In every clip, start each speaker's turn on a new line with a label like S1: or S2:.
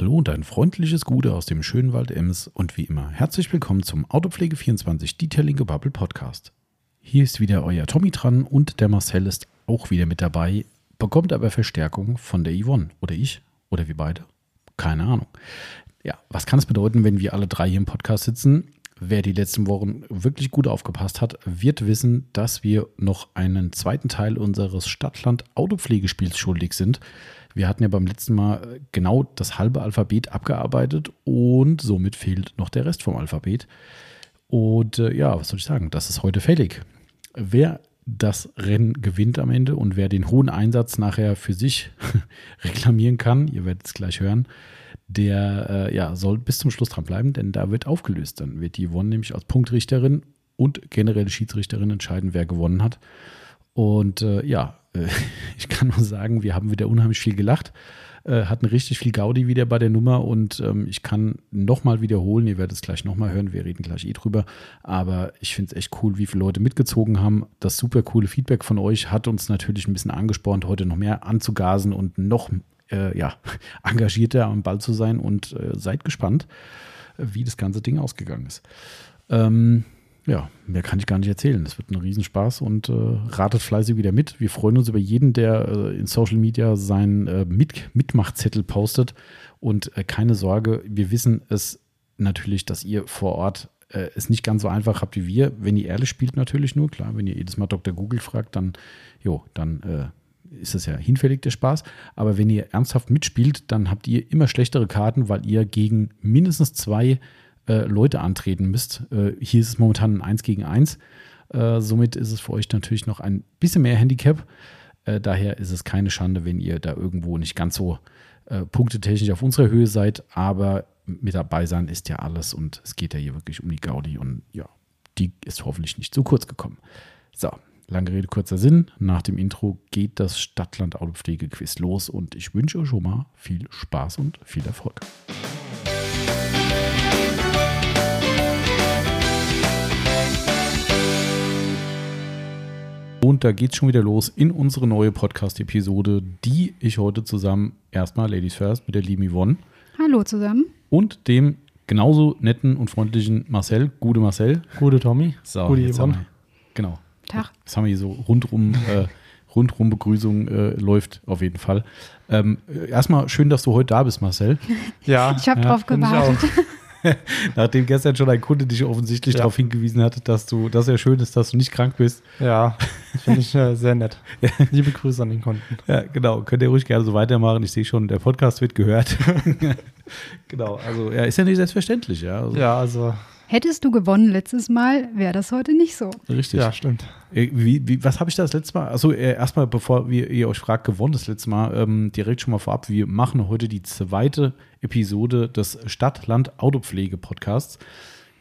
S1: Hallo und ein freundliches Gute aus dem schönen Wald Ems und wie immer herzlich willkommen zum Autopflege24 Detailing Bubble Podcast. Hier ist wieder euer Tommy dran und der Marcel ist auch wieder mit dabei, bekommt aber Verstärkung von der Yvonne oder ich oder wir beide. Keine Ahnung. Ja, was kann es bedeuten, wenn wir alle drei hier im Podcast sitzen? Wer die letzten Wochen wirklich gut aufgepasst hat, wird wissen, dass wir noch einen zweiten Teil unseres Stadtland-Autopflegespiels schuldig sind. Wir hatten ja beim letzten Mal genau das halbe Alphabet abgearbeitet und somit fehlt noch der Rest vom Alphabet. Und äh, ja, was soll ich sagen? Das ist heute fällig. Wer das Rennen gewinnt am Ende und wer den hohen Einsatz nachher für sich reklamieren kann, ihr werdet es gleich hören, der äh, ja, soll bis zum Schluss dran bleiben, denn da wird aufgelöst. Dann wird die Yvonne nämlich als Punktrichterin und generelle Schiedsrichterin entscheiden, wer gewonnen hat. Und äh, ja, äh, ich kann nur sagen, wir haben wieder unheimlich viel gelacht, äh, hatten richtig viel Gaudi wieder bei der Nummer und ähm, ich kann nochmal wiederholen, ihr werdet es gleich nochmal hören, wir reden gleich eh drüber, aber ich finde es echt cool, wie viele Leute mitgezogen haben. Das super coole Feedback von euch hat uns natürlich ein bisschen angespornt, heute noch mehr anzugasen und noch äh, ja, engagierter am Ball zu sein und äh, seid gespannt, wie das ganze Ding ausgegangen ist. Ähm, ja, mehr kann ich gar nicht erzählen. Das wird ein Riesenspaß und äh, ratet fleißig wieder mit. Wir freuen uns über jeden, der äh, in Social Media seinen äh, mit Mitmachzettel postet. Und äh, keine Sorge, wir wissen es natürlich, dass ihr vor Ort äh, es nicht ganz so einfach habt wie wir. Wenn ihr ehrlich spielt, natürlich nur. Klar, wenn ihr jedes Mal Dr. Google fragt, dann, jo, dann äh, ist das ja hinfällig, der Spaß. Aber wenn ihr ernsthaft mitspielt, dann habt ihr immer schlechtere Karten, weil ihr gegen mindestens zwei äh, Leute antreten müsst. Äh, hier ist es momentan ein 1 gegen 1. Äh, somit ist es für euch natürlich noch ein bisschen mehr Handicap. Äh, daher ist es keine Schande, wenn ihr da irgendwo nicht ganz so äh, punktetechnisch auf unserer Höhe seid. Aber mit dabei sein ist ja alles und es geht ja hier wirklich um die Gaudi und ja, die ist hoffentlich nicht zu kurz gekommen. So, lange Rede, kurzer Sinn. Nach dem Intro geht das Stadtland-Autopflege-Quiz los und ich wünsche euch schon mal viel Spaß und viel Erfolg. Und da geht's schon wieder los in unsere neue Podcast-Episode, die ich heute zusammen erstmal Ladies First mit der lieben Yvonne
S2: Hallo zusammen.
S1: und dem genauso netten und freundlichen Marcel. Gute Marcel.
S3: Gute Tommy.
S1: So,
S3: Gute Yvonne.
S1: wir, genau.
S2: Tag.
S1: Das haben wir hier so rundrum, äh, rundrum Begrüßung äh, läuft auf jeden Fall. Ähm, äh, erstmal schön, dass du heute da bist, Marcel.
S3: Ja,
S2: Ich habe
S1: Ja,
S2: drauf gewartet.
S1: Nachdem gestern schon ein Kunde dich offensichtlich
S3: Ja.
S1: darauf hingewiesen hat, dass du, dass er schön ist, dass du nicht krank bist.
S3: ja, finde ich äh, sehr nett. Liebe Grüße an den Kunden.
S1: Ja, genau. Könnt ihr ruhig gerne so weitermachen. Ich sehe schon, der Podcast wird gehört. genau. Also, ja, ist ja nicht selbstverständlich, ja. Also,
S3: Ja, also,
S2: Hättest du gewonnen letztes Mal, wäre das heute nicht so.
S1: Richtig.
S3: ja, stimmt.
S1: Äh, Wie, wie, was habe ich da das letzte Mal? Also äh, erstmal, bevor wir, ihr euch fragt, gewonnen das letzte Mal, ähm, direkt schon mal vorab, wir machen heute die zweite Episode des Stadt-Land-Autopflege-Podcasts.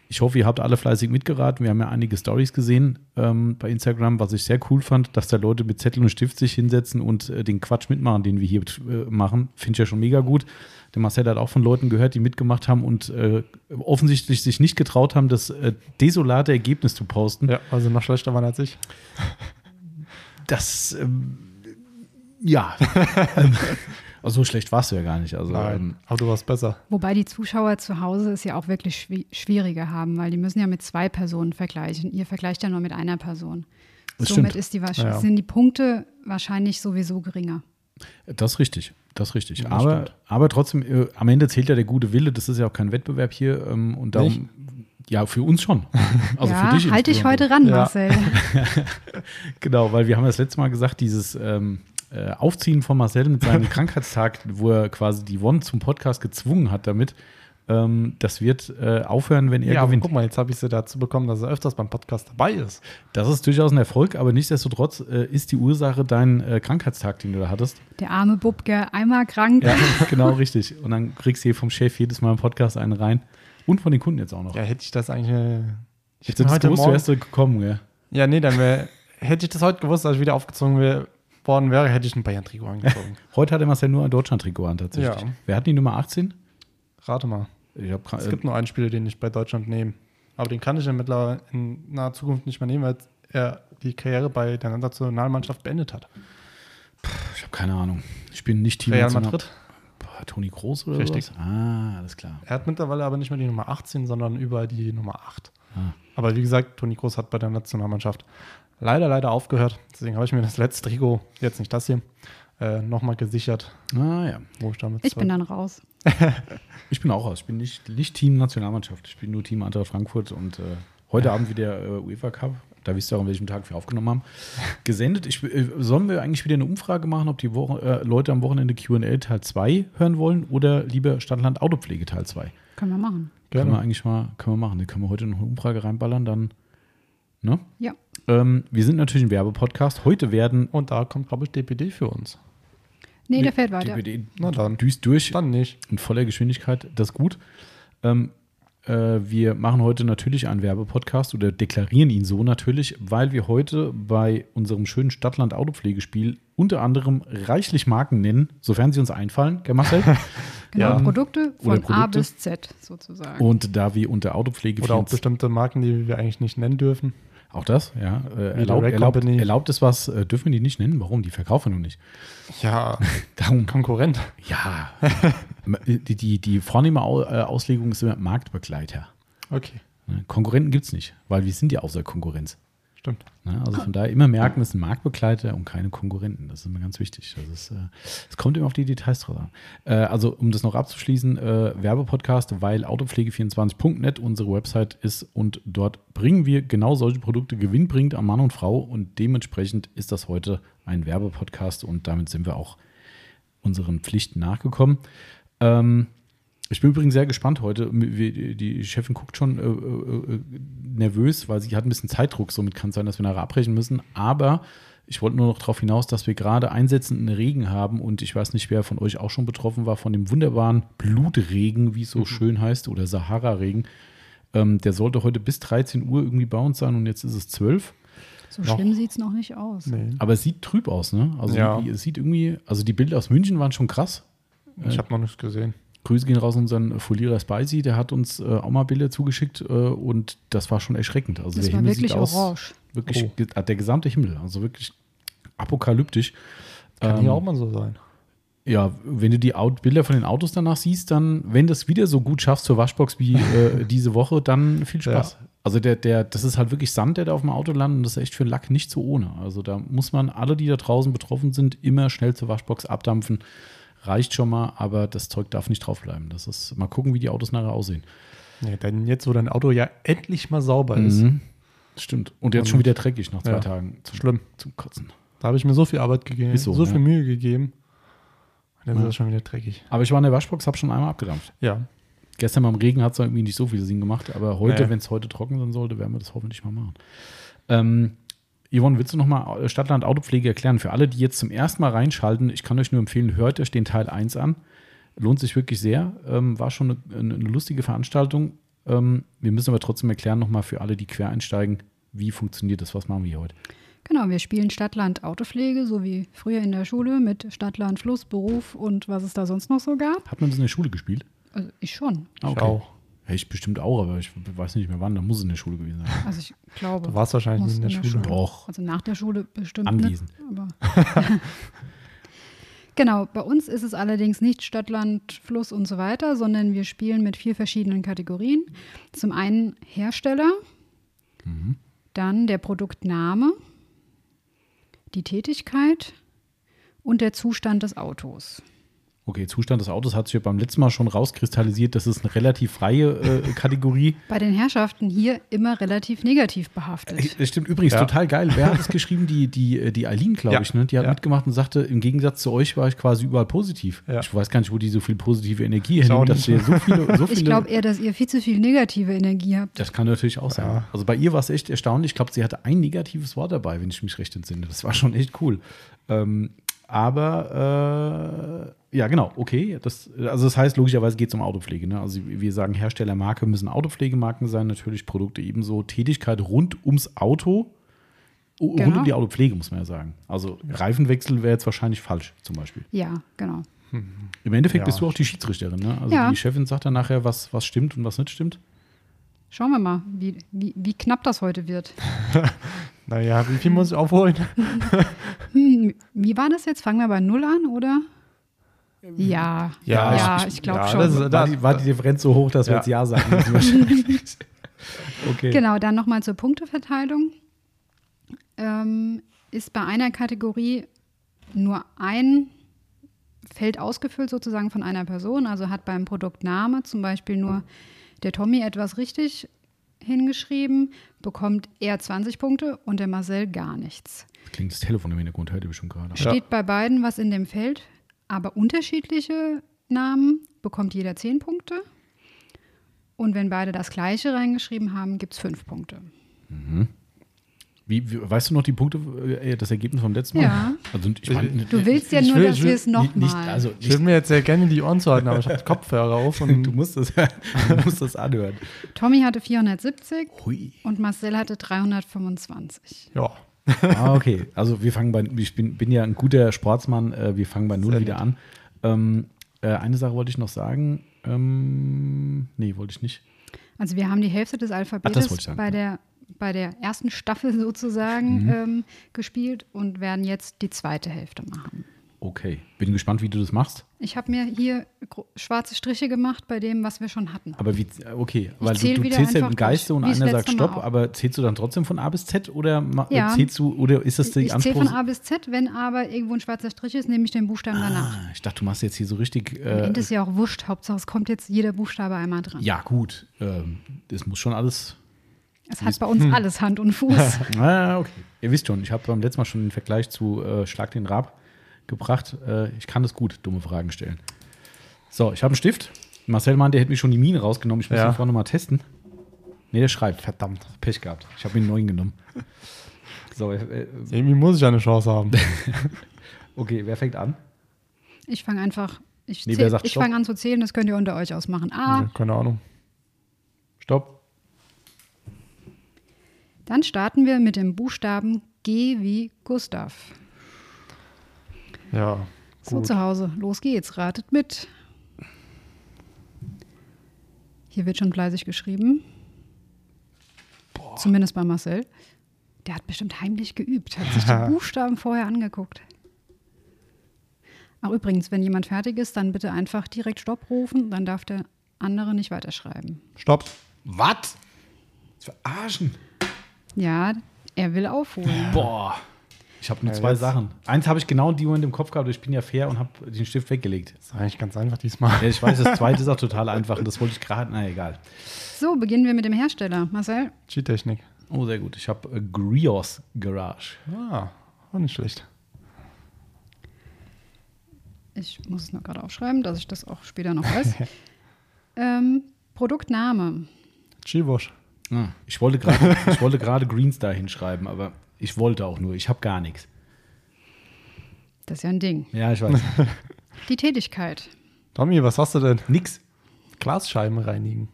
S1: Ich hoffe, ihr habt alle fleißig mitgeraten. Wir haben ja einige Stories gesehen ähm, bei Instagram, was ich sehr cool fand, dass da Leute mit Zettel und Stift sich hinsetzen und äh, den Quatsch mitmachen, den wir hier äh, machen. Finde ich ja schon mega gut. Der Marcel hat auch von Leuten gehört, die mitgemacht haben und äh, offensichtlich sich nicht getraut haben, das äh, desolate Ergebnis zu posten.
S3: Ja, also noch schlechter waren als ich.
S1: Das, ähm, ja. Ähm, also so schlecht warst du ja gar nicht. Also, ähm,
S3: Nein, aber du warst besser.
S2: Wobei die Zuschauer zu Hause es ja auch wirklich schwi- schwieriger haben, weil die müssen ja mit zwei Personen vergleichen. Ihr vergleicht ja nur mit einer Person.
S1: Das
S2: Somit
S1: stimmt.
S2: ist die,
S3: Ja.
S2: sind die Punkte wahrscheinlich sowieso geringer.
S1: das ist richtig. Das ist richtig.
S3: Ja,
S1: aber,
S3: stimmt.
S1: aber trotzdem, äh, am Ende zählt ja der gute Wille. Das ist ja auch kein Wettbewerb hier. Ähm, und darum,
S3: Nicht?
S1: ja, für uns schon. Also
S2: ja,
S1: für dich
S2: halt dich
S1: insbesondere.
S2: heute ran,
S3: Ja.
S2: Marcel.
S1: Genau, weil wir haben das letzte Mal gesagt, dieses ähm, äh, Aufziehen von Marcel mit seinem Krankheitstag, wo er quasi die One zum Podcast gezwungen hat damit, ähm, das wird äh, aufhören, wenn er
S3: Ja,
S1: gewinnt.
S3: guck mal, jetzt habe ich sie dazu bekommen, dass er öfters beim Podcast dabei ist.
S1: Das ist durchaus ein Erfolg, aber nichtsdestotrotz äh, ist die Ursache dein äh, Krankheitstag, den du da hattest.
S2: Der arme Bubke, einmal krank.
S1: Ja, genau richtig. Und dann kriegst du hier vom Chef jedes Mal im Podcast einen rein. Und von den Kunden jetzt auch noch.
S3: Ja, hätte ich das eigentlich. Äh, ich
S1: du
S3: heute
S1: gewusst,
S3: Morgen-
S1: wärst du gekommen, gell?
S3: Ja, nee, dann wär, hätte ich das heute gewusst, als ich wieder aufgezogen wär, worden wäre, hätte ich ein Bayern-Trikot angezogen.
S1: Heute hat er Marcel nur ein Deutschland-Trikot an, tatsächlich.
S3: Ja.
S1: Wer hat die Nummer 18?
S3: Rate mal.
S1: Ich hab,
S3: Es gibt nur einen Spieler, den ich bei Deutschland nehme. Aber den kann ich ja mittlerweile in naher Zukunft nicht mehr nehmen, weil er die Karriere bei der Nationalmannschaft beendet hat.
S1: ich habe keine Ahnung. Ich bin nicht Team
S3: Real Madrid.
S1: Boah, Toni Groß oder
S3: Richtig.
S1: sowas? Ah, alles klar.
S3: Er hat mittlerweile aber nicht mehr die Nummer 18, sondern überall die Nummer 8.
S1: Ah.
S3: Aber wie gesagt, Toni Groß hat bei der Nationalmannschaft leider, leider aufgehört. Deswegen habe ich mir das letzte Trikot, jetzt nicht das hier, äh, nochmal gesichert,
S1: Ah ja.
S3: wo ich damit
S2: Ich bin dann raus.
S1: Ich bin auch raus. Ich bin nicht, nicht Team Nationalmannschaft. Ich bin nur Team Eintracht Frankfurt und äh, heute Abend wieder äh, UEFA Cup. Da wisst ihr auch, an welchem Tag wir aufgenommen haben. Gesendet. Ich, äh, sollen wir eigentlich wieder eine Umfrage machen, ob die Woche, äh, Leute am Wochenende QA Teil 2 hören wollen oder lieber Stadtland Autopflege Teil 2?
S2: Können wir machen.
S1: Können wir
S3: Gerne.
S1: eigentlich mal können wir machen. Da können wir heute noch eine Umfrage reinballern, dann. Ne?
S2: Ja.
S1: Ähm, wir sind natürlich ein Werbepodcast. Heute werden
S3: Und da kommt, glaube ich, DPD für uns.
S2: Nee, der fährt weiter.
S1: DPD
S3: Na dann.
S1: düst durch.
S3: Dann nicht.
S1: in voller Geschwindigkeit. Das ist gut. Ähm, äh, wir machen heute natürlich einen Werbepodcast oder deklarieren ihn so natürlich, weil wir heute bei unserem schönen Stadtland-Autopflegespiel unter anderem reichlich Marken nennen, sofern sie uns einfallen, gell Marcel?
S2: Genau,
S3: Ja.
S2: Produkte von A
S1: Produkte.
S2: bis Z sozusagen.
S1: Und da wir unter Autopflege
S3: Oder auch
S1: 24
S3: bestimmte Marken, die wir eigentlich nicht nennen dürfen.
S1: Auch das, ja, äh, erlaubt, erlaubt, erlaubt ist was, äh, dürfen wir die nicht nennen? Warum? Die verkaufen wir noch nicht.
S3: Ja,
S1: Darum,
S3: Konkurrent.
S1: ja, die, die, die vornehme äh, Auslegung ist immer Marktbegleiter.
S3: Okay,
S1: Ne? Konkurrenten gibt es nicht, weil wir sind ja außer Konkurrenz.
S3: Stimmt.
S1: Ne? Also von daher immer merken, es sind Marktbegleiter und keine Konkurrenten. Das ist immer ganz wichtig. Das äh, es kommt immer auf die Details drauf an. Äh, also um das noch abzuschließen, äh, Werbepodcast, weil autopflege24.net unsere Website ist und dort bringen wir genau solche Produkte gewinnbringend an Mann und Frau und dementsprechend ist das heute ein Werbepodcast und damit sind wir auch unseren Pflichten nachgekommen. Ähm, ich bin übrigens sehr gespannt heute. Die Chefin guckt schon äh, äh, äh, nervös, weil sie hat ein bisschen Zeitdruck. Somit kann es sein, dass wir nachher abbrechen müssen. Aber ich wollte nur noch darauf hinaus, dass wir gerade einsetzenden Regen haben und ich weiß nicht, wer von euch auch schon betroffen war von dem wunderbaren Blutregen, wie es so schön heißt, oder Sahara-Regen. Ähm, der sollte heute bis 13 Uhr irgendwie bei uns sein und jetzt ist es 12.
S2: so
S3: noch-
S2: schlimm sieht es noch nicht aus.
S3: Nee.
S1: Aber es sieht trüb aus, ne? Also
S3: Ja.
S1: es sieht irgendwie, also die Bilder aus München waren schon krass.
S3: Ich habe noch nichts gesehen.
S1: Grüße gehen raus an unseren Folierer Spicy, der hat uns äh, auch mal Bilder zugeschickt äh, und das war schon erschreckend. Also
S2: Das
S1: der
S2: war
S1: Himmel
S2: wirklich
S1: sieht aus,
S2: orange.
S1: wirklich
S3: Oh.
S1: ge- der gesamte Himmel, also wirklich apokalyptisch.
S3: Kann
S1: Ähm,
S3: hier auch mal so sein.
S1: Ja, wenn du die Aut Bilder von den Autos danach siehst, dann, wenn du es wieder so gut schaffst zur Waschbox wie äh, diese Woche, dann viel Spaß. Also der, der, das ist halt wirklich Sand, der da auf dem Auto landet und das ist echt für Lack nicht so ohne. Also da muss man alle, die da draußen betroffen sind, immer schnell zur Waschbox abdampfen. Reicht schon mal, aber das Zeug darf nicht draufbleiben. Das ist, mal gucken, wie die Autos nachher aussehen.
S3: Nee, denn jetzt, wo dein Auto ja endlich mal sauber ist,
S1: Mhm. Stimmt. Und jetzt schon wieder dreckig nach zwei
S3: Ja.
S1: Tagen. Zum,
S3: schlimm.
S1: zum Kotzen.
S3: Da habe ich mir so viel Arbeit gegeben,
S1: Ist so,
S3: so,
S1: ja.
S3: viel Mühe gegeben. Und jetzt
S1: Ja.
S3: ist das schon wieder dreckig.
S1: Aber ich war in der Waschbox, habe schon einmal abgedampft.
S3: Ja,
S1: Gestern beim Regen hat es irgendwie nicht so viel Sinn gemacht, aber heute, wenn es heute trocken sein sollte, werden wir das hoffentlich mal machen. Ähm, Yvonne, willst du nochmal Stadtland Autopflege erklären? Für alle, die jetzt zum ersten Mal reinschalten, ich kann euch nur empfehlen, hört euch den Teil 1 an. Lohnt sich wirklich sehr. Ähm, war schon eine, eine lustige Veranstaltung. Ähm, wir müssen aber trotzdem erklären, nochmal für alle, die quer einsteigen, wie funktioniert das? Was machen wir hier heute?
S2: Genau, wir spielen Stadtland Autopflege, so wie früher in der Schule mit Stadtland Fluss, Beruf und was es da sonst noch so gab.
S1: Hat man das in der Schule gespielt?
S2: Also ich schon.
S1: Ah,
S3: ich auch.
S1: Ja, ich bestimmt auch, aber ich weiß nicht mehr wann. Da muss es in der Schule gewesen sein.
S2: Also ich glaube.
S3: Du warst wahrscheinlich
S2: muss
S3: in der Schule.
S1: Doch.
S2: Also nach der Schule bestimmt
S1: Anwesend.
S2: nicht. Aber genau, bei uns ist es allerdings nicht Stadt, Land, Fluss und so weiter, sondern wir spielen mit vier verschiedenen Kategorien. Zum einen Hersteller, dann der Produktname, die Tätigkeit und der Zustand des Autos.
S1: Okay, Zustand des Autos hat sich ja beim letzten Mal schon rauskristallisiert. Das ist eine relativ freie äh, Kategorie.
S2: Bei den Herrschaften hier immer relativ negativ behaftet.
S1: Das stimmt übrigens
S3: Ja.
S1: total geil. Wer hat das geschrieben? Die, die, äh, die Eileen, glaube
S3: Ja.
S1: ich. Ne? Die hat
S3: Ja.
S1: mitgemacht und sagte, im Gegensatz zu euch war ich quasi überall positiv.
S3: Ja.
S1: Ich weiß gar nicht, wo die so viel positive Energie hernimmt, dass ihr so viele. So viele
S2: Ich glaube eher, dass ihr viel zu viel negative Energie habt.
S1: das kann natürlich auch sein.
S3: Ja.
S1: Also bei ihr war es echt erstaunlich. Ich glaube, sie hatte ein negatives Wort dabei, wenn ich mich recht entsinne. Das war schon echt cool. Ähm, aber äh, ja, genau, okay. Das, also das heißt, logischerweise geht es um Autopflege. Ne? Also wir sagen, Hersteller, Marke müssen Autopflegemarken sein, natürlich Produkte ebenso. Tätigkeit rund ums Auto, o- rund
S2: Genau.
S1: um die Autopflege, muss man ja sagen. Also Reifenwechsel wäre jetzt wahrscheinlich falsch, zum Beispiel.
S2: Ja, genau.
S1: Im Endeffekt
S3: Ja.
S1: bist du auch die Schiedsrichterin. Ne? Also
S2: Ja.
S1: die Chefin sagt dann nachher, was, was stimmt und was nicht stimmt.
S2: Schauen wir mal, wie, wie, wie knapp das heute wird.
S3: Naja, wie viel muss ich aufholen?
S2: Hm, wie war das jetzt? Fangen wir bei Null an, oder? Ja,
S3: Ja,
S2: ja,
S3: ich-
S2: ich, glaube
S3: ja,
S2: schon.
S3: das ist-
S1: War die, war die Differenz so hoch, dass wir
S3: Ja.
S1: jetzt Ja sagen müssen wahrscheinlich. Okay.
S2: Genau, dann nochmal zur Punkteverteilung. Ähm, ist bei einer Kategorie nur ein Feld ausgefüllt sozusagen von einer Person. Also hat beim Produktname zum Beispiel nur der Tommy etwas richtig hingeschrieben, bekommt er 20 Punkte und der Marcel gar nichts.
S1: Klingt das Telefon im Hintergrund, hört ihr bestimmt gerade.
S3: Ja.
S2: Steht bei beiden was in dem Feld, aber unterschiedliche Namen bekommt jeder 10 Punkte. Und wenn beide das gleiche reingeschrieben haben, gibt es 5 Punkte.
S1: Wie, wie, weißt du noch die Punkte, äh, das Ergebnis vom letzten Mal?
S2: Ja.
S1: Also, ich mein,
S2: Du willst ja
S3: Ich
S2: nur,
S3: will-
S2: dass wir es nochmal.
S1: also
S3: Ich würde mir jetzt sehr gerne die Ohren zuhalten, aber ich habe Kopfhörer auf und
S1: du musst das, du musst das anhören.
S2: Tommy hatte 470
S1: Hui.
S2: und Marcel hatte 325.
S3: ja.
S1: Ah, okay. Also wir fangen bei, ich bin, bin ja ein guter Sportsmann, äh, wir fangen bei Null wieder an. Ähm, äh, eine Sache wollte ich noch sagen. Ähm, nee, wollte ich nicht.
S2: Also wir haben die Hälfte des Alphabetes
S1: sagen,
S2: bei,
S1: ja.
S2: der, bei der ersten Staffel sozusagen
S1: Mhm.
S2: ähm, gespielt und werden jetzt die zweite Hälfte machen.
S1: Okay. Bin gespannt, wie du das machst.
S2: Ich habe mir hier schwarze Striche gemacht bei dem, was wir schon hatten.
S1: Aber wie, okay, weil du, du zählst ja im Geiste und einer sagt Stopp, aber zählst du dann trotzdem von A bis Z oder
S2: Ja.
S1: zählst du, oder ist das die
S2: Ich zähle von
S1: Anspruch?
S2: A bis Z, wenn aber irgendwo ein schwarzer Strich ist, nehme ich den Buchstaben danach.
S1: Ah, ich dachte, du machst jetzt hier so richtig.
S2: Am
S1: Äh,
S2: Ende ist ja auch wurscht, Hauptsache es kommt jetzt jeder Buchstabe einmal dran.
S1: ja, gut. Ähm, das muss schon alles.
S2: Es hat bei uns alles Hand und Fuß.
S1: Ah, okay. Ihr wisst schon, ich habe beim letzten Mal schon den Vergleich zu äh, Schlag den Rab gebracht. Äh, ich kann es gut, dumme Fragen stellen. So, ich habe einen Stift. Marcel meint, der hätte mir schon die Mine rausgenommen. Ich muss
S3: Ja.
S1: ihn vorne mal testen. Nee, der schreibt. Verdammt, Pech gehabt. Ich habe ihn einen neuen genommen. So, äh,
S3: irgendwie muss ich ja eine Chance haben.
S1: okay, wer fängt an?
S2: Ich fange einfach, ich,
S1: Nee,
S2: ich fange an zu zählen, das könnt ihr unter euch ausmachen. A,
S3: Nee, Keine Ahnung.
S1: Stopp.
S2: Dann starten wir mit dem Buchstaben G wie Gustav.
S3: Ja.
S2: So
S3: Gut.
S2: zu Hause, los geht's, ratet mit. Hier wird schon fleißig geschrieben. Zumindest bei Marcel. Der hat bestimmt heimlich geübt, hat sich die Buchstaben vorher angeguckt. Ach übrigens, wenn jemand fertig ist, dann bitte einfach direkt Stopp rufen, dann darf der andere nicht weiterschreiben.
S3: Stopp.
S1: Was? Verarschen.
S2: Ja, er will aufholen.
S1: Boah. Ich habe nur
S3: Ja,
S1: zwei
S3: jetzt-
S1: Sachen. Eins habe ich genau in die Moment im Kopf gehabt, ich bin ja fair und habe den Stift weggelegt.
S3: Das ist eigentlich ganz einfach diesmal.
S1: Ja, ich weiß, das zweite ist auch total einfach und das wollte ich gerade, na egal.
S2: So, beginnen wir mit dem Hersteller. Marcel,
S3: Cheat-Technik.
S1: Oh, sehr gut. Ich habe äh, Grios Garage.
S3: Ah, auch nicht schlecht.
S2: ich muss es noch gerade aufschreiben, dass ich das auch später noch weiß. ähm, Produktname.
S3: Chivosh.
S1: Ah, ich wollte gerade ich wollte gerade Greenstar hinschreiben, aber ich wollte auch nur. Ich habe gar nichts.
S2: Das ist ja ein Ding.
S1: Ja, ich weiß.
S2: Die Tätigkeit.
S3: Tommy, was hast du denn?
S1: Nix.
S3: Glasscheiben reinigen.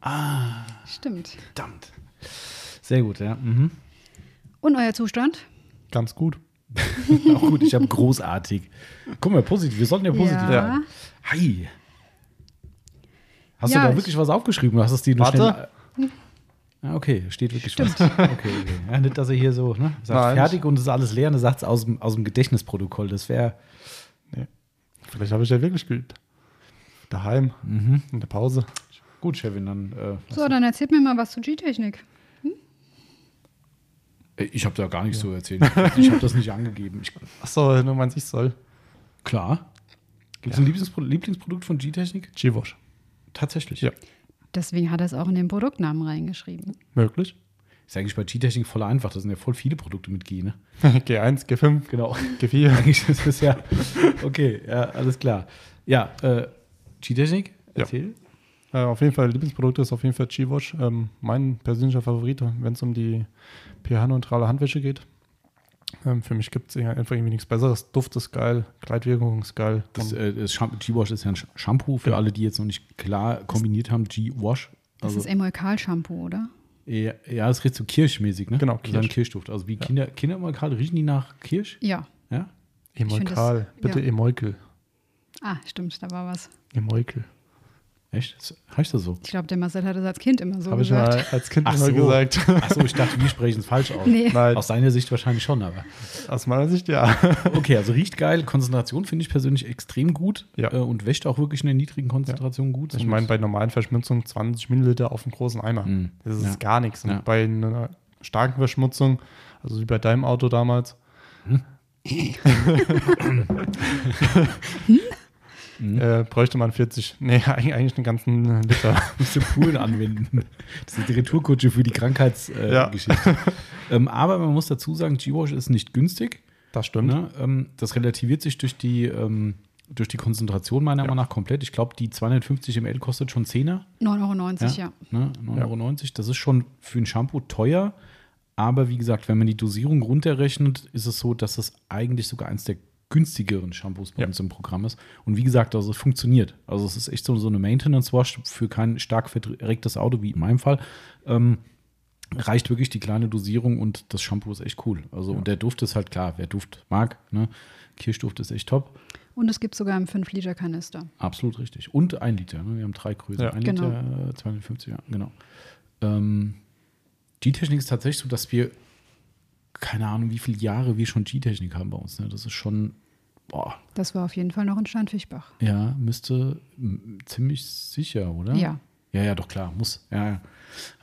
S2: Stimmt.
S1: Verdammt. Sehr gut, ja. Mhm.
S2: Und euer Zustand?
S3: Ganz gut.
S1: Auch gut, ich habe großartig. Guck mal, positiv. Wir sollten ja positiv
S2: Ja.
S1: Hi. Hast
S2: Ja,
S1: du da
S2: ich-
S1: wirklich was aufgeschrieben? Du hast es dir nur
S3: Warte.
S1: schnell. Ah, okay, steht wirklich was. Okay, okay. Ja, nicht, dass er hier so, ne? Sagt
S3: Nein.
S1: fertig und es ist alles leer und er sagt es aus dem, aus dem Gedächtnisprotokoll. Das wäre.
S3: Nee. Vielleicht habe ich ja wirklich geübt. Daheim. In der Pause.
S1: Gut, Chevin, dann. Äh,
S2: So, dann erzählt mir mal was zu G-Technik.
S1: Äh, Ich habe da gar nichts zu erzählen. Ich habe das nicht angegeben. Ich,
S3: Achso, du meinst, ich soll.
S1: klar. Gibt es ein Lieblingspro Lieblingsprodukt von G-Technik?
S3: Chivosh.
S1: Tatsächlich.
S3: Ja.
S2: Deswegen hat er es auch in den Produktnamen reingeschrieben.
S3: Möglich.
S1: Ist eigentlich bei G-Technik voll einfach. Das sind ja voll viele Produkte mit G, ne?
S3: G1, G5,
S1: Genau.
S3: G4.
S1: Eigentlich ist es ja. Okay, ja, alles klar. Ja, äh, G-Technik,
S3: Ja.
S1: erzähl.
S3: Äh, auf jeden Fall, Lieblingsprodukt ist auf jeden Fall G-Watch. Ähm, mein persönlicher Favorit, wenn es um die pH-neutrale Handwäsche geht. Ähm, für mich gibt es einfach irgendwie nichts Besseres. Duft ist geil, Kleidwirkung ist geil.
S1: Das, äh, das Shampoo- G-Wash ist ja ein Shampoo für
S3: Genau.
S1: alle, die jetzt noch nicht klar kombiniert haben. G-Wash.
S2: Das
S1: Also,
S2: ist Emulkal-Shampoo, oder?
S1: ja, ja, das riecht so kirschmäßig, ne?
S3: Genau,
S1: Das ist ein
S3: Kirsch.
S1: Kirschduft. Also wie Kinder, Kindermalkal riechen die nach Kirsch?
S2: Ja.
S1: Ja?
S3: Emolkal,
S2: das-
S3: bitte
S2: ja.
S3: Emolkel.
S2: Ah, stimmt, da war was.
S3: Emolkel.
S1: Echt? Das heißt das so?
S2: Ich glaube, der Marcel hat das als Kind immer so
S3: Habe ich
S2: gesagt.
S3: mal als Kind
S1: Ach
S3: immer
S1: so.
S3: gesagt.
S1: Achso, ich dachte, wir sprechen es falsch aus.
S2: Nee.
S3: Nein,
S1: Aus seiner Sicht wahrscheinlich schon, aber.
S3: aus meiner Sicht ja.
S1: Okay, also riecht geil. Konzentration finde ich persönlich extrem gut
S3: Ja.
S1: äh, und wäscht auch wirklich in der niedrigen Konzentration gut.
S3: Ich meine, bei normalen Verschmutzungen 20 Milliliter auf einem großen Eimer.
S1: Mm,
S3: Das ist
S1: ja.
S3: gar nichts. Und
S1: Ja.
S3: bei einer starken Verschmutzung, also wie bei deinem Auto damals, äh, bräuchte man 40, nee, eigentlich einen ganzen Liter.
S1: musst du Poolen anwenden. Das ist die Retourkutsche für die Krankheitsgeschichte. Äh,
S3: Ja.
S1: Ähm, aber man muss dazu sagen, G-Wash ist nicht günstig.
S3: Das stimmt.
S1: Ne? Ähm, das relativiert sich durch die, ähm, durch die Konzentration meiner
S3: Ja.
S1: Meinung nach komplett. Ich glaube, die 250 ml kostet schon 10er.
S2: 9,90 Euro, ja.
S1: Ne? 9,90 Euro. Das ist schon für ein Shampoo teuer. Aber wie gesagt, wenn man die Dosierung runterrechnet, ist es so, dass es eigentlich sogar eins der günstigeren Shampoos bei
S3: Ja.
S1: uns im Programm ist. Und wie gesagt, also es funktioniert. Also es ist echt so, so eine Maintenance-Wash für kein stark verregtes Auto, wie in meinem Fall. Ähm, reicht wirklich die kleine Dosierung und das Shampoo ist echt cool. Also und der Duft ist halt klar, wer Duft mag, ne? Kirschduft ist echt top.
S2: Und es gibt sogar einen 5-Liter-Kanister.
S1: Absolut richtig. Und ein Liter. Ne? Wir haben drei Größen.
S3: Ja.
S1: ein
S2: Genau.
S1: Liter, äh, 250, ja, genau. Ähm, G-Technik ist tatsächlich so, dass wir, keine Ahnung, wie viele Jahre wir schon G-Technik haben bei uns. Ne? Das ist schon, boah,
S2: Das war auf jeden Fall noch in Steinfischbach.
S1: ja, müsste ziemlich sicher, oder?
S2: Ja.
S1: Ja, ja, doch klar, muss. Ja, ja.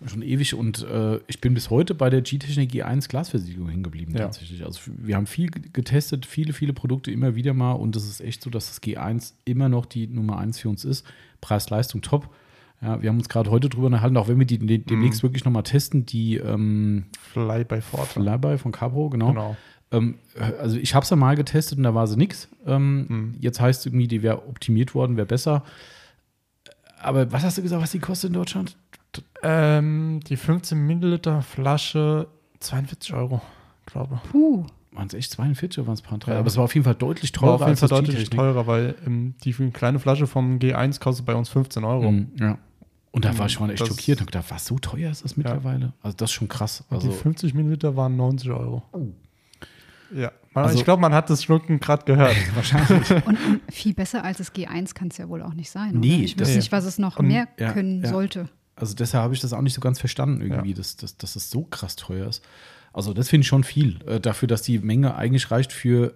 S1: Schon ewig und äh, ich bin bis heute bei der G-Technik G1 Glasversiegelung hängen geblieben,
S3: Ja.
S1: tatsächlich. Also wir haben viel getestet, viele, viele Produkte immer wieder mal und es ist echt so, dass das G1 immer noch die Nummer 1 für uns ist. Preis-Leistung top. Ja, wir haben uns gerade heute drüber unterhalten, auch wenn wir die
S3: Mhm.
S1: demnächst wirklich nochmal testen, die ähm,
S3: Fly by Ford.
S1: Flyby von Cabro, genau.
S3: Genau.
S1: Ähm, also ich habe es ja mal getestet und da war sie nix. Ähm,
S3: Mhm.
S1: Jetzt heißt es irgendwie, die wäre optimiert worden, wäre besser. Aber was hast du gesagt, was die kostet in Deutschland?
S3: Ähm, die 15 Milliliter Flasche 42 Euro, glaube ich.
S2: Puh.
S1: Waren es echt 42 oder waren es ein paar drei?
S3: Ja.
S1: Aber es war auf jeden Fall deutlich
S3: War
S1: teurer
S3: auf jeden Fall deutlich teurer, weil ähm, die kleine Flasche vom G1 kostet bei uns 15 Euro.
S1: Mhm, ja. Und da war ich schon echt
S3: Das-
S1: schockiert und gedacht, was so teuer ist das mittlerweile? Also das ist schon krass. Also
S3: die 50 Milliliter waren 90 Euro. Ja, man,
S1: Also-
S3: ich glaube, man hat das Schlucken gerade gehört.
S1: wahrscheinlich.
S2: Und, und viel besser als das G1 kann es ja wohl auch nicht sein.
S1: Nee,
S2: oder? ich
S1: das-
S2: weiß nicht, was es noch
S3: Und-
S2: mehr
S1: ja,
S2: können
S1: ja.
S2: sollte.
S1: Also deshalb habe ich das auch nicht so ganz verstanden irgendwie,
S3: Ja.
S1: dass, dass, dass es so krass teuer ist. Also das finde ich schon viel. Äh, dafür, dass die Menge eigentlich reicht für,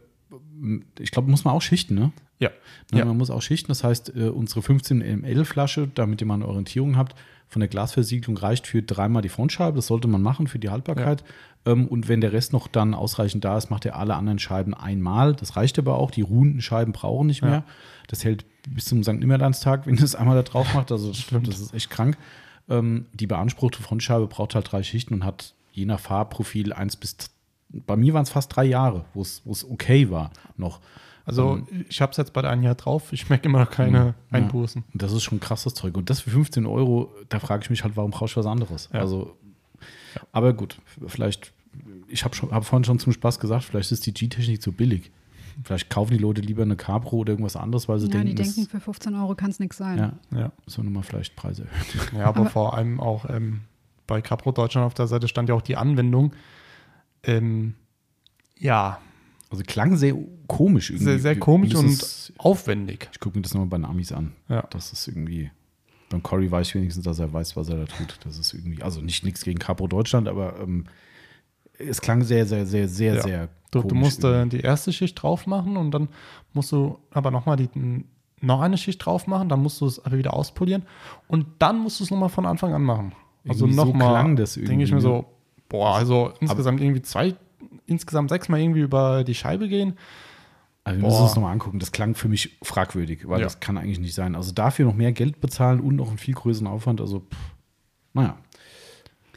S1: ich glaube, muss man auch schichten, ne?
S3: Ja.
S1: Ne,
S3: Ja.
S1: Man muss auch schichten. Das heißt, äh, unsere 15 ml Flasche, damit ihr mal eine Orientierung habt, von der Glasversiegelung reicht für dreimal die Frontscheibe. Das sollte man machen für die Haltbarkeit. Ähm, und wenn der Rest noch dann ausreichend da ist, macht er alle anderen Scheiben einmal. Das reicht aber auch. Die ruhenden Scheiben brauchen nicht
S3: Ja.
S1: mehr. Das hält bis zum St. Nimmerlandstag, wenn ihr es einmal da drauf macht. Also
S3: Stimmt.
S1: das ist echt krank. Ähm, die beanspruchte Frontscheibe braucht halt drei Schichten und hat je nach Farbprofil eins bis, bei mir waren es fast drei Jahre, wo es wo es okay war noch.
S3: Also
S1: Ähm,
S3: ich habe es jetzt bald ein Jahr drauf. Ich merke immer noch keine
S1: Ja.
S3: Einbußen.
S1: Das ist schon krasses Zeug. Und das für 15 Euro, da frage ich mich halt, warum brauche ich was anderes?
S3: Ja.
S1: Also, aber gut, vielleicht, ich habe hab vorhin schon zum Spaß gesagt, vielleicht ist die G-Technik zu billig. Vielleicht kaufen die Leute lieber eine Cabro oder irgendwas anderes, weil sie
S2: Ja,
S1: denken,
S2: die denken, für 15 Euro kann es nichts sein.
S1: ja,
S3: Ja.
S1: müssen wir nochmal vielleicht Preise erhöhen.
S3: Ja, aber,
S2: Aber-
S3: vor allem auch ähm, bei Capro Deutschland auf der Seite stand ja auch die Anwendung. Ähm, ja,
S1: Also klang sehr komisch irgendwie.
S3: sehr, sehr komisch und
S1: ist
S3: aufwendig.
S1: Ich gucke mir das nochmal bei den Amis an.
S3: Ja.
S1: Das ist irgendwie. Beim Cory weiß ich wenigstens, dass er weiß, was er da tut. Das ist irgendwie, also nicht nichts gegen Capo Deutschland, aber ähm, es klang sehr, sehr, sehr, sehr,
S3: Ja.
S1: sehr
S3: Du, du
S1: komisch
S3: musst äh,
S1: irgendwie.
S3: die erste Schicht drauf machen und dann musst du aber nochmal die noch eine Schicht drauf machen, dann musst du es aber wieder auspolieren und dann musst du es nochmal von Anfang an machen. Also
S1: Irgendwie so
S3: nochmal,
S1: klang das
S3: denke ich mir
S1: irgendwie, ne?
S3: so, boah, also insgesamt irgendwie zwei, insgesamt sechsmal irgendwie über die Scheibe gehen.
S1: Also wir müssen
S3: Boah.
S1: uns nochmal angucken. Das klang für mich fragwürdig, weil
S3: Ja.
S1: das kann eigentlich nicht sein. Also dafür noch mehr Geld bezahlen und noch einen viel größeren Aufwand. Also, pff, naja.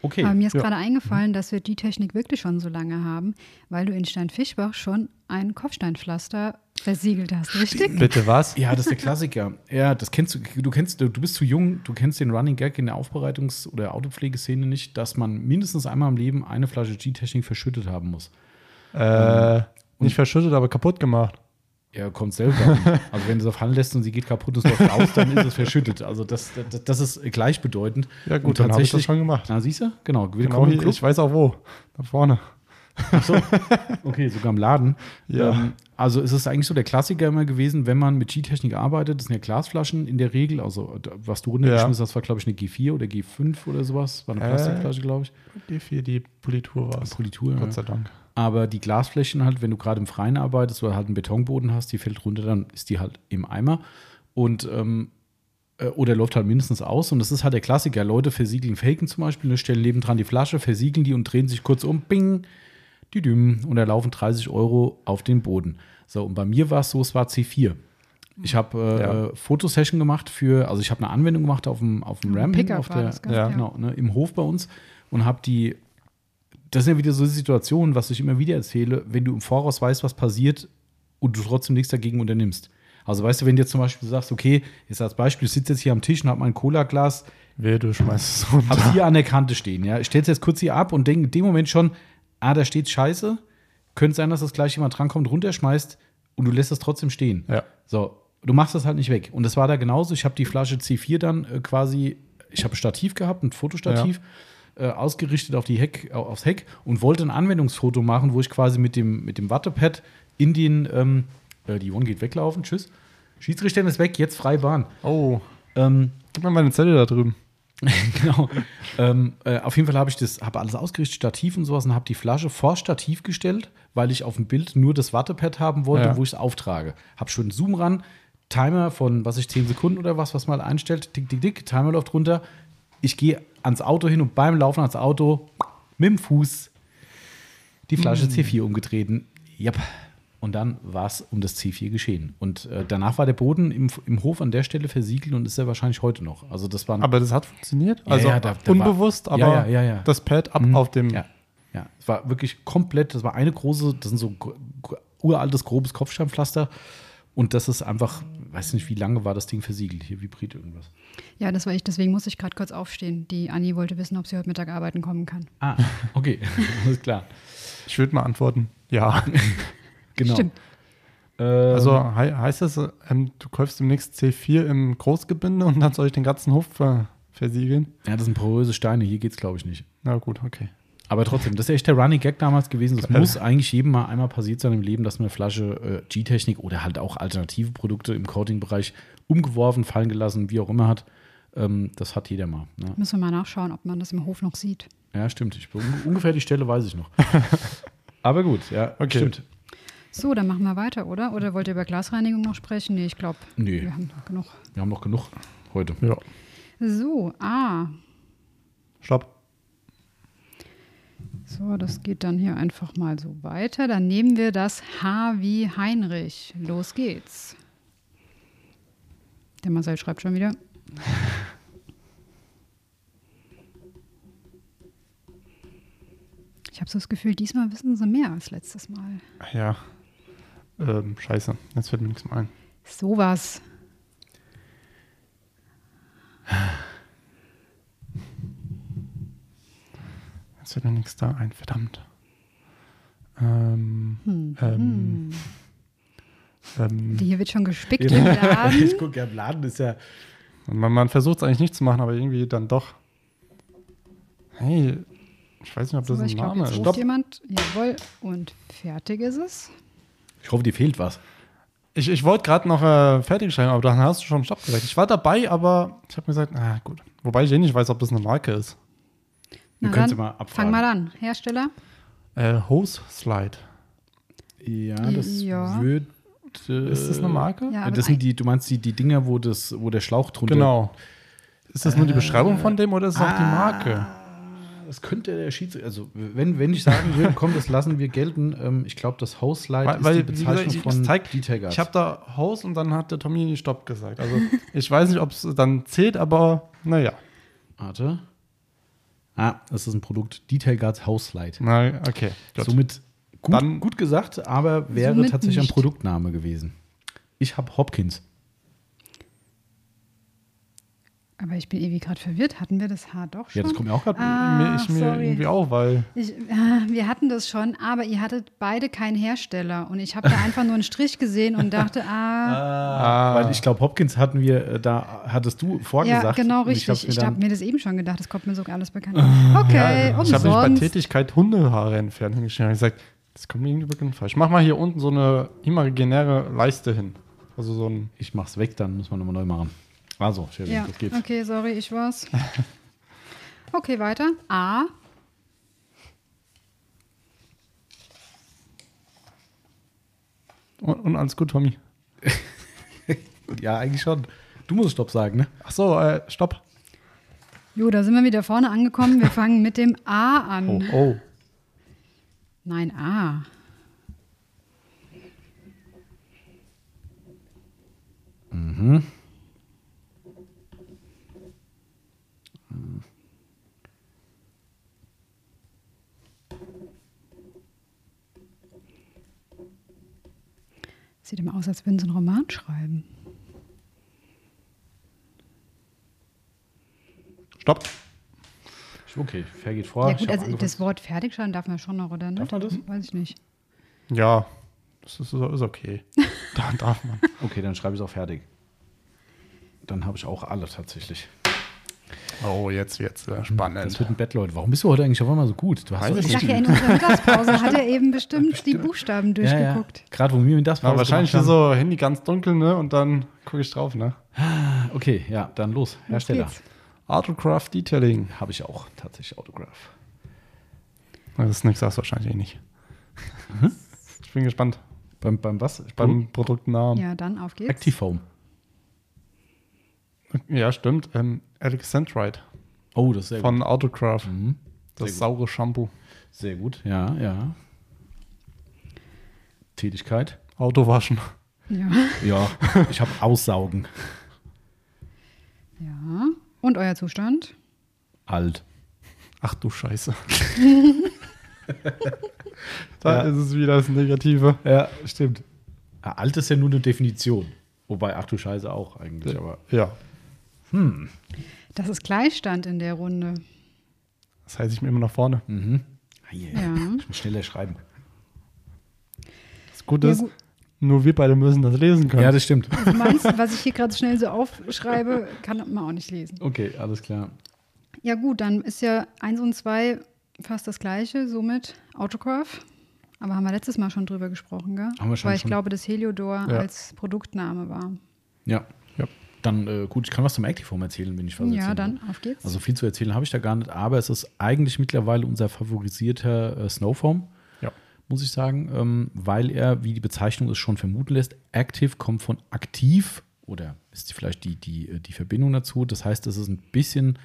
S1: Okay.
S2: Aber mir ist
S3: Ja.
S2: gerade eingefallen, dass wir die Technik wirklich schon so lange haben, weil du in Steinfischbach schon ein Kopfsteinpflaster versiegelt hast, richtig?
S3: Bitte was?
S1: Ja, das ist der Klassiker. Ja, das kennst du. Du kennst, du bist zu jung, du kennst den Running Gag in der Aufbereitungs- oder Autopflegeszene nicht, dass man mindestens einmal im Leben eine Flasche G-Technik verschüttet haben muss.
S3: Äh, nicht verschüttet, aber kaputt gemacht.
S1: Ja, kommt selber. an. Also wenn du es auf Hand lässt und sie geht kaputt und es läuft aus, dann ist es verschüttet. Also das, das, das ist gleichbedeutend.
S3: Ja
S1: Und
S3: gut, dann habe ich das schon gemacht.
S1: Na, siehst du? Genau.
S3: Genau,
S1: Club.
S3: ich weiß auch wo. Da vorne.
S1: Ach so. Okay, sogar im Laden.
S3: Ja.
S1: Ähm, also ist es eigentlich so der Klassiker immer gewesen, wenn man mit G-Technik arbeitet, das sind ja Glasflaschen in der Regel. Also was du runtergeschmissen hast, war glaube ich eine G4 oder G5 oder sowas. War eine
S3: Äh,
S1: Plastikflasche, glaube ich.
S3: Die für die Politur war es.
S1: Politur, ja.
S3: Gott sei Dank.
S1: Aber die Glasflächen halt, wenn du gerade im Freien arbeitest oder halt einen Betonboden hast, die fällt runter, dann ist die halt im Eimer. Und ähm, äh, oder läuft halt mindestens aus. Und das ist halt der Klassiker. Leute versiegeln Faken zum Beispiel, ne, stellen nebendran die Flasche, versiegeln die und drehen sich kurz um, bing, und da laufen 30 Euro auf den Boden. So, und bei mir war es so, es war C4. Ich habe äh,
S3: Ja.
S1: Fotosession gemacht für, also ich habe eine Anwendung gemacht auf dem, auf dem RAM, auf der,
S2: gell?
S3: ja,
S1: genau, ne, im Hof bei uns und habe die das sind ja wieder so Situationen, was ich immer wieder erzähle, wenn du im Voraus weißt, was passiert und du trotzdem nichts dagegen unternimmst. Also weißt du, wenn du jetzt zum Beispiel sagst, okay, jetzt als Beispiel, ich sitze jetzt hier am Tisch und habe mein Cola-Glas,
S3: Wehe, du schmeißt es runter.
S1: habe hier an der Kante stehen, ja, ich stelle es jetzt kurz hier ab und denke in dem Moment schon, ah, da steht Scheiße, könnte sein, dass das gleich jemand drankommt, runterschmeißt und du lässt es trotzdem stehen.
S3: Ja.
S1: So, du machst das halt nicht weg. Und das war da genauso. Ich habe die Flasche C4 dann äh, quasi, ich habe ein Stativ gehabt, ein Fotostativ, äh, ausgerichtet auf die Heck, au- aufs Heck und wollte ein Anwendungsfoto machen, wo ich quasi mit dem, mit dem Wattepad in den, ähm, äh, die One geht weglaufen, tschüss. Schiedsrichter ist weg, jetzt freie Bahn.
S3: Oh,
S1: Ähm,
S3: gib mir meine Zelle da drüben.
S1: genau. ähm, äh, auf jeden Fall habe ich das, habe alles ausgerichtet, Stativ und sowas und habe die Flasche vor Stativ gestellt, weil ich auf dem Bild nur das Wattepad haben wollte,
S3: Ja.
S1: wo ich es auftrage. Habe schon einen Zoom ran, Timer von, was ich, 10 Sekunden oder was, was man einstellt, tick, tick, tick, Timer läuft runter. Ich gehe ans Auto hin und beim Laufen ans Auto mit dem Fuß die Flasche C4 umgetreten. Yep. Und dann war es um das C4 geschehen. Und äh, danach war der Boden im, im Hof an der Stelle versiegelt und ist er wahrscheinlich heute noch. Also das war ein
S3: Aber das hat funktioniert?
S1: Ja,
S3: Also
S1: ja, da- da
S3: unbewusst,
S1: war-
S3: aber
S1: Ja, ja, ja, ja.
S3: das Pad ab
S1: Mhm.
S3: auf dem.
S1: Ja, ja. Es war wirklich komplett, das war eine große, das sind so uraltes, grobes Kopfsteinpflaster. Und das ist einfach, weiß nicht, wie lange war das Ding versiegelt. Hier vibriert irgendwas.
S2: Ja, das war ich, deswegen muss ich gerade kurz aufstehen. Die Anni wollte wissen, ob sie heute Mittag arbeiten kommen kann.
S1: Ah, okay, alles klar.
S3: Ich würde mal antworten, ja.
S1: Genau.
S2: Stimmt.
S1: Ähm,
S3: Also hei heißt das, ähm, du kaufst demnächst C4 im Großgebinde und dann soll ich den ganzen Hof ver versiegeln?
S1: ja, das sind poröse Steine. Hier geht's, glaube ich, nicht.
S3: Na gut, okay.
S1: Aber trotzdem, das ist echt der Running Gag damals gewesen. Das muss eigentlich jedem mal einmal passiert sein im Leben, dass eine Flasche äh, G-Technik oder halt auch alternative Produkte im Coating-Bereich umgeworfen, fallen gelassen, wie auch immer hat. Ähm, das hat jeder mal. Ne?
S2: Müssen wir mal nachschauen, ob man das im Hof noch sieht.
S1: Ja, stimmt. Ich, un- ungefähr die Stelle weiß ich noch. Aber gut, ja,
S3: Okay.
S1: stimmt.
S2: So, dann machen wir weiter, oder? Oder wollt ihr über Glasreinigung noch sprechen? Nee, ich glaube,
S1: Nee.
S2: wir haben noch genug.
S1: Wir haben noch genug heute.
S3: Ja.
S2: So, ah,
S3: Stopp.
S2: so, das geht dann hier einfach mal so weiter. Dann nehmen wir das H wie Heinrich. Los geht's. Der Marcel schreibt schon wieder. Ich habe so das Gefühl, diesmal wissen sie mehr als letztes Mal.
S3: Ja. Ähm, scheiße, jetzt fällt mir nichts mehr ein.
S2: Sowas.
S3: Jetzt fällt mir nichts da ein, verdammt. Ähm,
S2: Hm.
S3: ähm, ähm,
S2: Hier wird schon gespickt im Laden.
S1: ich gucke, der Laden ist ja.
S3: man, man versucht es eigentlich nicht zu machen, aber irgendwie dann doch. Hey, ich weiß nicht, ob das
S2: So,
S3: ein
S2: ich glaube,
S3: Name ist.
S1: Stopp.
S2: jemand. Jawohl. Und fertig ist es.
S1: Ich hoffe, dir fehlt was.
S3: Ich, ich wollte gerade noch äh, fertigstellen, aber dann hast du schon Stopp gesagt. Ich war dabei, aber ich habe mir gesagt, ah gut. Wobei ich eh nicht weiß, ob das eine Marke ist.
S1: Wir
S2: Na
S1: können sie
S2: dann,
S1: mal abfragen.
S2: Fang mal an. Hersteller.
S3: Äh, Hose Slide.
S1: Ja, das
S2: Ja.
S1: wird. äh,
S3: Ist das eine Marke?
S2: Ja, aber
S1: das sind die, du meinst die, die Dinger, wo, das, wo der Schlauch drunter
S3: Genau. Ist das nur die Beschreibung von dem oder ist es auch die Marke?
S1: Das könnte der Schiedsrichter, also wenn, wenn ich sagen würde, komm, das lassen wir gelten. Ähm, ich glaube, das Hauslight
S3: Weil-
S1: ist
S3: weil,
S1: die
S3: gesagt,
S1: Bezeichnung
S3: ich-
S1: von
S3: zeigt-
S1: Detailgas.
S3: Ich habe da Hose und dann hat der Tommy Stopp gesagt. Also ich weiß nicht, ob es dann zählt, aber naja.
S1: Warte. Ah, das ist ein Produkt Detailguards Hauslight.
S3: Na, okay. Gut.
S1: Somit gut,
S3: Dann-
S1: gut gesagt, aber wäre tatsächlich ein
S2: nicht.
S1: Produktname gewesen. Ich habe Hopkins.
S2: Aber ich bin irgendwie gerade verwirrt. Hatten wir das H doch schon?
S1: Ja, das kommt mir auch gerade.
S2: Ah,
S3: mir, ich mir
S2: sorry.
S3: irgendwie auch, weil
S2: Ich, äh, wir hatten das schon, aber ihr hattet beide keinen Hersteller. Und ich habe da einfach nur einen Strich gesehen und dachte, ah,
S3: Ah.
S1: Weil ich glaube, Hopkins hatten wir, äh, da hattest du vorgesagt.
S2: ja, genau richtig. Ich,
S1: mir
S2: habe mir das eben schon gedacht. Das kommt mir sogar alles bekannt. vor. Okay,
S3: ich habe mich bei. Tätigkeit Hundehaare entfernen hingeschrieben. Ich gesagt, das kommt mir irgendwie bekannt vor. Ich mach mal hier unten so eine imaginäre Leiste hin. Also so ein.
S1: Ich mach's weg, dann müssen wir nochmal neu machen. Also, Shelly,
S2: Ja,
S1: das geht.
S2: okay, sorry, ich war's. Okay, weiter. A.
S3: Und, und alles gut, Tommy.
S1: Ja, eigentlich schon. Du musst Stopp sagen, ne?
S3: Ach so, äh, stopp.
S2: Jo, da sind wir wieder vorne angekommen. Wir fangen mit dem A an.
S3: Oh, oh.
S2: Nein, A. Sieht immer aus, als würden sie einen Roman schreiben.
S3: Stopp.
S1: Okay, fair geht vor.
S2: ja gut, also das Wort fertig schreiben darf man schon noch, oder nicht?
S1: Darf man das?
S2: Weiß ich nicht.
S3: Ja, das ist, ist okay. da darf man.
S1: Okay, dann schreibe ich es auch fertig. Dann habe ich auch alle tatsächlich.
S3: Oh, jetzt wird's äh,
S1: Das
S3: spannend.
S1: wird ein Bett, Leute. Warum bist du heute eigentlich auf einmal so gut? Du hast
S3: Weiß ich
S2: dachte ja, in unserer Mittagspause hat er eben bestimmt die Buchstaben
S1: Ja, ja.
S2: durchgeguckt.
S1: Gerade wo wir das
S3: Ja, wahrscheinlich so Handy ganz dunkel, ne? Und dann gucke ich drauf, ne?
S1: Okay, ja, dann los. Hersteller.
S2: geht's.
S3: Autocraft Detailing.
S1: Habe ich auch tatsächlich Autograph.
S3: Das ist nichts, sagst du wahrscheinlich eh nicht. ich bin gespannt.
S1: Beim, beim was?
S3: Beim Produktnamen.
S2: Ja, dann auf geht's.
S1: Actifoam.
S3: Ja, stimmt. Ähm, Alexandrite
S1: Oh, das ist sehr
S3: von Autocraft.
S1: gut. Mhm.
S3: Das
S1: Sehr
S3: saure Shampoo.
S1: Sehr gut, ja, ja. Tätigkeit.
S3: Autowaschen.
S2: Ja.
S1: Ja, ich habe Aussaugen.
S2: ja. Und euer Zustand?
S1: Alt.
S3: Ach du Scheiße. da
S1: Ja.
S3: ist es wieder das Negative.
S1: Ja, stimmt. Ja, alt ist ja nur eine Definition. Wobei, ach du Scheiße auch eigentlich, aber.
S3: Ja.
S2: Das ist Gleichstand in der Runde.
S3: Das heißt, ich bin immer nach vorne.
S1: Mhm. Ah, yeah.
S2: Ja.
S1: Ich muss schneller schreiben.
S3: Das Gute
S2: Ja,
S3: ist,
S2: gut.
S3: nur wir beide müssen das lesen können.
S1: Ja, das stimmt.
S2: Du meinst, was ich hier gerade schnell so aufschreibe, kann man auch nicht lesen.
S1: Okay, alles klar.
S2: Ja gut, dann ist ja 1 und 2 fast das gleiche, somit Autograph. Aber haben wir letztes Mal schon drüber gesprochen, gell?
S1: Haben wir schon,
S2: Weil ich
S1: schon.
S2: glaube, dass Heliodor
S3: Ja.
S2: als Produktname war.
S1: Ja.
S3: Ja.
S1: Dann, äh, gut, ich kann was zum Activeform erzählen, wenn ich was
S2: ja,
S1: erzählen
S2: dann
S1: will.
S2: auf geht's.
S1: Also viel zu erzählen habe ich da gar nicht, aber es ist eigentlich mittlerweile unser favorisierter äh, Snowform,
S3: Ja.
S1: muss ich sagen, ähm, weil er, wie die Bezeichnung es schon vermuten lässt, Active kommt von aktiv oder ist vielleicht die, die, äh, die Verbindung dazu. Das heißt, es ist ein bisschen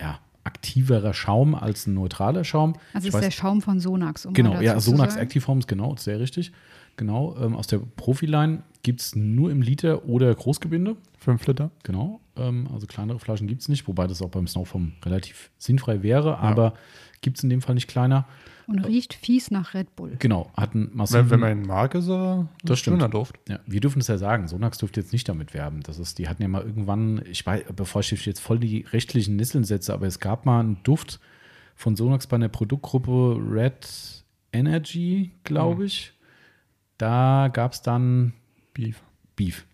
S1: ja, aktiverer Schaum als ein neutraler Schaum.
S2: also
S1: Ich
S2: ist der
S1: weiß-
S2: Schaum von Sonax. Um
S1: Genau, ja, Sonax. Activeform ist genau, ist sehr richtig. Genau, ähm, aus der Profiline gibt es nur im Liter oder Großgebinde.
S3: Fünf Liter.
S1: Genau, ähm, also kleinere Flaschen gibt es nicht, wobei das auch beim Snowform relativ sinnfrei wäre, aber gibt es in dem Fall nicht kleiner.
S2: Und riecht fies nach Red Bull.
S1: Genau, hat einen massiven.
S3: Wenn, wenn man ihn mag, ist er
S1: Das stimmt.
S3: schöner Duft.
S1: ja, wir dürfen es ja sagen, Sonax dürfte jetzt nicht damit werben. Das ist, die hatten ja mal irgendwann, ich weiß, bevor ich jetzt voll die rechtlichen Nisseln setze, aber es gab mal einen Duft von Sonax bei einer Produktgruppe Red Energy, glaube ich. Da gab es dann
S3: Beef.
S1: Beef.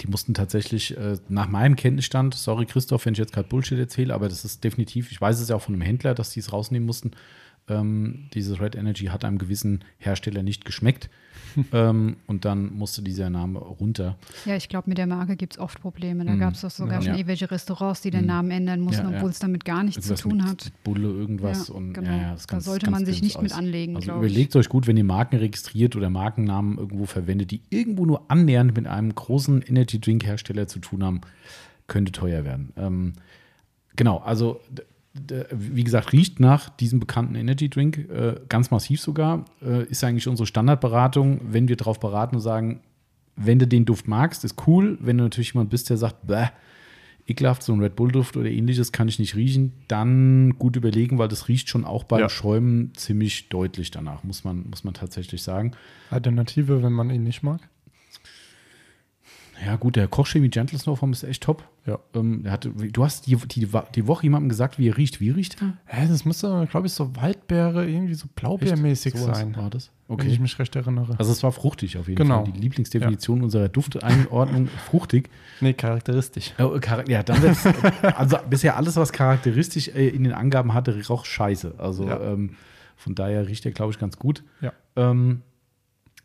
S1: Die mussten tatsächlich äh, nach meinem Kenntnisstand, sorry Christoph, wenn ich jetzt gerade Bullshit erzähle, aber das ist definitiv, ich weiß es ja auch von einem Händler, dass die es rausnehmen mussten. Ähm, dieses Red Energy hat einem gewissen Hersteller nicht geschmeckt. ähm, und dann musste dieser Name runter.
S2: Ja, ich glaube, mit der Marke gibt es oft Probleme. Da gab es doch sogar
S1: Ja.
S2: schon
S1: Ja.
S2: irgendwelche Restaurants, die den Namen ändern mussten,
S1: Ja,
S2: obwohl es damit gar nichts zu
S1: Irgendwas
S2: tun
S1: mit,
S2: hat.
S1: mit Bulle, irgendwas.
S2: Ja,
S1: und,
S2: genau.
S1: ja, ja, das
S2: Da
S1: ganz,
S2: sollte
S1: ganz
S2: man sich nicht mit
S1: Eis.
S2: anlegen,
S1: Also überlegt euch gut, wenn ihr Marken registriert oder Markennamen irgendwo verwendet, die irgendwo nur annähernd mit einem großen Energy Drink Hersteller zu tun haben, könnte teuer werden. Ähm, genau, also wie gesagt, riecht nach diesem bekannten Energy Drink, äh, ganz massiv sogar. Äh, ist eigentlich unsere Standardberatung, wenn wir darauf beraten und sagen, wenn du den Duft magst, ist cool. Wenn du natürlich jemand bist, der sagt, bäh, ekelhaft, so ein Red Bull-Duft oder ähnliches kann ich nicht riechen, dann gut überlegen, weil das riecht schon auch beim
S3: Ja.
S1: Schäumen ziemlich deutlich danach, muss man, muss man tatsächlich sagen.
S3: Alternative, wenn man ihn nicht mag.
S1: Ja, gut, der Kochchemie Gentle Snowform ist echt top.
S3: Ja.
S1: Ähm, der hatte, du hast die, die, die Woche jemandem gesagt, wie er riecht. Wie riecht er?
S3: Hä, das müsste, glaube ich, so Waldbeere, irgendwie so blaubeermäßig?
S1: Sowas
S3: sein.
S1: War das?
S3: Wenn ich
S1: Okay.
S3: mich recht erinnere.
S1: Also es war fruchtig auf jeden
S3: Genau.
S1: Fall. Die Lieblingsdefinition unserer Dufteinordnung, fruchtig.
S3: Nee, charakteristisch.
S1: Ja, chara- Ja, dann wird's, also bisher alles, was charakteristisch äh, in den Angaben hatte, roch scheiße. Also
S3: Ja.
S1: ähm, von daher riecht er, glaube ich, ganz gut.
S3: Ja.
S1: Ähm,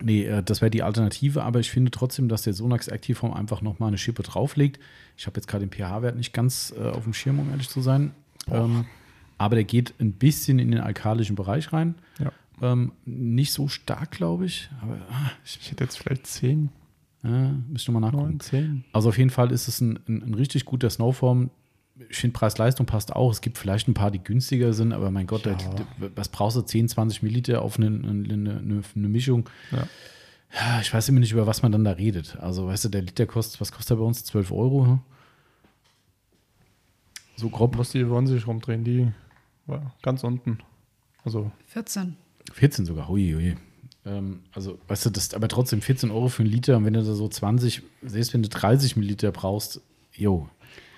S1: nee, äh, das wäre die Alternative, aber ich finde trotzdem, dass der Sonax Activeform einfach nochmal eine Schippe drauflegt. Ich habe jetzt gerade den pH-Wert nicht ganz äh, auf dem Schirm, um ehrlich zu sein. Ähm, aber der geht ein bisschen in den alkalischen Bereich rein.
S3: Ja.
S1: Ähm, nicht so stark, glaube ich. Aber ah, ich,
S3: Ich hätte jetzt vielleicht 10,
S1: äh, müsste nochmal nachgucken.
S3: 9, 10.
S1: Also auf jeden Fall ist es ein, ein, ein richtig guter Snowform. Ich finde, Preis-Leistung passt auch. Es gibt vielleicht ein paar, die günstiger sind, aber mein Gott,
S3: Ja.
S1: was brauchst du? 10, 20 Milliliter auf eine, eine, eine, eine Mischung?
S3: Ja.
S1: Ja, ich weiß immer nicht, über was man dann da redet. Also, weißt du, der Liter kostet, was kostet der bei uns? 12 Euro? hm? So grob.
S3: Muss die wollen sich rumdrehen, die war ganz unten. Also,
S2: 14.
S1: 14 sogar, hui, hui. Ähm, also, weißt du, das ist aber trotzdem 14 Euro für einen Liter und wenn du da so 20, selbst wenn du 30 Milliliter brauchst, jo,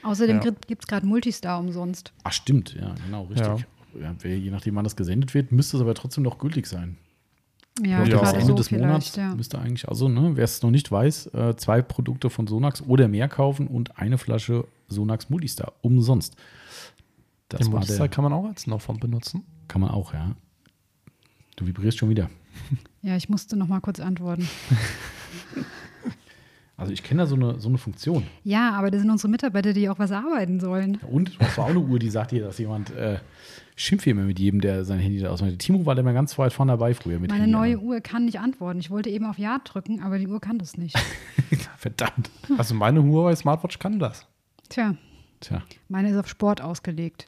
S2: Außerdem
S3: Ja.
S2: gibt es gerade Multistar umsonst.
S1: Ach, stimmt, ja, genau, richtig. Ja. wer- je nachdem, wann das gesendet wird, müsste es aber trotzdem noch gültig sein.
S2: Ja,
S3: Ja,
S1: das
S2: gerade
S1: Ende
S2: so
S1: des Monats
S2: ja.
S1: müsste eigentlich, also, ne, wer es noch nicht weiß, äh, zwei Produkte von Sonax oder mehr kaufen und eine Flasche Sonax Multistar umsonst. Das
S3: den Multistar
S1: der,
S3: kann man auch als Snowform benutzen.
S1: kann man auch, ja. Du vibrierst schon wieder.
S2: Ja, ich musste noch mal kurz antworten.
S1: Also ich kenne da so eine, so eine Funktion.
S2: Ja, aber das sind unsere Mitarbeiter, die auch was arbeiten sollen.
S1: Und du hast auch eine Uhr, die sagt dir, dass jemand äh, schimpft hier immer mit jedem, der sein Handy da ausmacht. Timo war da immer ganz weit vorne dabei früher mit
S2: Meine
S1: Handy.
S2: neue Uhr kann nicht antworten. Ich wollte eben auf Ja drücken, aber die Uhr kann das nicht.
S1: Verdammt.
S3: Also, meine Huawei Smartwatch kann das.
S2: Tja,
S1: Tja.
S2: meine ist auf Sport ausgelegt.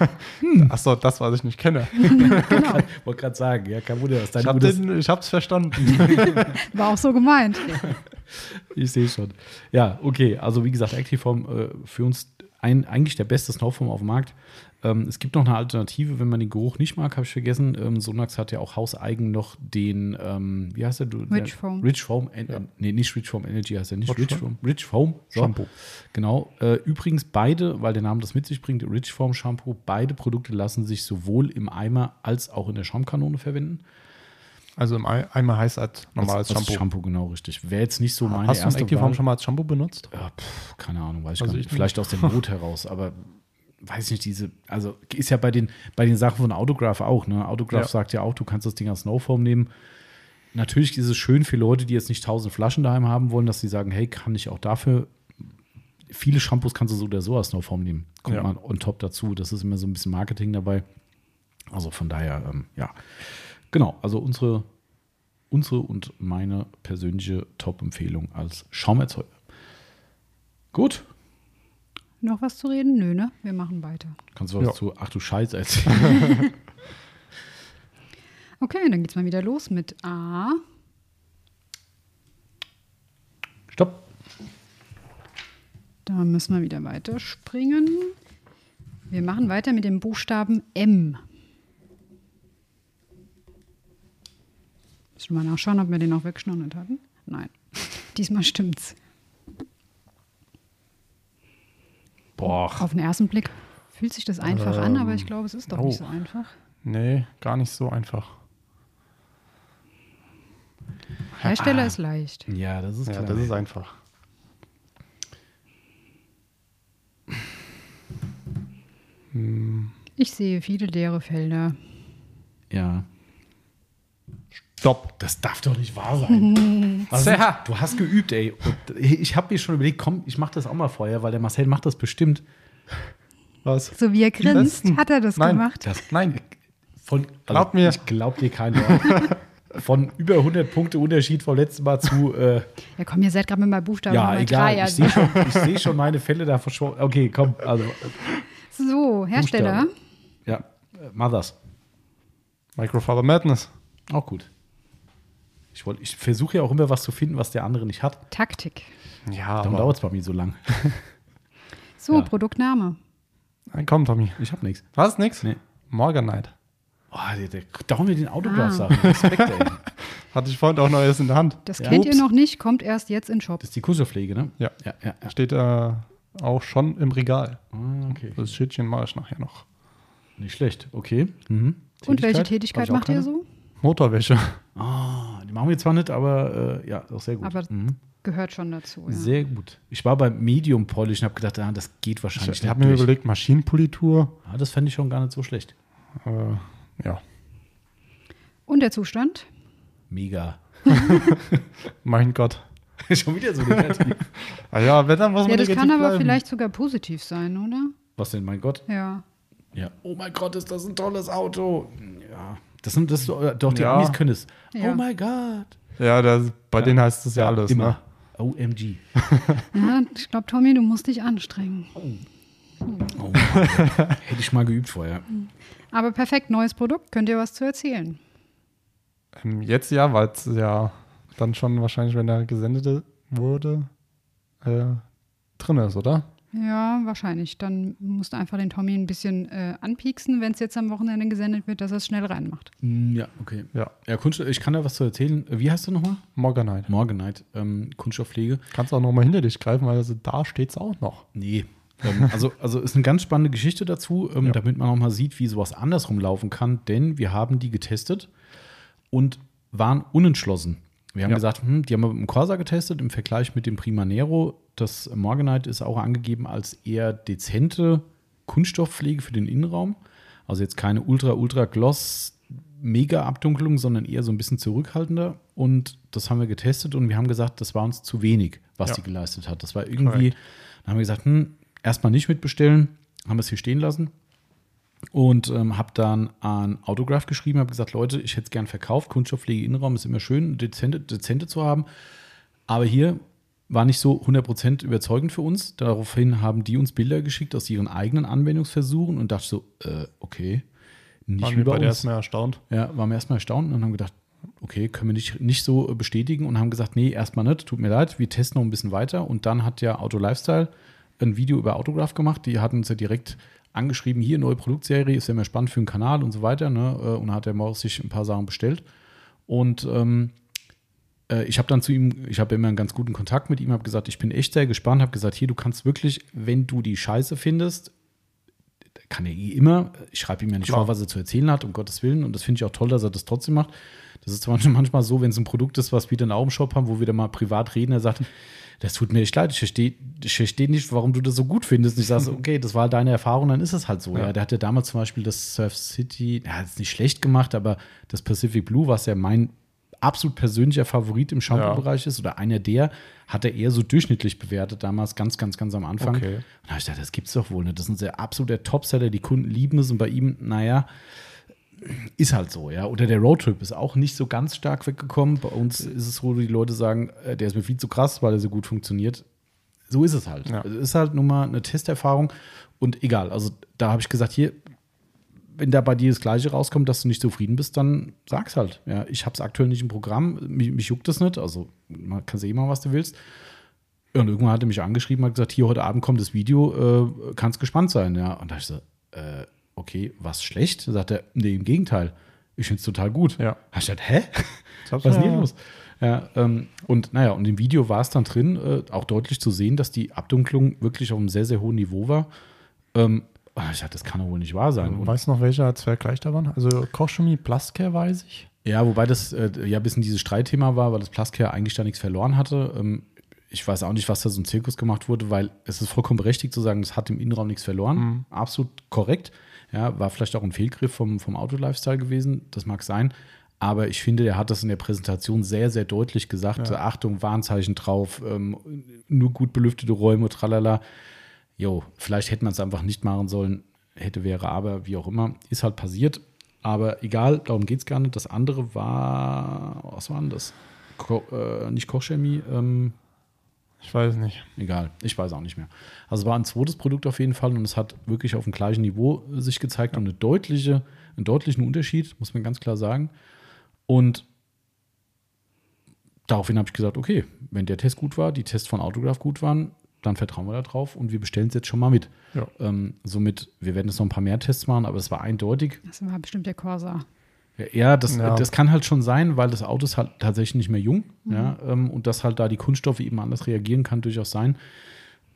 S3: Achso, das, was ich nicht kenne.
S2: genau.
S1: Wollte gerade sagen, ja, kein Wunder, dass
S3: Ich
S1: deine
S3: habe ich hab's verstanden.
S2: War auch so gemeint.
S1: Ich sehe schon. Ja, okay. Also wie gesagt, Activeform äh, für uns ein, eigentlich der beste Snowform auf dem Markt. Ähm, es gibt noch eine Alternative, wenn man den Geruch nicht mag, habe ich vergessen. Ähm, Sonax hat ja auch hauseigen noch den, ähm, wie heißt der?
S2: Rich
S1: der,
S2: Foam.
S1: Rich Foam. En, Nee, nicht Rich Foam Energy heißt der nicht.
S3: Rich?
S1: Foam. Rich Foam. So.
S3: Shampoo.
S1: Genau. Äh, übrigens beide, weil der Name das mit sich bringt, Rich Foam Shampoo, beide Produkte lassen sich sowohl im Eimer als auch in der Schaumkanone verwenden.
S3: Also, im Ei- Eimer heiß als normales
S1: als,
S3: Shampoo.
S1: Shampoo, genau, richtig. Wäre jetzt nicht so meine
S3: Hast du
S1: erste
S3: Activeform
S1: Wahl.
S3: schon mal als Shampoo benutzt?
S1: Ja, pff, keine Ahnung, weiß ich
S3: Also
S1: gar nicht.
S3: ich
S1: Vielleicht aus der Not heraus, aber weiß nicht, diese, also ist ja bei den, bei den Sachen von Autograph auch, ne? Autograph
S3: Ja.
S1: sagt ja auch, du kannst das Ding als Snowform nehmen. Natürlich ist es schön für Leute, die jetzt nicht tausend Flaschen daheim haben wollen, dass sie sagen, hey, kann ich auch dafür, viele Shampoos kannst du so oder so als Snowform nehmen. Kommt
S3: Ja.
S1: mal on top dazu. Das ist immer so ein bisschen Marketing dabei. Also von daher, ähm, ja. Genau, also unsere, unsere und meine persönliche Top-Empfehlung als Schaumerzeuger. Gut,
S2: Noch was zu reden? Nö, ne? Wir machen weiter.
S1: kannst du was
S3: Ja.
S1: zu, ach du Scheiße erzählen.
S2: Okay, dann geht's mal wieder los mit A.
S1: Stopp.
S2: Da müssen wir wieder weiterspringen. Wir machen weiter mit dem Buchstaben M. Müssen wir mal nachschauen, ob wir den auch nicht hatten? Nein. Diesmal stimmt's.
S1: Boah,
S2: Auf den ersten Blick fühlt sich das einfach an, aber ich
S3: Ähm,
S2: glaube, es ist doch
S3: oh.
S2: nicht so einfach.
S3: Nee, gar nicht so einfach.
S2: Hersteller ist leicht.
S1: ja, das ist
S3: Ja,
S1: klar.
S3: das ist einfach.
S2: Ich sehe viele leere Felder.
S1: ja.
S3: Stopp.
S1: Das darf doch nicht wahr sein. Also,
S3: Tja.
S1: du hast geübt, ey. Und ich habe mir schon überlegt, komm, ich mache das auch mal vorher, weil der Marcel macht das bestimmt.
S3: Was?
S2: So wie er grinst, hat er das
S3: Nein.
S2: gemacht.
S1: Das
S3: Nein.
S1: von,
S3: Glaub mir.
S1: Ich glaub dir kein Wort. Von über 100 Punkte Unterschied vom letzten Mal zu, äh,
S2: Ja, komm, ihr seid gerade mit meinem Buchstaben
S1: ja, egal.
S2: drei.
S1: Ich
S2: Also.
S1: sehe schon, ich seh schon meine Fälle da verschwunden. Okay, komm, also,
S2: So, Hersteller.
S1: Buchstaben. ja, äh, Mothers.
S3: Microfather Madness.
S1: Auch gut. Ich, wollt- ich versuche ja auch immer was zu finden, was der andere nicht hat.
S2: Taktik.
S3: Ja,
S1: Darum dauert es bei mir so lang.
S2: So,
S1: Ja.
S2: Produktname.
S3: Nein, komm, Tommy.
S1: Ich habe nichts.
S3: Was? Nix?
S1: Nee.
S3: Morganite.
S1: Oh, der, der, dauern wir den Autograph-Sachen. Respekt, ey.
S3: Hatte ich vorhin auch noch erst in der Hand.
S2: Das
S1: Ja.
S2: kennt
S1: Ups.
S2: ihr noch nicht, kommt erst jetzt in Shop.
S1: Das ist die Kuschelpflege, ne?
S3: Ja.
S1: Ja, ja, ja.
S3: Steht äh, auch schon im Regal.
S1: Ah, okay.
S3: Das Schildchen mache ich nachher noch.
S1: Nicht schlecht. Okay. Mhm.
S2: Und welche Tätigkeit macht ihr
S1: keine?
S2: so?
S3: Motorwäsche.
S1: Ah, die machen wir zwar nicht, aber äh, ja, auch sehr gut.
S2: Aber
S1: mhm.
S2: gehört schon dazu. Ja.
S1: Sehr gut. Ich war beim Medium Polish und habe gedacht, ah, das geht wahrscheinlich
S3: Ich
S1: nicht
S3: habe mir überlegt, Maschinenpolitur.
S1: Ah, das fände ich schon gar nicht so schlecht.
S3: Äh, ja,
S2: Und der Zustand?
S1: Mega.
S3: mein Gott.
S1: schon wieder so negativ.
S3: Ah ja, wenn dann was
S2: Ja, das kann aber vielleicht sogar positiv sein, oder?
S1: Was denn, mein Gott?
S2: Ja.
S1: Ja. Oh mein Gott, ist das ein tolles Auto. Ja. Das sind das doch die
S3: Ja.
S1: Amis können es.
S2: Ja.
S1: Oh mein Gott.
S3: Ja, das, bei denen heißt es ja, alles.
S1: Immer.
S3: Ne?
S1: OMG.
S2: Ja, ich glaube, Tommy, du musst dich anstrengen.
S1: Oh Mann. Hätte ich mal geübt vorher.
S2: Aber perfekt, neues Produkt, könnt ihr was zu erzählen?
S3: Ähm, jetzt ja, weil es ja dann schon wahrscheinlich, wenn er gesendet wurde, äh, drin ist, oder?
S2: Ja, wahrscheinlich. Dann musst du einfach den Tommy ein bisschen äh, anpieksen, wenn es jetzt am Wochenende gesendet wird, dass er es schnell reinmacht.
S1: Mm, Ja, okay.
S3: Ja.
S1: Ja, Kunst, ich kann da was zu erzählen. Wie heißt du nochmal?
S3: Morganite.
S1: Morganite, ähm, Kunststoffpflege.
S3: Kannst auch nochmal hinter dich greifen, weil also da steht es auch noch.
S1: Nee. ähm, also, also ist eine ganz spannende Geschichte dazu, ähm,
S3: Ja.
S1: damit man auch mal sieht, wie sowas andersrum laufen kann, denn wir haben die getestet und waren unentschlossen. Wir haben
S3: Ja.
S1: gesagt, hm, die haben wir mit dem Corsa getestet im Vergleich mit dem Prima Nero. Das Morganite ist auch angegeben als eher dezente Kunststoffpflege für den Innenraum. Also jetzt keine ultra, ultra gloss mega Abdunkelung, sondern eher so ein bisschen zurückhaltender. Und das haben wir getestet und wir haben gesagt, das war uns zu wenig, was
S3: Ja.
S1: die geleistet hat. Das war irgendwie,
S3: Korrekt.
S1: dann haben wir gesagt, hm, erstmal nicht mitbestellen, haben wir es hier stehen lassen und ähm, habe dann an Autograph geschrieben, habe gesagt, Leute, ich hätte es gern verkauft, Kunststoffpflege Innenraum ist immer schön, dezente, dezente zu haben, aber hier war nicht so 100% überzeugend für uns. Daraufhin haben die uns Bilder geschickt aus ihren eigenen Anwendungsversuchen und dachte so, äh, okay, nicht
S3: Waren wir
S1: bei uns.
S3: erstmal erstaunt.
S1: Ja, waren wir erstmal erstaunt und haben gedacht, okay, können wir nicht, nicht so äh, bestätigen und haben gesagt, nee, erstmal nicht, tut mir leid, wir testen noch ein bisschen weiter. Und dann hat ja Auto Lifestyle ein Video über Autograph gemacht. Die hatten uns ja direkt angeschrieben, hier, neue Produktserie, ist ja mehr spannend für den Kanal und so weiter. Ne? Äh, Und hat der Maus sich ein paar Sachen bestellt. Und ähm, äh, ich habe dann zu ihm, ich habe immer einen ganz guten Kontakt mit ihm, habe gesagt, ich bin echt sehr gespannt, habe gesagt, hier, du kannst wirklich, wenn du die Scheiße findest, kann er eh immer. Ich schreibe ihm ja nicht
S3: Klar.
S1: vor, was er zu erzählen hat, um Gottes Willen. Und das finde ich auch toll, dass er das trotzdem macht. Das ist zwar manchmal so, wenn es ein Produkt ist, was wir dann auch im Shop haben, wo wir dann mal privat reden, er sagt, das tut mir echt leid, ich verstehe ich versteh nicht, warum du das so gut findest. Und ich sage so, okay, das war deine Erfahrung, dann ist es halt so. Ja.
S3: Ja.
S1: Der hatte damals zum Beispiel das Surf City, er hat es nicht schlecht gemacht, aber das Pacific Blue, was ja mein absolut persönlicher Favorit im Shampoo-Bereich ist oder einer der, hat er eher so durchschnittlich bewertet, damals ganz, ganz, ganz am Anfang.
S3: Okay.
S1: Und da habe ich gedacht, das gibt's doch wohl nicht. Das ist ein absoluter Topseller, die Kunden lieben es und bei ihm, naja, ist halt so, ja. Oder der Roadtrip ist auch nicht so ganz stark weggekommen. Bei uns ist es so, die Leute sagen, äh, der ist mir viel zu krass, weil er so gut funktioniert. So ist es halt.
S3: Ja.
S1: Es ist halt nun mal eine Testerfahrung und egal. Also da habe ich gesagt, hier, wenn da bei dir das Gleiche rauskommt, dass du nicht zufrieden bist, dann sag's halt. Ja, ich habe es aktuell nicht im Programm, mich, mich juckt das nicht. Also man kann eh mal, was du willst. Und irgendwann hat er mich angeschrieben, hat gesagt, hier heute Abend kommt das Video, äh, kannst gespannt sein, ja. Und da ich so, äh, okay, was schlecht? Sagt er, nee, im Gegenteil. Ich finde es total gut.
S3: Ja.
S1: Hab ich gesagt, hä? Was ist denn hier
S3: ja-
S1: los? Ja, ähm, und naja, und im Video war es dann drin, äh, auch deutlich zu sehen, dass die Abdunklung wirklich auf einem sehr, sehr hohen Niveau war. Ähm, ah, ich dachte, das kann doch wohl nicht wahr sein. Und,
S3: Weißt du noch, welche als Vergleich da waren? Also Kochchemie, Plascare weiß ich.
S1: ja, wobei das äh, ja ein bisschen dieses Streitthema war, weil das Plascare eigentlich da nichts verloren hatte. Ähm, ich weiß auch nicht, was da so ein Zirkus gemacht wurde, weil es ist vollkommen berechtigt zu sagen, es hat im Innenraum nichts verloren. Absolut korrekt. Ja, war vielleicht auch ein Fehlgriff vom, vom Auto-Lifestyle gewesen, das mag sein. Aber ich finde, der hat das in der Präsentation sehr, sehr deutlich gesagt. Achtung, Warnzeichen drauf, ähm, nur gut belüftete Räume, tralala. Jo, vielleicht hätte man es einfach nicht machen sollen. Hätte, wäre, aber, wie auch immer. Ist halt passiert. Aber egal, darum geht es gar nicht. Das andere war, was war denn das? Ko äh, nicht Kochchemie, ähm,
S3: Ich weiß nicht.
S1: Egal, ich weiß auch nicht mehr. Also es war ein zweites Produkt auf jeden Fall und es hat wirklich auf dem gleichen Niveau sich gezeigt und eine deutliche, einen deutlichen Unterschied, muss man ganz klar sagen. Und daraufhin habe ich gesagt, okay, wenn der Test gut war, die Tests von Autograph gut waren, dann vertrauen wir da drauf und wir bestellen es jetzt schon mal mit.
S3: Ja.
S1: Ähm, somit, wir werden jetzt noch ein paar mehr Tests machen, aber es war eindeutig.
S2: Das war bestimmt der Corsa.
S1: Ja, das,
S3: Ja.
S1: das kann halt schon sein, weil das Auto ist halt tatsächlich nicht mehr jung. Ja, ähm, und dass halt da die Kunststoffe eben anders reagieren, kann durchaus sein.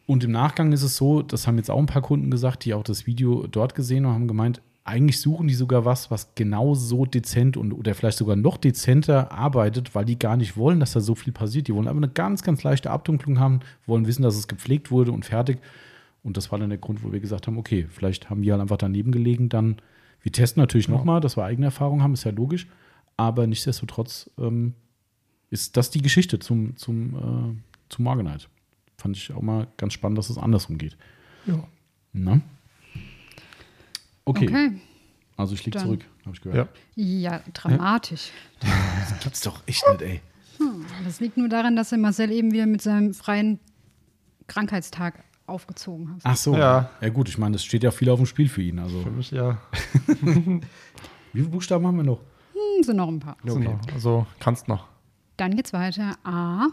S1: Und im Nachgang ist es so, das haben jetzt auch ein paar Kunden gesagt, die auch das Video dort gesehen haben, haben gemeint, eigentlich suchen die sogar was, was genau so dezent und oder vielleicht sogar noch dezenter arbeitet, weil die gar nicht wollen, dass da so viel passiert. Die wollen aber eine ganz, ganz leichte Abdunklung haben, wollen wissen, dass es gepflegt wurde und fertig. Und das war dann der Grund, wo wir gesagt haben, okay, vielleicht haben wir halt einfach daneben gelegen, dann, wir testen natürlich
S3: Ja.
S1: nochmal, dass wir eigene Erfahrung haben, ist ja logisch, aber nichtsdestotrotz ähm, ist das die Geschichte zum, zum, äh, zum Morganite. Fand ich auch mal ganz spannend, dass es andersrum geht.
S3: Ja.
S1: Na? Okay,
S2: Okay.
S1: also ich liege zurück, habe ich gehört.
S3: Ja.
S2: Ja, dramatisch.
S1: Das gibt's doch echt nicht, ey.
S2: Das liegt nur daran, dass der Marcel eben wieder mit seinem freien Krankheitstag aufgezogen hat.
S1: Ach so.
S3: Ja.
S1: Ja, gut, ich meine, es steht ja viel auf dem Spiel für ihn. Also,
S3: Für mich ja.
S1: wie viele Buchstaben haben wir noch?
S2: Hm, sind noch ein paar.
S3: So noch. Also kannst noch.
S2: Dann geht's weiter. A.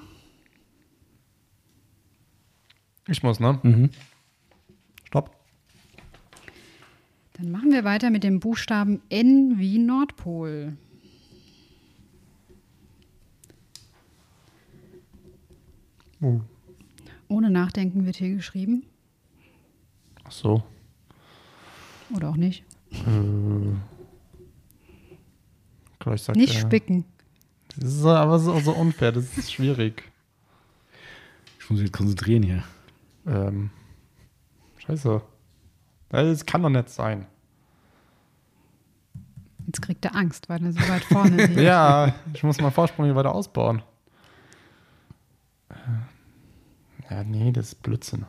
S3: Ich muss, ne?
S1: Mhm.
S3: Stopp.
S2: Dann machen wir weiter mit dem Buchstaben N wie Nordpol.
S3: Uh.
S2: Ohne Nachdenken wird hier geschrieben.
S3: Ach so.
S2: Oder auch nicht.
S3: Äh. Gleich sagt
S2: Nicht
S3: er-
S2: spicken.
S3: Das ist so- aber so, so unfair, das ist schwierig.
S1: Ich muss mich jetzt konzentrieren hier.
S3: Ähm. Scheiße. Das kann doch nicht sein.
S2: Jetzt kriegt er Angst, weil er so weit vorne liegt.
S3: Ja, ich muss meinen Vorsprung hier weiter ausbauen. Ja, nee, das ist Blödsinn.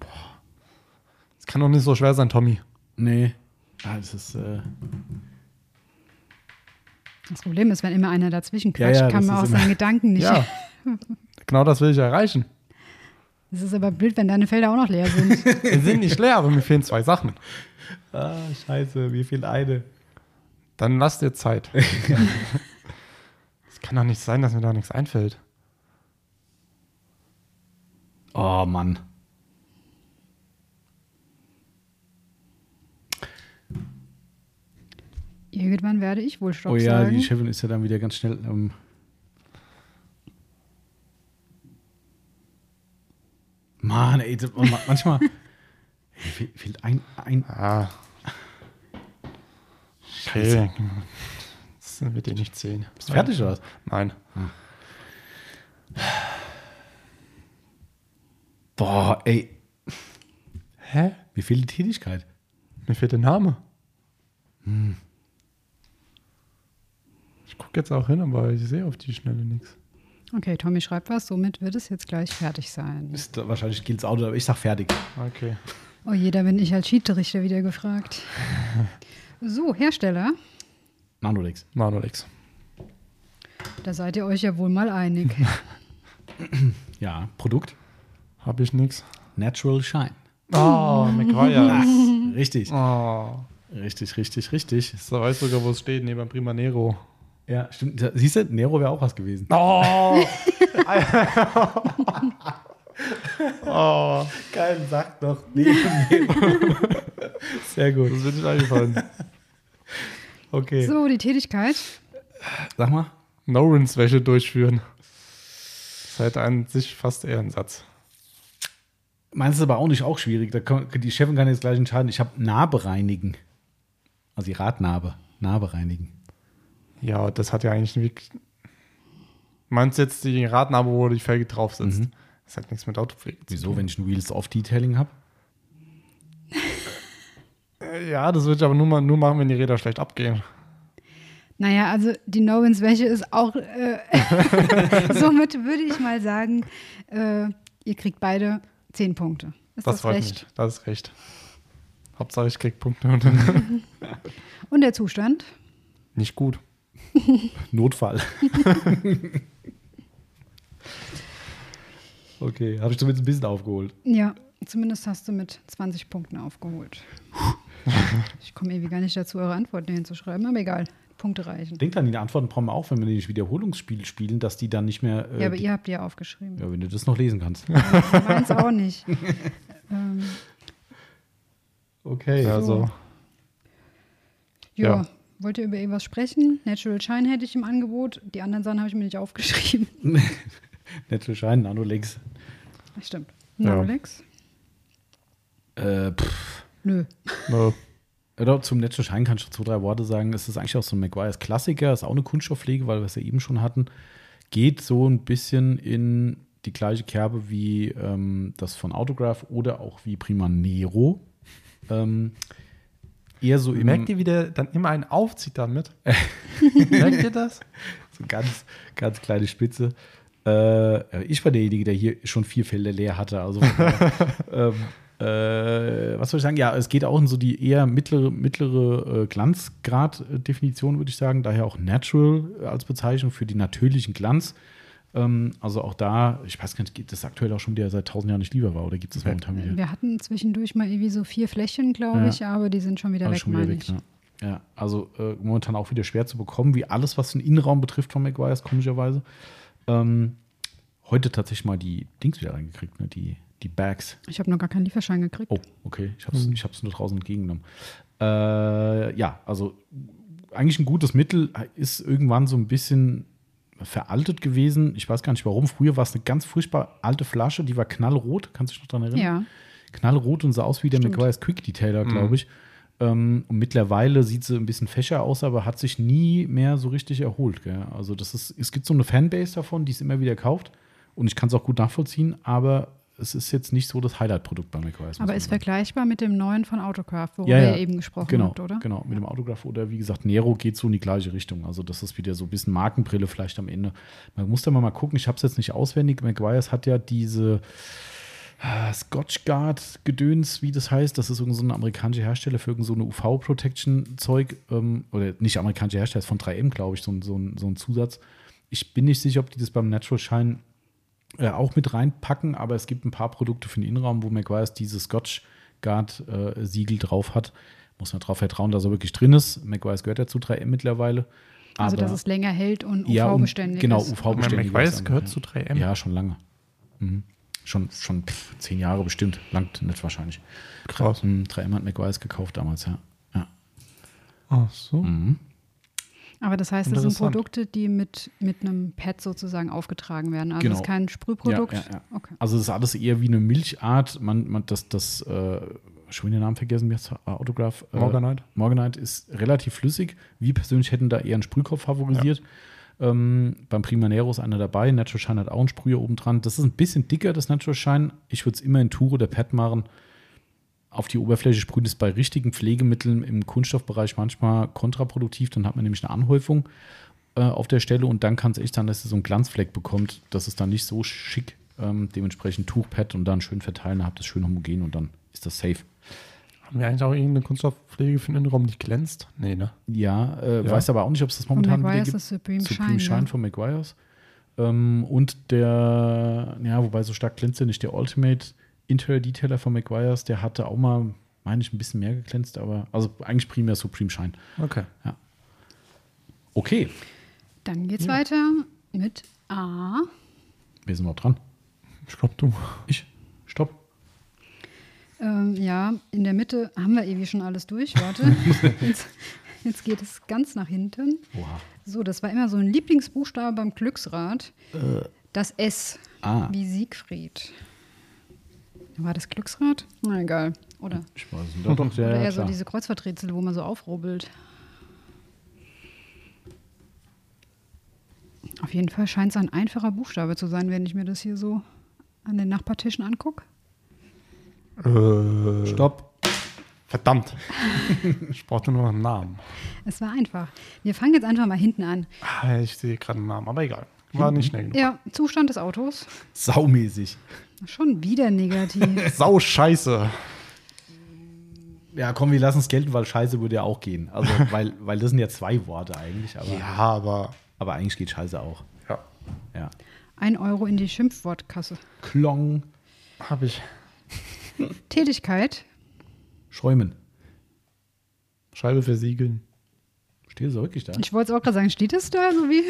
S3: Boah. Das kann doch nicht so schwer sein, Tommy.
S1: Nee. Ah, das ist, äh,
S2: Das Problem ist, wenn immer einer dazwischen
S1: Ja,
S2: quatscht,
S1: ja,
S2: kann
S1: das
S2: man auch seinen Gedanken nicht.
S3: Ja. genau das will ich erreichen.
S2: Es ist aber blöd, wenn deine Felder auch noch leer sind.
S3: Wir sind nicht leer, aber mir fehlen zwei Sachen.
S1: ah, scheiße, mir fehlt eine.
S3: Dann lass dir Zeit. Es kann doch nicht sein, dass mir da nichts einfällt.
S1: Oh, Mann.
S2: Irgendwann werde ich wohl Stopp
S1: oh ja,
S2: sagen.
S1: die Chefin ist ja dann wieder ganz schnell. Ähm, Mann, ey, das- ma- manchmal fe- fehlt ein, ein.
S3: Ah. Okay. Das wird dir nicht zählen.
S1: Bist du fertig oder was?
S3: Nein.
S1: Boah, ey,
S3: Hä?
S1: mir fehlt die Tätigkeit.
S3: Mir fehlt der Name. Ich gucke jetzt auch hin, aber ich sehe auf die Schnelle nichts.
S2: Okay, Tommy schreibt was, somit wird es jetzt gleich fertig sein.
S1: Ist, wahrscheinlich gilt das Auto, aber ich sag fertig.
S3: Okay.
S2: Oh je, da bin ich als Schiedsrichter wieder gefragt. So, Hersteller,
S1: Nanolex.
S3: Manolex.
S2: da seid ihr euch ja wohl mal einig.
S1: Ja, Produkt.
S3: Habe ich nichts.
S1: Natural Shine.
S3: Oh, McGuire.
S1: Richtig.
S3: Oh.
S1: Richtig, richtig, richtig.
S3: Da weiß sogar, wo es steht, neben Prima Nero.
S1: Ja, stimmt. Siehst du, Nero wäre auch was gewesen.
S3: Oh! oh,
S1: Geil, sag doch. Nee, Sehr gut.
S3: das wird nicht eingefallen.
S1: Okay.
S2: So, die Tätigkeit.
S1: Sag mal.
S3: No-Rinse-Wäsche durchführen. Das ist halt an sich fast eher ein Satz.
S1: Meinst du aber auch nicht auch schwierig? Da kann, die Chefin kann jetzt gleich entscheiden. Ich habe Narbe reinigen. Also die Radnarbe. Narbe reinigen.
S3: Ja, das hat ja eigentlich wirklich. Meinst du jetzt die Radnabe, wo die Felge drauf sitzt?
S1: Mhm.
S3: Das hat nichts mit Autopflege zu
S1: Wieso, wenn ich ein Wheels-Off-Detailing habe?
S3: Äh, Ja, das würde ich aber nur, mal, nur machen, wenn die Räder schlecht abgehen.
S2: Naja, also die No-Wins-Wäsche ist auch, äh, somit würde ich mal sagen, äh, ihr kriegt beide zehn Punkte. Ist
S3: Das,
S2: das,
S3: freut
S2: recht?
S3: mich. Das ist recht. Hauptsache, ich krieg Punkte. Und
S2: der Zustand?
S3: nicht gut.
S1: Notfall. okay, habe ich zumindest ein bisschen aufgeholt.
S2: Ja, zumindest hast du mit 20 Punkten aufgeholt. Ich komme irgendwie gar nicht dazu, eure Antworten hinzuschreiben, aber egal. Punkte reichen.
S1: Denk an die Antworten brauchen wir auch, wenn wir nicht Wiederholungsspiel spielen, dass die dann nicht mehr. äh,
S2: Ja, aber ihr habt die ja aufgeschrieben.
S1: ja, wenn du das noch lesen kannst.
S2: Meins auch nicht. ähm,
S1: Okay.
S3: Also,
S2: Jo,
S3: Ja.
S2: wollt ihr über irgendwas sprechen? Natural Shine hätte ich im Angebot. Die anderen Sachen habe ich mir nicht aufgeschrieben.
S1: Nette Schein, Nanolex.
S2: Stimmt.
S3: Ja.
S2: Rolex?
S1: Äh, pff.
S2: Nö.
S3: Nö.
S1: Oder zum Natural Shine kann ich zwei, drei Worte sagen. Es ist eigentlich auch so ein McGuire's Klassiker, ist auch eine Kunststoffpflege, weil wir es ja eben schon hatten. Geht so ein bisschen in die gleiche Kerbe wie ähm, das von Autograph oder auch wie Prima Nero. Ähm, eher so im,
S3: Merkt ihr, wie der dann immer einen aufzieht damit? Merkt ihr das?
S1: so ganz, ganz kleine Spitze. Äh, ich war derjenige, der hier schon vier Felder leer hatte. Also, ähm, äh, was soll ich sagen? Ja, es geht auch in so die eher mittlere, mittlere äh, Glanzgrad-Definition, würde ich sagen. Daher auch Natural als Bezeichnung für die natürlichen Glanz. Ähm, also auch da, ich weiß gar nicht, geht das aktuell auch schon wieder seit tausend Jahren nicht lieber war oder gibt es das momentan wieder?
S2: Wir hatten zwischendurch mal irgendwie so vier Flächen, glaube
S1: Ja.
S2: ich, aber die sind schon wieder
S1: Also
S2: weg,
S1: schon wieder weg, ne? Ja, also äh, momentan auch wieder schwer zu bekommen, wie alles, was den Innenraum betrifft von McGuire's, komischerweise. Ähm, heute tatsächlich mal die Dings wieder reingekriegt, ne? die, die Bags.
S2: Ich habe noch gar keinen Lieferschein gekriegt.
S1: Oh, okay, ich habe es ich hab's nur draußen entgegengenommen. Äh, ja, also eigentlich ein gutes Mittel, ist irgendwann so ein bisschen veraltet gewesen. Ich weiß gar nicht warum. Früher war es eine ganz furchtbar alte Flasche, die war knallrot. Kannst du dich noch daran erinnern?
S2: Ja.
S1: knallrot und sah aus wie der
S2: Stimmt.
S1: McGuire's Quick Detailer, glaube ich. Ähm, und mittlerweile sieht sie ein bisschen fächer aus, aber hat sich nie mehr so richtig erholt. Gell? Also das ist, es gibt so eine Fanbase davon, die es immer wieder kauft. Und ich kann es auch gut nachvollziehen, aber es ist jetzt nicht so das Highlight-Produkt bei muss
S2: Aber ist
S1: sagen.
S2: vergleichbar mit dem neuen von Autocraft, worüber
S1: Ja, ja.
S2: ihr eben gesprochen
S1: genau,
S2: habt, oder?
S1: Genau, mit dem Autograph oder wie gesagt, Nero geht so in die gleiche Richtung. Also das ist wieder so ein bisschen Markenbrille vielleicht am Ende. Man muss da mal, mal gucken, ich habe es jetzt nicht auswendig. McGuire's hat ja diese ah, Scotch Guard Gedöns, wie das heißt. Das ist irgend so ein amerikanischer Hersteller für irgend so eine UV-Protection-Zeug. Ähm, oder nicht amerikanischer Hersteller, ist von 3M, glaube ich, so so, so ein Zusatz. Ich bin nicht sicher, ob die das beim Natural Shine äh, auch mit reinpacken, aber es gibt ein paar Produkte für den Innenraum, wo McGuire's diese Scotch Guard äh, Siegel drauf hat. Muss man darauf vertrauen, dass er wirklich drin ist. McGuire's gehört ja zu 3M mittlerweile.
S2: Also,
S1: Aber-
S2: dass es länger hält und
S1: ja,
S2: UV-beständig
S1: Genau,
S2: ist.
S1: UV-beständig.
S3: McGuire's gehört
S1: ja.
S3: zu 3M.
S1: Ja, schon lange. Mhm. Schon, schon pff, zehn Jahre bestimmt. Langt nicht wahrscheinlich.
S3: Krass.
S1: Mhm, 3M hat McGuire's gekauft damals, ja. ja.
S3: Ach so.
S1: Mhm.
S2: Aber das heißt, das sind. Produkte, die mit, mit einem Pad sozusagen aufgetragen werden. Also
S1: Genau.
S2: es ist kein Sprühprodukt.
S1: Ja, ja, ja.
S2: Okay.
S1: Also es ist alles eher wie eine Milchart. Man, man, das, das, äh, schon den Namen vergessen, wie heißt das? Autograph? Äh,
S3: Morganite.
S1: Morganite ist relativ flüssig. Wir persönlich hätten da eher einen Sprühkopf favorisiert. Ähm, beim Prima Nero ist einer dabei. Natural Shine hat auch einen Sprüher oben dran. Das ist ein bisschen dicker, das Natural Shine. Ich würde es immer in Tour oder Pad machen. Auf die Oberfläche sprühen ist bei richtigen Pflegemitteln im Kunststoffbereich manchmal kontraproduktiv. Dann hat man nämlich eine Anhäufung äh, auf der Stelle und dann kann es echt sein, dass ihr so einen Glanzfleck bekommt. Das ist dann nicht so schick. Ähm, dementsprechend Tuchpad und dann schön verteilen, dann habt ihr es schön homogen und dann ist das safe.
S3: Haben wir eigentlich auch irgendeine Kunststoffpflege für den Innenraum, die glänzt? Nee, ne?
S1: Ja, äh,
S3: Ja.
S1: weiß aber auch nicht, ob es das momentan wieder gibt.
S2: ist Supreme,
S1: Supreme
S2: Shine.
S1: Shine
S2: ne?
S1: von McGuire's. Ähm, und der, ja, wobei so stark glänzt er nicht, der Ultimate Interior Detailer von McGuire's, der hatte auch mal, meine ich, ein bisschen mehr geglänzt, aber also eigentlich primär Supreme Shine.
S3: Okay.
S1: Okay,
S2: Dann geht's weiter mit A.
S1: wir sind noch dran.
S3: Ich glaube, du.
S1: Ich, stopp.
S2: Ähm, ja, in der Mitte haben wir irgendwie schon alles durch. Warte. jetzt, jetzt geht es ganz nach hinten.
S1: Oha.
S2: So, das war immer so ein Lieblingsbuchstabe beim Glücksrad. Das S.
S1: Ah.
S2: Wie Siegfried. War das Glücksrad? Na egal. Oder,
S1: Ich weiß nicht. Doch, doch, ja,
S2: oder
S1: ja,
S2: eher so diese Kreuzworträtsel, wo man so aufrubbelt. Auf jeden Fall scheint es ein einfacher Buchstabe zu sein, wenn ich mir das hier so an den Nachbartischen angucke.
S3: Äh,
S1: Stopp.
S3: Verdammt. ich brauchte nur noch einen Namen.
S2: Es war einfach. Wir fangen jetzt einfach mal hinten an.
S3: Ah, ich sehe gerade einen Namen, aber egal. War nicht schnell genug.
S2: Ja, Zustand des Autos.
S1: Saumäßig.
S2: Schon wieder negativ.
S3: Sau scheiße.
S1: Ja, komm, wir lassen es gelten, weil Scheiße würde ja auch gehen. Also, weil, weil das sind ja zwei Worte eigentlich, aber,
S3: Ja, aber.
S1: aber eigentlich geht Scheiße auch.
S3: Ja.
S1: Ja.
S2: Ein Euro in die Schimpfwortkasse.
S1: Klong.
S3: Habe ich.
S2: Tätigkeit.
S1: Schäumen.
S3: Scheibe versiegeln.
S1: Steht so wirklich da?
S2: Ich wollte es auch gerade sagen, steht es da so wie?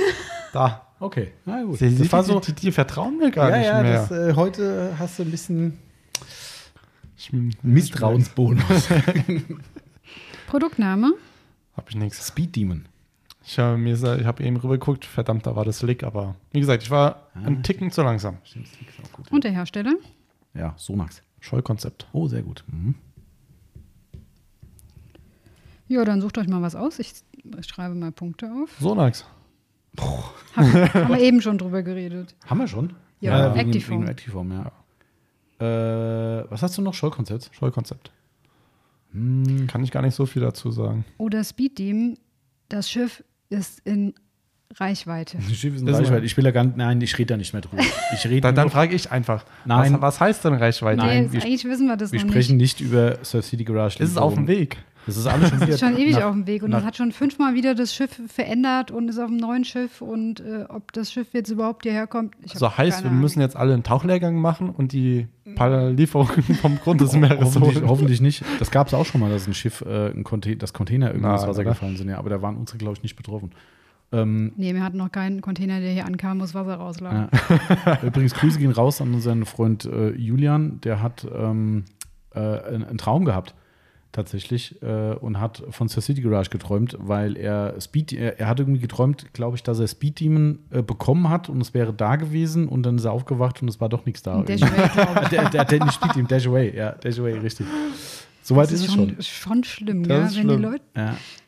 S3: Da.
S1: Okay, na gut.
S3: Sie,
S1: das war so.
S3: Die, die, die vertrauen mir gar
S1: Ja,
S3: nicht
S1: ja,
S3: mehr.
S1: das, äh, heute hast du ein bisschen
S3: Ich-
S1: Misstrauensbonus.
S2: Produktname.
S3: Habe ich nichts.
S1: Speed Demon.
S3: Ich habe mir ich habe eben rübergeguckt, verdammt, da war das Slick, aber wie gesagt, ich war
S1: Ah.
S3: einen Ticken zu langsam.
S1: Stimmt, gut.
S2: Und der Hersteller?
S1: Ja, Sonax.
S3: Scheukonzept.
S1: Oh, sehr gut. Mhm.
S2: Ja, dann sucht euch mal was aus. Ich, ich schreibe mal Punkte auf.
S3: Sonax.
S2: Haben, haben wir eben schon drüber geredet.
S1: Haben wir schon?
S2: Ja,
S1: wegen,
S2: Actiform.
S1: Wegen Actiform, ja. Äh, was hast du noch? Schollkonzept?
S3: Scheukonzept.
S1: Hm,
S3: Kann ich gar nicht so viel dazu sagen.
S2: Oder Speed Demon, das Schiff ist in Reichweite.
S1: das Schiff ist ein
S3: Das
S1: Reichweite. Ich will da gar nicht, nein, ich rede da nicht mehr drüber. Ich rede
S3: Dann, dann frage ich einfach,
S1: Nein.
S3: Was, was heißt denn Reichweite?
S1: Nein,
S2: nee,
S1: wir-
S2: eigentlich wissen wir das
S1: wir
S2: noch
S1: sprechen
S2: nicht.
S1: nicht über Surf City Garage.
S3: Ist es auf dem. Weg?
S1: Das ist alles schon wieder.
S2: Das ist schon ewig
S1: nach-
S2: auf dem Weg und es hat schon fünfmal wieder das Schiff verändert und ist auf einem neuen Schiff und äh, ob das Schiff jetzt überhaupt hierher kommt. Ich
S3: So
S2: hab
S3: heißt, wir
S2: Ahnung.
S3: müssen jetzt alle einen Tauchlehrgang machen und die paar Lieferungen vom Grund des Meeres
S1: Hoffentlich,
S3: holen.
S1: hoffentlich nicht. Das gab es auch schon mal, dass ein Schiff, äh, ein Container, das Container irgendwie ins Wasser
S3: oder?
S1: gefallen sind. Ja, aber da waren unsere, glaube ich, nicht betroffen. Ähm,
S2: Nee, wir hatten noch keinen Container, der hier ankam, wo das Wasser rauslag.
S1: Ja. Übrigens, Grüße gehen raus an unseren Freund äh, Julian. Der hat ähm, äh, einen, einen Traum gehabt, tatsächlich, äh, und hat von Sir City Garage geträumt, weil er Speed, er, er hat irgendwie geträumt, glaube ich, dass er Speed Demon äh, bekommen hat und es wäre da gewesen und dann ist er aufgewacht und es war doch nichts da.
S2: Dash Away, glaube ich.
S1: der, der, der nicht Speed Demon, Dash Away, ja, Dash Away, richtig. Soweit
S2: Das
S1: ist,
S2: ist
S1: es schon.
S2: schon, schon schlimm, ja,
S3: ist
S2: wenn die
S3: schlimm.
S2: Leute.
S1: Ja.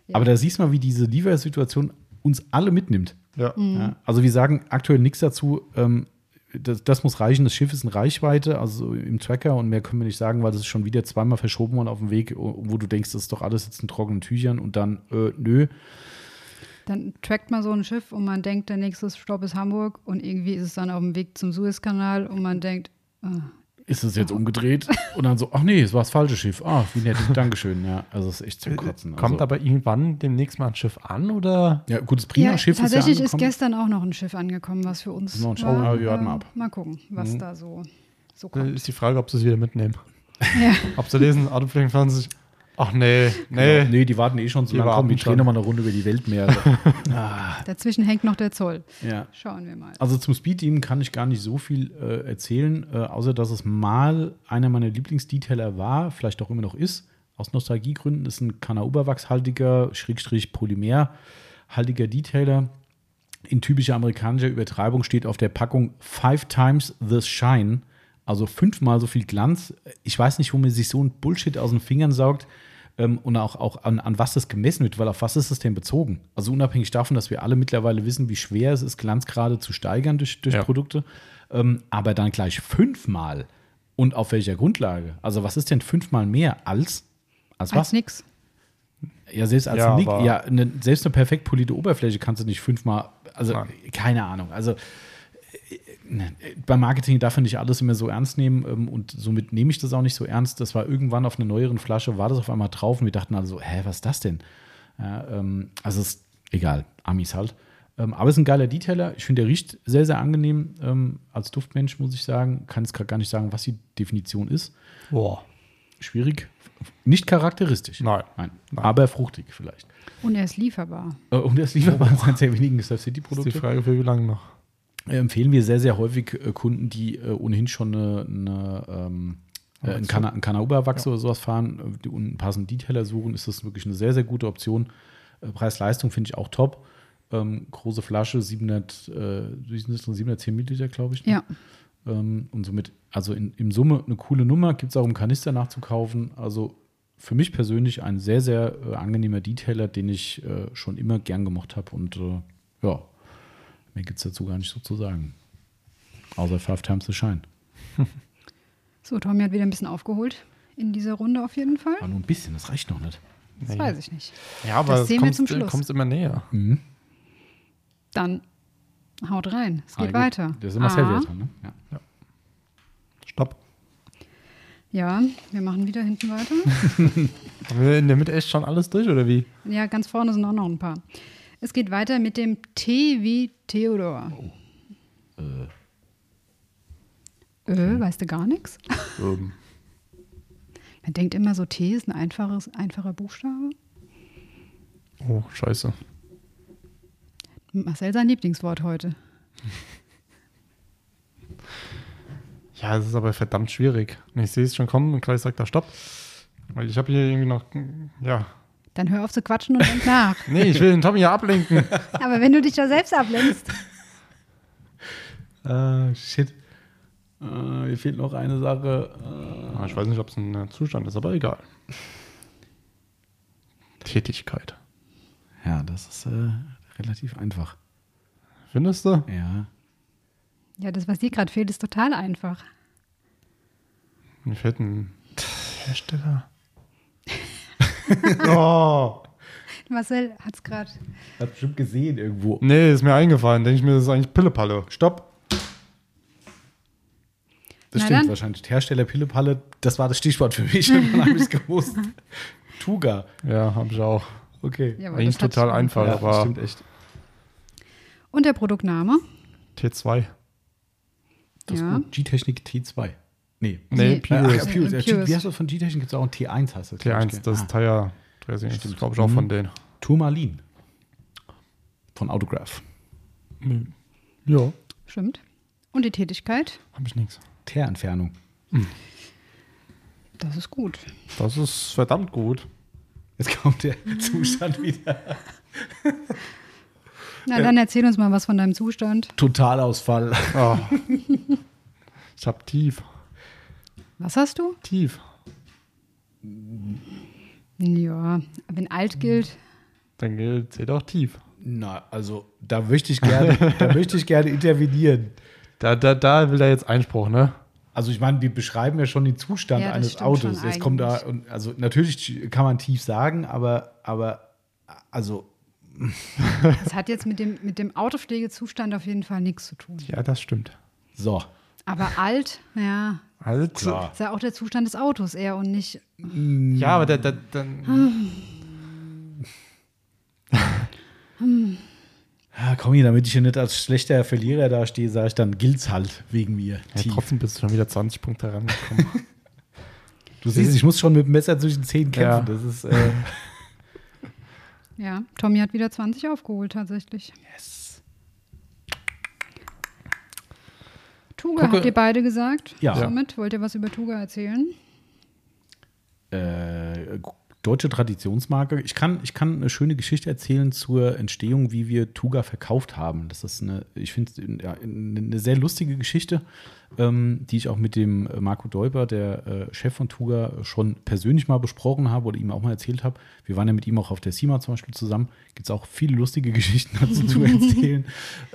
S2: Ja.
S1: Aber da siehst du mal, wie diese Liefersituation uns alle mitnimmt.
S3: Ja.
S2: Mhm.
S1: Ja, also wir sagen aktuell nichts dazu. Ähm, das, das muss reichen. Das Schiff ist in Reichweite, also im Tracker und mehr können wir nicht sagen, weil das ist schon wieder zweimal verschoben worden auf dem Weg, wo du denkst, das ist doch alles jetzt in trockenen Tüchern und dann, äh, nö.
S2: Dann trackt man so ein Schiff und man denkt, der nächste Stopp ist Hamburg und irgendwie ist es dann auf dem Weg zum Suezkanal und man denkt, ah,
S1: Ist es jetzt umgedreht? Und dann so, ach nee, es war das falsche Schiff. Ah, wie nett, Dankeschön. Ja, also es ist echt zum Kotzen. Also,
S3: Kommt aber irgendwann demnächst mal ein Schiff an oder?
S1: ja, gut, das
S2: ja,
S1: Prima-Schiff ist ja
S2: tatsächlich ist,
S1: angekommen.
S2: gestern auch noch ein Schiff angekommen, was für uns
S1: Noch ein Schiff.
S2: war.
S1: Oh, wir warten mal ab.
S2: Mal gucken, was
S1: Mhm.
S2: da so, so
S3: Da
S2: kommt.
S3: ist die Frage, ob sie es wieder mitnehmen.
S2: Ja.
S3: Ob sie lesen, Autopflegen 20. Ach nee, nee.
S1: Genau. Nee, die warten eh schon so
S3: Die
S1: lange. Komm, wir drehen nochmal eine Runde über die Weltmeere. ah,
S2: Dazwischen hängt noch der Zoll.
S1: ja.
S2: Schauen wir mal.
S1: Also zum Speed Team kann ich gar nicht so viel äh, erzählen, äh, außer dass es mal einer meiner Lieblingsdetailer war, vielleicht auch immer noch ist. Aus Nostalgiegründen ist ein Kanauberwachshaltiger, Schrägstrich Polymerhaltiger Detailer. In typischer amerikanischer Übertreibung steht auf der Packung Five Times the Shine, also fünfmal so viel Glanz. Ich weiß nicht, wo man sich so ein Bullshit aus den Fingern saugt ähm, und auch, auch an, an was das gemessen wird, weil auf was ist es denn bezogen? Also unabhängig davon, dass wir alle mittlerweile wissen, wie schwer es ist, Glanzgrade zu steigern durch, durch
S3: Ja.
S1: Produkte, ähm, aber dann gleich fünfmal und auf welcher Grundlage? Also was ist denn fünfmal mehr als als was?
S2: Als nix.
S1: Ja, selbst als
S3: Ja,
S1: Nick, ja, ne, selbst eine perfekt polierte Oberfläche kannst du nicht fünfmal, also
S3: Nein.
S1: keine Ahnung. Also beim Marketing darf man nicht alles immer so ernst nehmen ähm, und somit nehme ich das auch nicht so ernst. Das war irgendwann auf einer neueren Flasche, war das auf einmal drauf und wir dachten alle so, hä, was ist das denn? Ja, ähm, also ist egal, Amis halt. Ähm, aber es ist ein geiler Detailer. Ich finde, der riecht sehr, sehr angenehm. Ähm, als Duftmensch muss ich sagen, kann jetzt gerade gar nicht sagen, was die Definition ist.
S3: Boah.
S1: Schwierig. Nicht charakteristisch.
S3: Nein.
S1: Nein.
S3: Nein.
S1: Aber fruchtig vielleicht.
S2: Und er ist lieferbar.
S1: Äh, Und das lieferbar ist eines der wenigen Surf City
S3: Das ist die
S1: Produkte.
S3: Frage, für wie lange noch?
S1: Empfehlen wir sehr, sehr häufig äh, Kunden, die äh, ohnehin schon eine, eine ähm, äh, einen, Kana einen Kanauberwachs oder sowas fahren die- und einen passenden Detailer suchen, ist das wirklich eine sehr, sehr gute Option. Preis-Leistung finde ich auch top. Ähm, große Flasche, 700, äh, wie sind das drin? 710 Milliliter, glaube ich. ne?
S2: Ja.
S1: Ähm, und somit, also in, im Summe eine coole Nummer, gibt es auch im Kanister nachzukaufen. Also für mich persönlich ein sehr, sehr äh, angenehmer Detailer, den ich äh, schon immer gern gemocht habe. Und äh, ja, mehr gibt es dazu gar nicht so zu sagen. Außer Five Times the Shine.
S2: So, Tommy hat wieder ein bisschen aufgeholt in dieser Runde auf jeden Fall.
S1: Aber nur ein bisschen, das reicht noch nicht.
S2: Das
S3: Nee.
S2: weiß ich nicht.
S3: Ja, aber
S2: Das
S3: es
S2: sehen wir
S3: kommt,
S2: zum Schluss.
S3: kommst immer näher.
S1: Mhm.
S2: Dann haut rein. Es
S1: Ah,
S2: geht
S1: gut.
S2: weiter.
S1: Das ist immer sehr
S2: A.
S1: wert, ne? Ja.
S3: Stopp.
S2: Ja, wir machen wieder hinten weiter.
S3: Haben wir in der Mitte echt schon alles durch, oder wie?
S2: ja, ganz vorne sind auch noch ein paar. Es geht weiter mit dem T wie Theodor. Ö, weißt du gar nichts?
S3: Ähm,
S2: Man denkt immer so, T ist ein einfaches, einfacher Buchstabe.
S3: oh, scheiße.
S2: Marcel sein Lieblingswort heute.
S3: Ja, es ist aber verdammt schwierig. Und ich sehe es schon kommen und gleich sagt er Stopp. Weil ich habe hier irgendwie noch, ja,
S2: Dann hör auf zu quatschen und denk nach.
S3: Nee, ich will den Tommy ja ablenken.
S2: Aber wenn du dich da selbst ablenkst.
S1: Ah, shit. Äh, mir fehlt noch eine Sache. Äh,
S3: Ah, Ich weiß nicht, ob es ein äh, Zustand ist, aber egal. Tätigkeit.
S1: ja, das ist äh, relativ einfach.
S3: Findest du?
S1: Ja.
S2: Ja, das, was dir gerade fehlt, ist total einfach.
S3: Mir fehlt ein Hersteller. oh.
S2: Marcel hat es gerade.
S1: Hat bestimmt gesehen irgendwo.
S3: Nee, ist mir eingefallen. Denke ich mir, das ist eigentlich Pillepalle.
S1: Stopp. Das
S2: Na
S1: stimmt
S2: dann.
S1: wahrscheinlich. Hersteller Pillepalle, das war das Stichwort für mich. Dann habe ich es gewusst. Tuga.
S3: Ja, habe ich auch.
S1: Okay.
S2: Ja, aber
S3: Eigentlich total einfach,
S1: Ja, das
S3: aber
S1: stimmt echt.
S2: Und der Produktname?
S3: T2.
S1: Das
S2: Ja.
S1: G-Technik T2. Nee.
S3: Nee,
S2: Nee.
S3: Purist.
S1: ach, Purist. Wie heißt das von G-Technik? Gibt es auch ein T1 hast du. glaub ich,
S3: T1,
S1: gell?
S3: das
S1: Ah.
S3: ist Tire Dressing. Das
S1: Stimmt.
S3: glaube ich auch von
S1: Mhm.
S3: denen.
S1: Turmalin. Von Autograph.
S3: Ja,
S2: Stimmt. Und die Tätigkeit?
S3: habe ich nichts.
S1: Teerentfernung.
S2: Das ist gut.
S3: Das ist verdammt gut.
S1: Jetzt kommt der Zustand wieder.
S2: Na, dann erzähl uns mal was von deinem Zustand.
S1: Totalausfall.
S3: Ah. ich habe tief.
S2: Was hast du?
S3: Tief.
S2: Ja, wenn alt gilt.
S3: Dann gilt, zählt auch tief.
S1: Na, also da möchte ich gerne, da möchte ich gerne intervenieren.
S3: Da, da, da will er jetzt Einspruch, ne?
S1: Also ich meine, wir beschreiben ja schon den Zustand
S2: Ja, das
S1: eines
S2: stimmt
S1: Autos. Jetzt kommt da, und, also natürlich kann man tief sagen, aber, aber also
S2: Das hat jetzt mit dem, mit dem Autopflegezustand auf jeden Fall nichts zu tun.
S3: Ja, das stimmt.
S1: so.
S2: Aber alt, ja,
S3: Also,
S1: Klar.
S2: ist ja auch der Zustand des Autos eher und nicht.
S3: ja, aber da, da, dann.
S1: Ja, komm hier, damit ich hier nicht als schlechter Verlierer da stehe, sage ich dann, gilt's halt wegen mir.
S3: Ja,
S1: tief.
S3: trotzdem bist du schon wieder 20 Punkte rangekommen.
S1: Du siehst, ich muss schon mit dem Messer zwischen den Zähnen kämpfen.
S3: Ja.
S1: Das ist äh,
S2: Ja, Tommy hat wieder 20 aufgeholt tatsächlich.
S1: yes.
S2: Tuga
S1: Gucke-
S2: habt ihr beide gesagt.
S1: Ja.
S2: Somit wollt ihr was über Tuga erzählen?
S1: äh, deutsche Traditionsmarke. Ich kann, ich kann eine schöne Geschichte erzählen zur Entstehung, wie wir Tuga verkauft haben. Das ist eine, ich finde, ja, eine sehr lustige Geschichte, ähm, die ich auch mit dem Marco Deuber, der äh, Chef von Tuga, schon persönlich mal besprochen habe oder ihm auch mal erzählt habe. Wir waren ja mit ihm auch auf der CIMA zum Beispiel zusammen. Gibt es auch viele lustige Geschichten dazu zu erzählen.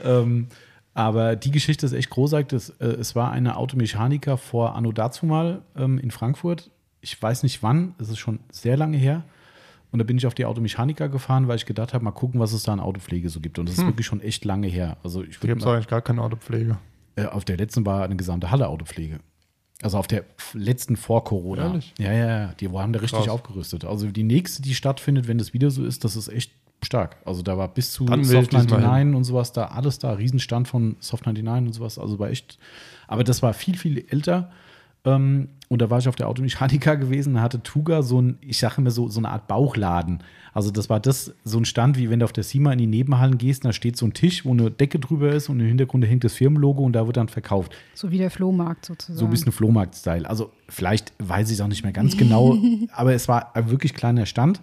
S1: ähm, aber die Geschichte ist echt großartig. Das, äh, es war eine Automechaniker vor Anno dazu mal ähm, in Frankfurt. Ich weiß nicht wann, es ist schon sehr lange her. Und da bin ich auf die Automechaniker gefahren, weil ich gedacht habe, mal gucken, was es da an Autopflege so gibt. Und das ist wirklich schon echt lange her. Also ich
S3: gibt es eigentlich gar keine Autopflege.
S1: äh, auf der letzten war eine gesamte Halle Autopflege. Also auf der letzten vor Corona.
S3: Ehrlich?
S1: Ja, ja, ja. Die haben da richtig
S3: Krass.
S1: aufgerüstet. Also die nächste, die stattfindet, wenn das wieder so ist, das ist echt stark. Also da war bis zu
S3: Dann
S1: Soft
S3: diesmal
S1: 99 und sowas da, alles da, Riesenstand von Soft 99 und sowas. Also war echt, aber das war viel, viel älter. Ähm, und da war ich auf der Automechaniker gewesen, da hatte Tuga so ein, ich sage immer so, so eine Art Bauchladen. Also das war das, so ein Stand, wie wenn du auf der SIMA in die Nebenhallen gehst, da steht so ein Tisch, wo eine Decke drüber ist und im Hintergrund hängt das Firmenlogo und da wird dann verkauft.
S2: So wie der Flohmarkt sozusagen.
S1: So ein bisschen Flohmarkt-Style. Also vielleicht weiß ich es auch nicht mehr ganz genau, aber es war ein wirklich kleiner Stand.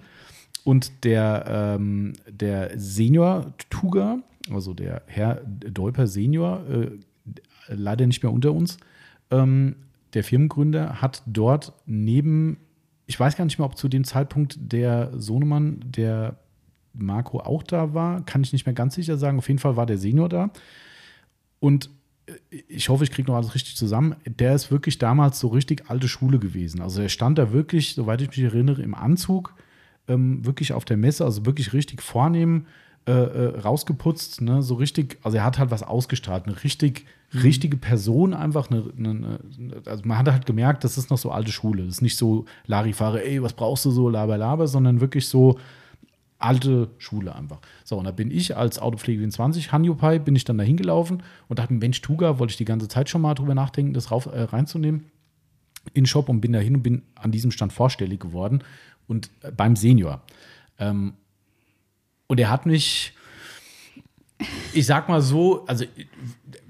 S1: Und der, ähm, der Senior Tuga, also der Herr Deuper Senior, äh, leider nicht mehr unter uns, ähm, der Firmengründer, hat dort neben, ich weiß gar nicht mehr, ob zu dem Zeitpunkt der Sohnemann, der Marco auch da war, kann ich nicht mehr ganz sicher sagen. Auf jeden Fall war der Senior da. Und äh, ich hoffe, ich kriege noch alles richtig zusammen. Der ist wirklich damals so richtig alte Schule gewesen. Also er stand da wirklich, soweit ich mich erinnere, im Anzug, ähm, wirklich auf der Messe, also wirklich richtig vornehm äh, äh, rausgeputzt, ne? so richtig, also er hat halt was ausgestrahlt, eine richtig, richtige Person einfach, eine, eine, also man hat halt gemerkt, das ist noch so alte Schule, das ist nicht so Larifare, ey, was brauchst du so, laber, laber, sondern wirklich so, alte Schule einfach. So, und da bin ich als Autopflege 24, Hanjupai, bin ich dann da hingelaufen und dachte mir, Mensch, Tuga, wollte ich die ganze Zeit schon mal drüber nachdenken, das rauf, äh, reinzunehmen in den Shop und bin da hin und bin an diesem Stand vorstellig geworden und äh, beim Senior. Ähm, und er hat mich, ich sag mal so, also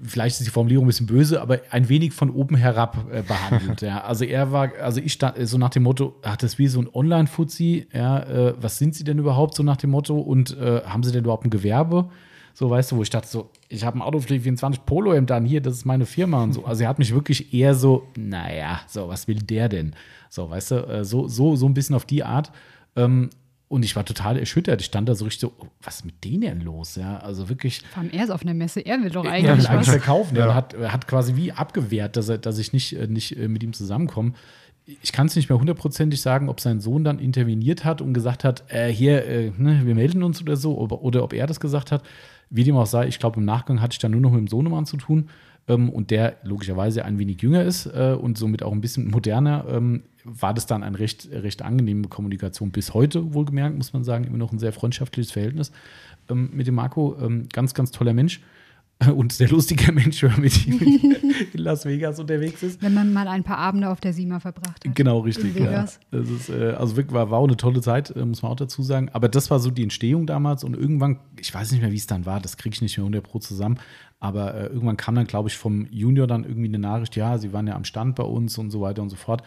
S1: vielleicht ist die Formulierung ein bisschen böse, aber ein wenig von oben herab äh, behandelt. ja. Also er war, also ich stand so nach dem Motto, hat das wie so ein Online-Fuzzi, ja, äh, was sind sie denn überhaupt so nach dem Motto und äh, haben sie denn überhaupt ein Gewerbe? So, weißt du, wo ich dachte so, ich habe ein Autopflege 24 Polo-Hemd an, hier, das ist meine Firma und so. Also er hat mich wirklich eher so, naja, so, was will der denn? So, weißt du, äh, so, so, so ein bisschen auf die Art. Ähm, und ich war total erschüttert. Ich stand da so richtig so, oh, was ist mit denen denn los? Ja, also wirklich.
S2: Vor allem er ist auf einer Messe, er will doch
S1: Er
S2: eigentlich
S1: will eigentlich
S2: was.
S1: verkaufen.
S3: Ja.
S1: Er hat, er hat quasi wie abgewehrt, dass, er, dass ich nicht, äh, nicht äh, mit ihm zusammenkomme. Ich kann es nicht mehr hundertprozentig sagen, ob sein Sohn dann interveniert hat und gesagt hat, äh, hier, äh, ne, wir melden uns oder so, oder, oder ob er das gesagt hat. Wie dem auch sei, ich glaube, im Nachgang hatte ich dann nur noch mit dem Sohnemann zu tun ähm, und der logischerweise ein wenig jünger ist äh, und somit auch ein bisschen moderner, ähm, war das dann eine recht, recht angenehme Kommunikation. Bis heute, wohlgemerkt, muss man sagen, immer noch ein sehr freundschaftliches Verhältnis ähm, mit dem Marco. Ähm, ganz, ganz toller Mensch und sehr lustiger Mensch, wenn man mit ihm in Las Vegas unterwegs ist.
S2: Wenn man mal ein paar Abende auf der Sima verbracht hat.
S1: Genau, richtig. Ja. Das ist, äh, also wirklich war, war auch eine tolle Zeit, äh, muss man auch dazu sagen. Aber das war so die Entstehung damals und irgendwann, ich weiß nicht mehr, wie es dann war, das kriege ich nicht mehr 100 Pro zusammen. Aber äh, irgendwann kam dann, glaube ich, vom Junior dann irgendwie eine Nachricht, ja, sie waren ja am Stand bei uns und so weiter und so fort.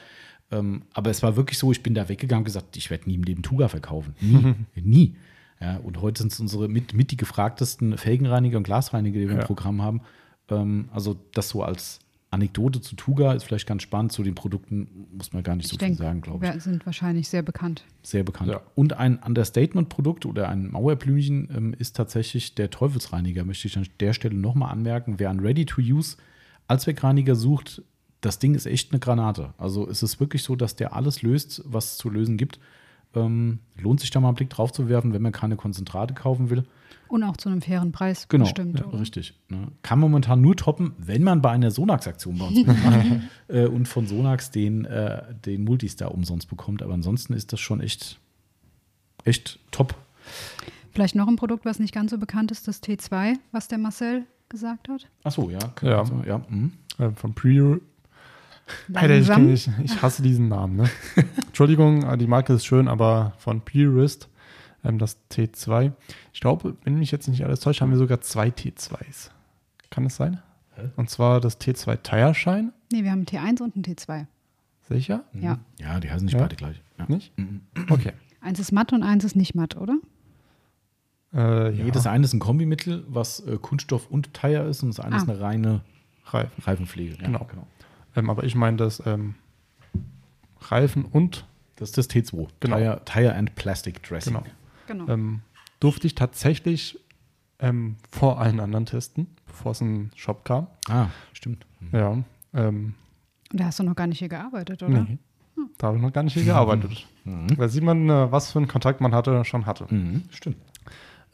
S1: Ähm, aber es war wirklich so, ich bin da weggegangen und gesagt, ich werde nie im Leben Tuga verkaufen. Nie. nie. Ja, und heute sind es unsere mit, mit die gefragtesten Felgenreiniger und Glasreiniger, die wir
S3: Ja.
S1: im Programm haben. Ähm, also das so als Anekdote zu Tuga ist vielleicht ganz spannend. Zu den Produkten muss man gar nicht so
S2: Ich
S1: viel
S2: denke,
S1: sagen, glaube ich.
S2: wir sind wahrscheinlich sehr bekannt.
S1: Sehr bekannt.
S3: Ja.
S1: Und ein Understatement-Produkt oder ein Mauerblümchen ähm, ist tatsächlich der Teufelsreiniger, möchte ich an der Stelle nochmal anmerken. Wer einen Ready-to-Use Allzweckreiniger sucht, das Ding ist echt eine Granate. Also es ist wirklich so, dass der alles löst, was es zu lösen gibt. Ähm, lohnt sich da mal einen Blick drauf zu werfen, wenn man keine Konzentrate kaufen will.
S2: Und auch zu einem fairen Preis
S1: Genau,
S2: bestimmt.
S1: ja,
S2: oder?
S1: richtig. Ne? Kann momentan nur toppen, wenn man bei einer Sonax-Aktion bei uns mitmacht äh, und von Sonax den, äh, den Multistar umsonst bekommt. Aber ansonsten ist das schon echt, echt top.
S2: Vielleicht noch ein Produkt, was nicht ganz so bekannt ist, das T2, was der Marcel gesagt hat.
S1: Ach so, ja.
S3: Ja.
S1: Also, ja mhm.
S3: Äh, von Pre.
S2: Langsam.
S3: ich, ich hasse diesen Namen. Ne? Entschuldigung, äh, die Marke ist schön, aber von Purist, ähm, das T2. Ich glaube, wenn mich jetzt nicht alles täuscht, haben wir sogar zwei T2s. Kann es sein?
S1: Hä?
S3: Und zwar das T2 Tire Shine.
S2: Nee, wir haben einen T1 und einen T2.
S3: Sicher?
S2: Ja.
S1: Ja, die heißen nicht
S3: Ja.
S1: beide gleich. Ja.
S3: Nicht?
S1: Mhm.
S3: Okay.
S2: Eins ist matt und eins ist nicht matt, oder?
S3: Äh, ja.
S1: Nee, das eine ist ein Kombimittel, was äh, Kunststoff und Tire ist, und das eine
S2: Ah.
S1: ist eine reine
S3: Reifen.
S1: Reifenpflege. Ja,
S3: Genau. Ähm, aber ich meine das ähm, Reifen und
S1: Das ist das T2.
S3: Genau.
S1: Tire, Tire and Plastic Dressing.
S3: Genau.
S2: Genau.
S3: ähm, durfte ich tatsächlich ähm, vor allen anderen testen, bevor es in den Shop kam.
S1: Ah, stimmt. Mhm.
S3: Ja. Ähm,
S2: Und da hast du noch gar nicht hier gearbeitet, oder?
S3: nee, da habe ich noch gar nicht hier gearbeitet.
S1: Mhm.
S3: Da sieht man, was für einen Kontakt man hatte, schon hatte.
S1: Mhm. Stimmt.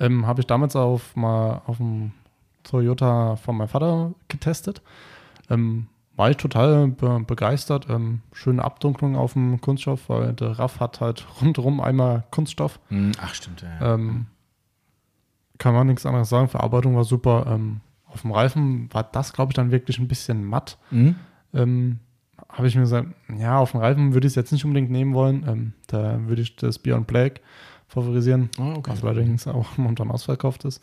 S3: Ähm, habe ich damals auf mal auf dem Toyota von meinem Vater getestet. Ähm, war ich total be begeistert. Ähm, schöne Abdunklung auf dem Kunststoff, weil der Raff hat halt rundherum einmal Kunststoff.
S1: Mhm. Ach, stimmt. Ja.
S3: Ähm, kann man nichts anderes sagen. Verarbeitung war super. Ähm, auf dem Reifen war das, glaube ich, dann wirklich ein bisschen matt.
S1: Mhm.
S3: Ähm, habe ich mir gesagt, ja, auf dem Reifen würde ich es jetzt nicht unbedingt nehmen wollen. Ähm, da würde ich das Beyond Black favorisieren,
S1: Ah, okay.
S3: was allerdings auch momentan ausverkauft ist.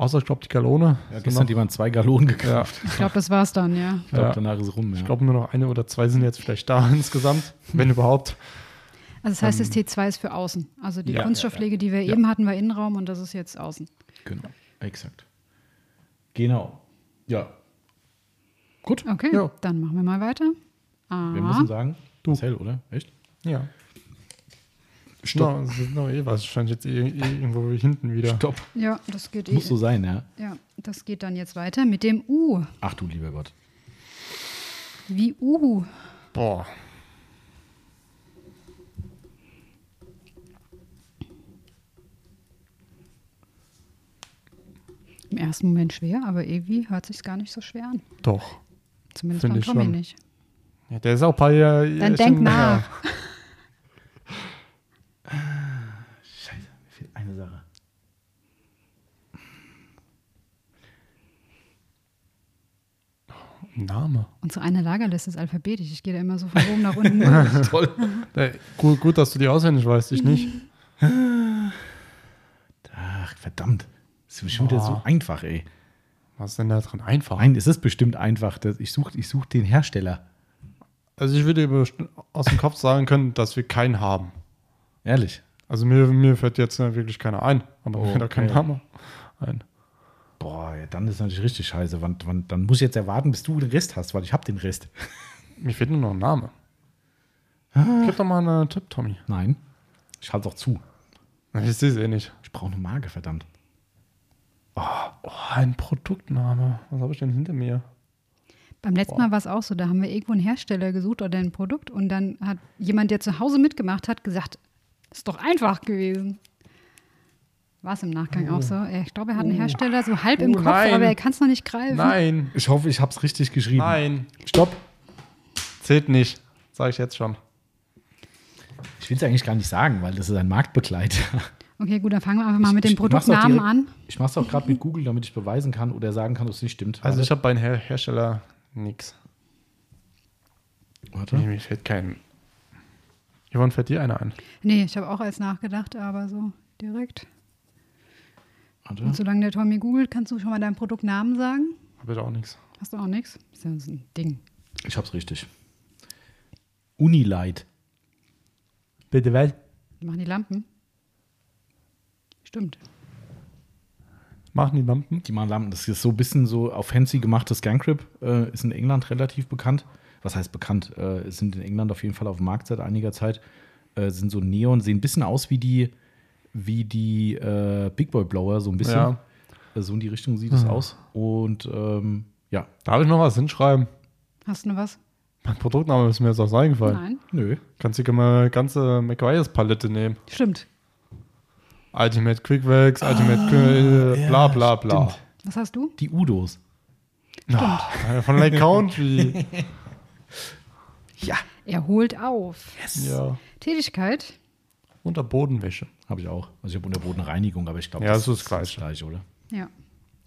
S3: Außer, ich glaube, die Galone.
S1: Ja, gestern
S3: noch,
S1: jemand zwei Gallonen
S3: ja,
S1: gekauft.
S2: Ich glaube, das war's dann, ja.
S1: Ich glaube,
S3: Ja.
S1: danach ist es rum. Ja.
S3: ich glaube, nur noch eine oder zwei sind jetzt vielleicht da insgesamt, wenn überhaupt.
S2: Also das heißt, das T2 ist für außen. Also die
S1: Ja,
S2: Kunststoffpflege, die wir
S3: Ja.
S2: eben hatten, war Innenraum und das ist jetzt außen.
S1: Genau, exakt. Genau. Ja. Gut.
S2: Okay,
S3: Ja.
S2: dann machen wir mal weiter. Ah,
S1: Wir müssen sagen,
S3: Du.
S1: Marcel, oder? Echt?
S3: Ja.
S1: Stopp.
S3: No, das ist noch eh was. Scheint jetzt eh, eh irgendwo hinten wieder.
S1: Stopp.
S2: ja, das geht eh.
S1: Muss so sein, ja.
S2: Ja, das geht dann jetzt weiter mit dem U.
S1: Ach du lieber Gott.
S2: Wie Uhu.
S3: Boah.
S2: Im ersten Moment schwer, aber irgendwie hört sich gar nicht so schwer an.
S3: Doch.
S2: Zumindest
S3: Finde
S2: beim Tommy
S3: schon.
S2: nicht.
S3: Ja, der ist auch ein paar Jahre.
S2: Dann
S3: schon
S2: denk nach.
S1: Scheiße, mir fehlt eine Sache.
S3: Name.
S2: Unsere eine Lagerliste ist alphabetisch. Ich gehe da immer so von oben nach unten.
S1: Toll.
S3: Äh, gut, gut, dass du die auswendig weißt, ich nicht.
S1: Ach, verdammt. Das ist bestimmt wieder so einfach, ey.
S3: Was ist denn da dran einfach?
S1: Nein, es ist bestimmt einfach. Das- Ich suche ich such den Hersteller.
S3: Also ich würde aus dem Kopf sagen können, dass wir keinen haben.
S1: Ehrlich.
S3: Also mir, mir fällt jetzt wirklich keiner ein, aber
S1: Oh,
S3: mir fällt auch kein. Name ein.
S1: Boah, ja, dann ist natürlich richtig scheiße. Wann, wann, dann muss ich jetzt erwarten, bis du den Rest hast, weil ich habe den Rest.
S3: Mir fehlt nur noch ein Name.
S1: Ah.
S3: Gib doch mal einen Tipp, Tommy.
S1: Nein. Ich halte auch zu.
S3: Na, Ich sehe es eh nicht.
S1: Ich brauche eine Marke, verdammt.
S3: Oh, ein Produktname. Was habe ich denn hinter mir?
S2: Beim letzten Mal war es auch so, da haben wir irgendwo einen Hersteller gesucht oder ein Produkt und dann hat jemand, der zu Hause mitgemacht hat, gesagt, ist doch einfach gewesen. War es im Nachgang auch so? Ich glaube, er hat einen Hersteller so halb im
S3: Oh,
S2: Kopf,
S3: nein.
S2: aber er kann es noch nicht greifen.
S3: Nein,
S1: Ich hoffe, ich habe es richtig geschrieben.
S3: nein.
S1: Stopp.
S3: Zählt nicht. Sage ich jetzt schon.
S1: Ich will es eigentlich gar nicht sagen, weil das ist ein Marktbegleiter.
S2: Okay, gut, dann fangen wir einfach mal mit
S1: Ich-
S2: dem
S1: mach's auch
S2: Produktnamen an.
S1: Ich mache es auch gerade mit Google, damit ich beweisen kann oder sagen kann, dass es nicht stimmt.
S3: Also ich habe bei einem Her Hersteller nichts.
S1: Warte.
S3: Nee, mir fällt kein. Yvonne, fällt dir einer ein?
S2: Nee, ich habe auch erst nachgedacht, aber so direkt.
S1: Warte.
S2: Und solange der Tommy googelt, kannst du schon mal deinen Produktnamen sagen?
S3: Habe ich auch nichts.
S2: Hast du auch nichts? Ist ja so ein Ding.
S1: Ich hab's richtig. Unilight.
S3: Bitte was?
S2: Machen die Lampen? Stimmt.
S3: Machen die Lampen?
S1: Die machen Lampen. Das ist so ein bisschen so auf fancy gemachtes Scancrip. Äh, ist in England relativ bekannt. Was heißt bekannt? Äh, es sind in England auf jeden Fall auf dem Markt seit einiger Zeit. Äh, sind so Neon, sehen ein bisschen aus wie die, wie die äh, Big Boy Blower, so ein bisschen.
S3: Ja.
S1: Äh, So in die Richtung sieht es aus. Und ähm, ja,
S3: Darf ich noch was hinschreiben?
S2: Hast du noch was?
S3: Mein Produktname ist mir jetzt auch eingefallen.
S2: Nein.
S1: nö.
S3: Kannst du mal ganze McGuire's Palette nehmen.
S2: Stimmt.
S3: Ultimate Quickworks, Ultimate äh, bla bla bla.
S1: stimmt.
S2: Was hast du?
S1: Die Udos.
S3: Ah, von Lake Country.
S1: Ja.
S2: Er holt auf.
S3: ja.
S2: Tätigkeit?
S3: Unter Bodenwäsche.
S1: Habe ich auch. Also ich habe Unterbodenreinigung, aber ich glaube,
S3: Ja, das ist das
S1: gleich, oder?
S2: Ja.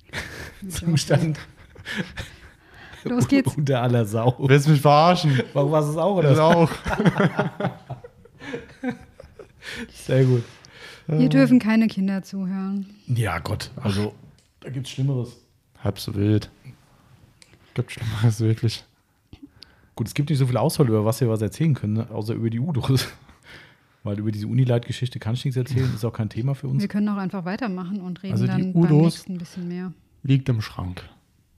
S1: Zustand
S2: Los geht's.
S1: unter aller Sau.
S3: Willst du mich verarschen?
S1: Warum war es auch,
S3: Das auch.
S1: Sehr gut.
S2: Hier dürfen keine Kinder zuhören.
S1: Ja, Gott. Also, da gibt es Schlimmeres.
S3: Halb so wild. Gibt Schlimmeres wirklich.
S1: Gut, es gibt nicht so viel Auswahl, über was wir was erzählen können, ne? außer über die Udos. Weil über diese Unilight-Geschichte kann ich nichts erzählen, ist auch kein Thema für uns.
S2: Wir können auch einfach weitermachen und reden
S3: Also die
S2: dann beim
S3: Udos-
S2: nächsten ein bisschen mehr.
S3: Liegt im Schrank.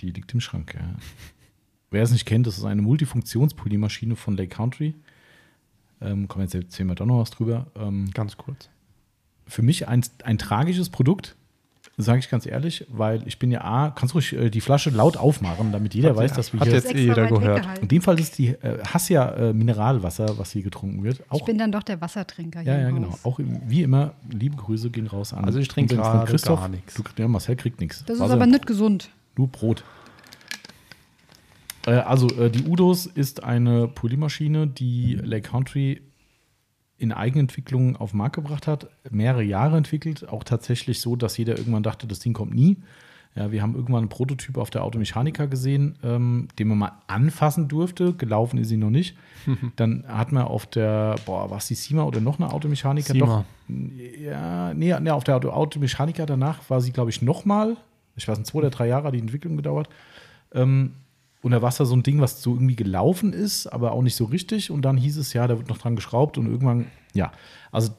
S1: Die liegt im Schrank, ja. Wer es nicht kennt, das ist eine Multifunktionspolymaschine von Lake Country. Ähm, komm, jetzt erzählen wir doch noch was drüber. Ähm,
S3: Ganz kurz.
S1: für mich ein, ein tragisches Produkt, sage ich ganz ehrlich, weil ich bin ja A, kannst du ruhig äh, die Flasche laut aufmachen, damit jeder
S3: Hat-
S1: weiß, dass wir
S3: hat
S1: hier.
S3: jetzt eh jeder gehört.
S1: In dem Fall ist die äh, Hassia äh, Mineralwasser, was hier getrunken wird.
S2: Ich
S1: Auch,
S2: bin dann doch der Wassertrinker hier
S1: ja, ja,
S2: im
S1: genau.
S2: Haus.
S1: Auch im- wie immer, liebe Grüße gehen raus an
S3: Also ich trinke gerade
S1: Christoph.
S3: gar nichts.
S1: Du, ja, Marcel kriegt nichts.
S2: Das ist
S1: Wasser
S2: aber
S1: und
S2: nicht gesund.
S1: Nur Brot. Äh, also, äh, die Udos ist eine Polymaschine, die Lake Country in Eigenentwicklung auf den Markt gebracht hat, mehrere Jahre entwickelt, auch tatsächlich so, dass jeder irgendwann dachte, das Ding kommt nie. Ja, wir haben irgendwann einen Prototyp auf der Automechanika gesehen, ähm, den man mal anfassen durfte. Gelaufen ist sie noch nicht. Dann hat man auf der, boah, was die Sima oder noch eine Automechanika?
S3: Sima.
S1: Doch, ja, nee, nee, auf der Auto Automechanika danach war sie, glaube ich, nochmal. Ich weiß nicht, zwei oder drei Jahre hat die Entwicklung gedauert. Ähm, und da war es da so ein Ding, was so irgendwie gelaufen ist, aber auch nicht so richtig. Und dann hieß es, ja, da wird noch dran geschraubt und irgendwann, ja. Also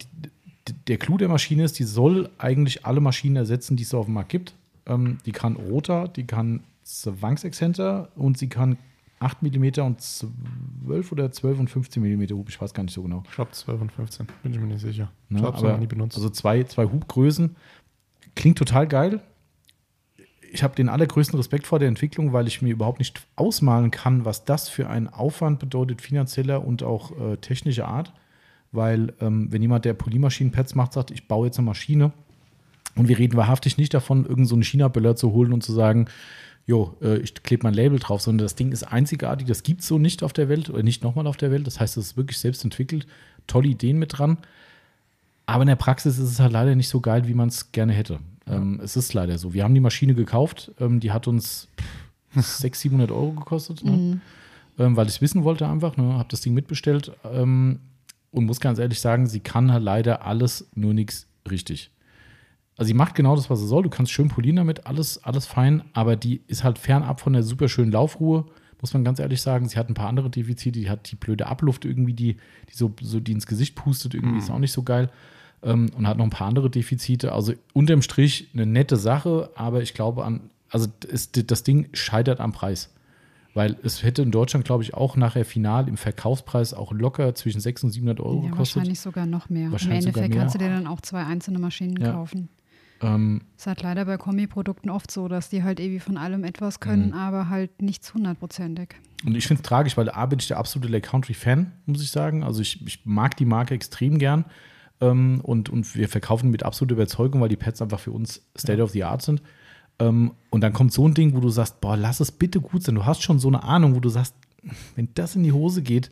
S1: die, der Clou der Maschine ist, die soll eigentlich alle Maschinen ersetzen, die es so auf dem Markt gibt. Ähm, die kann Rotor, die kann Zwangsexzenter und sie kann 8 mm und 12 oder 12 und 15 mm Hub, ich weiß gar nicht so genau.
S3: Ich glaube 12 und 15. Bin ich mir nicht sicher.
S1: Ne?
S3: Ich habe es noch nie benutzt.
S1: Also zwei, zwei Hubgrößen. Klingt total geil. Ich habe den allergrößten Respekt vor der Entwicklung, weil ich mir überhaupt nicht ausmalen kann, was das für ein Aufwand bedeutet, finanzieller und auch äh, technischer Art. Weil, ähm, wenn jemand, der Polymaschinenpads macht, sagt, ich baue jetzt eine Maschine und wir reden wahrhaftig nicht davon, irgendeinen so einen China-Böller zu holen und zu sagen, jo, äh, ich klebe mein Label drauf, sondern das Ding ist einzigartig, das gibt es so nicht auf der Welt oder nicht nochmal auf der Welt. Das heißt, es ist wirklich selbst entwickelt, tolle Ideen mit dran. Aber in der Praxis ist es halt leider nicht so geil, wie man es gerne hätte. Ähm, es ist leider so. Wir haben die Maschine gekauft, ähm, die hat uns pff, 600, 700 Euro gekostet, ne? ähm, weil ich es wissen wollte einfach. Ne? Habe das Ding mitbestellt ähm, und muss ganz ehrlich sagen, sie kann halt leider alles, nur nichts richtig. Also sie macht genau das, was sie soll. Du kannst schön polieren damit, alles, alles fein, aber die ist halt fernab von der super schönen Laufruhe, muss man ganz ehrlich sagen. Sie hat ein paar andere Defizite, die hat die blöde Abluft irgendwie, die, die so, so die ins Gesicht pustet, irgendwie ist auch nicht so geil. Ähm, und hat noch ein paar andere Defizite. Also unterm Strich eine nette Sache, aber ich glaube an, also es, das Ding scheitert am Preis. Weil es hätte in Deutschland, glaube ich, auch nachher final im Verkaufspreis auch locker zwischen 600 und 700 Euro
S2: Ja,
S1: gekostet.
S2: wahrscheinlich sogar noch mehr. Im
S1: Wahrscheinlich sogar
S2: Endeffekt
S1: mehr.
S2: kannst du dir dann auch zwei einzelne Maschinen
S1: Ja.
S2: kaufen.
S1: Ähm,
S2: Ist halt leider bei Kombiprodukten oft so, dass die halt irgendwie von allem etwas können,
S1: Mhm.
S2: aber halt nichts hundertprozentig.
S1: Und ich finde es tragisch, weil A bin ich der absolute Lake Country-Fan, muss ich sagen. Also ich, ich mag die Marke extrem gern. Ähm, und, und wir verkaufen mit absoluter Überzeugung, weil die Pads einfach für uns State of the Art sind. Ähm, und dann kommt so ein Ding, wo du sagst, boah, lass es bitte gut sein. Du hast schon so eine Ahnung, wo du sagst, wenn das in die Hose geht,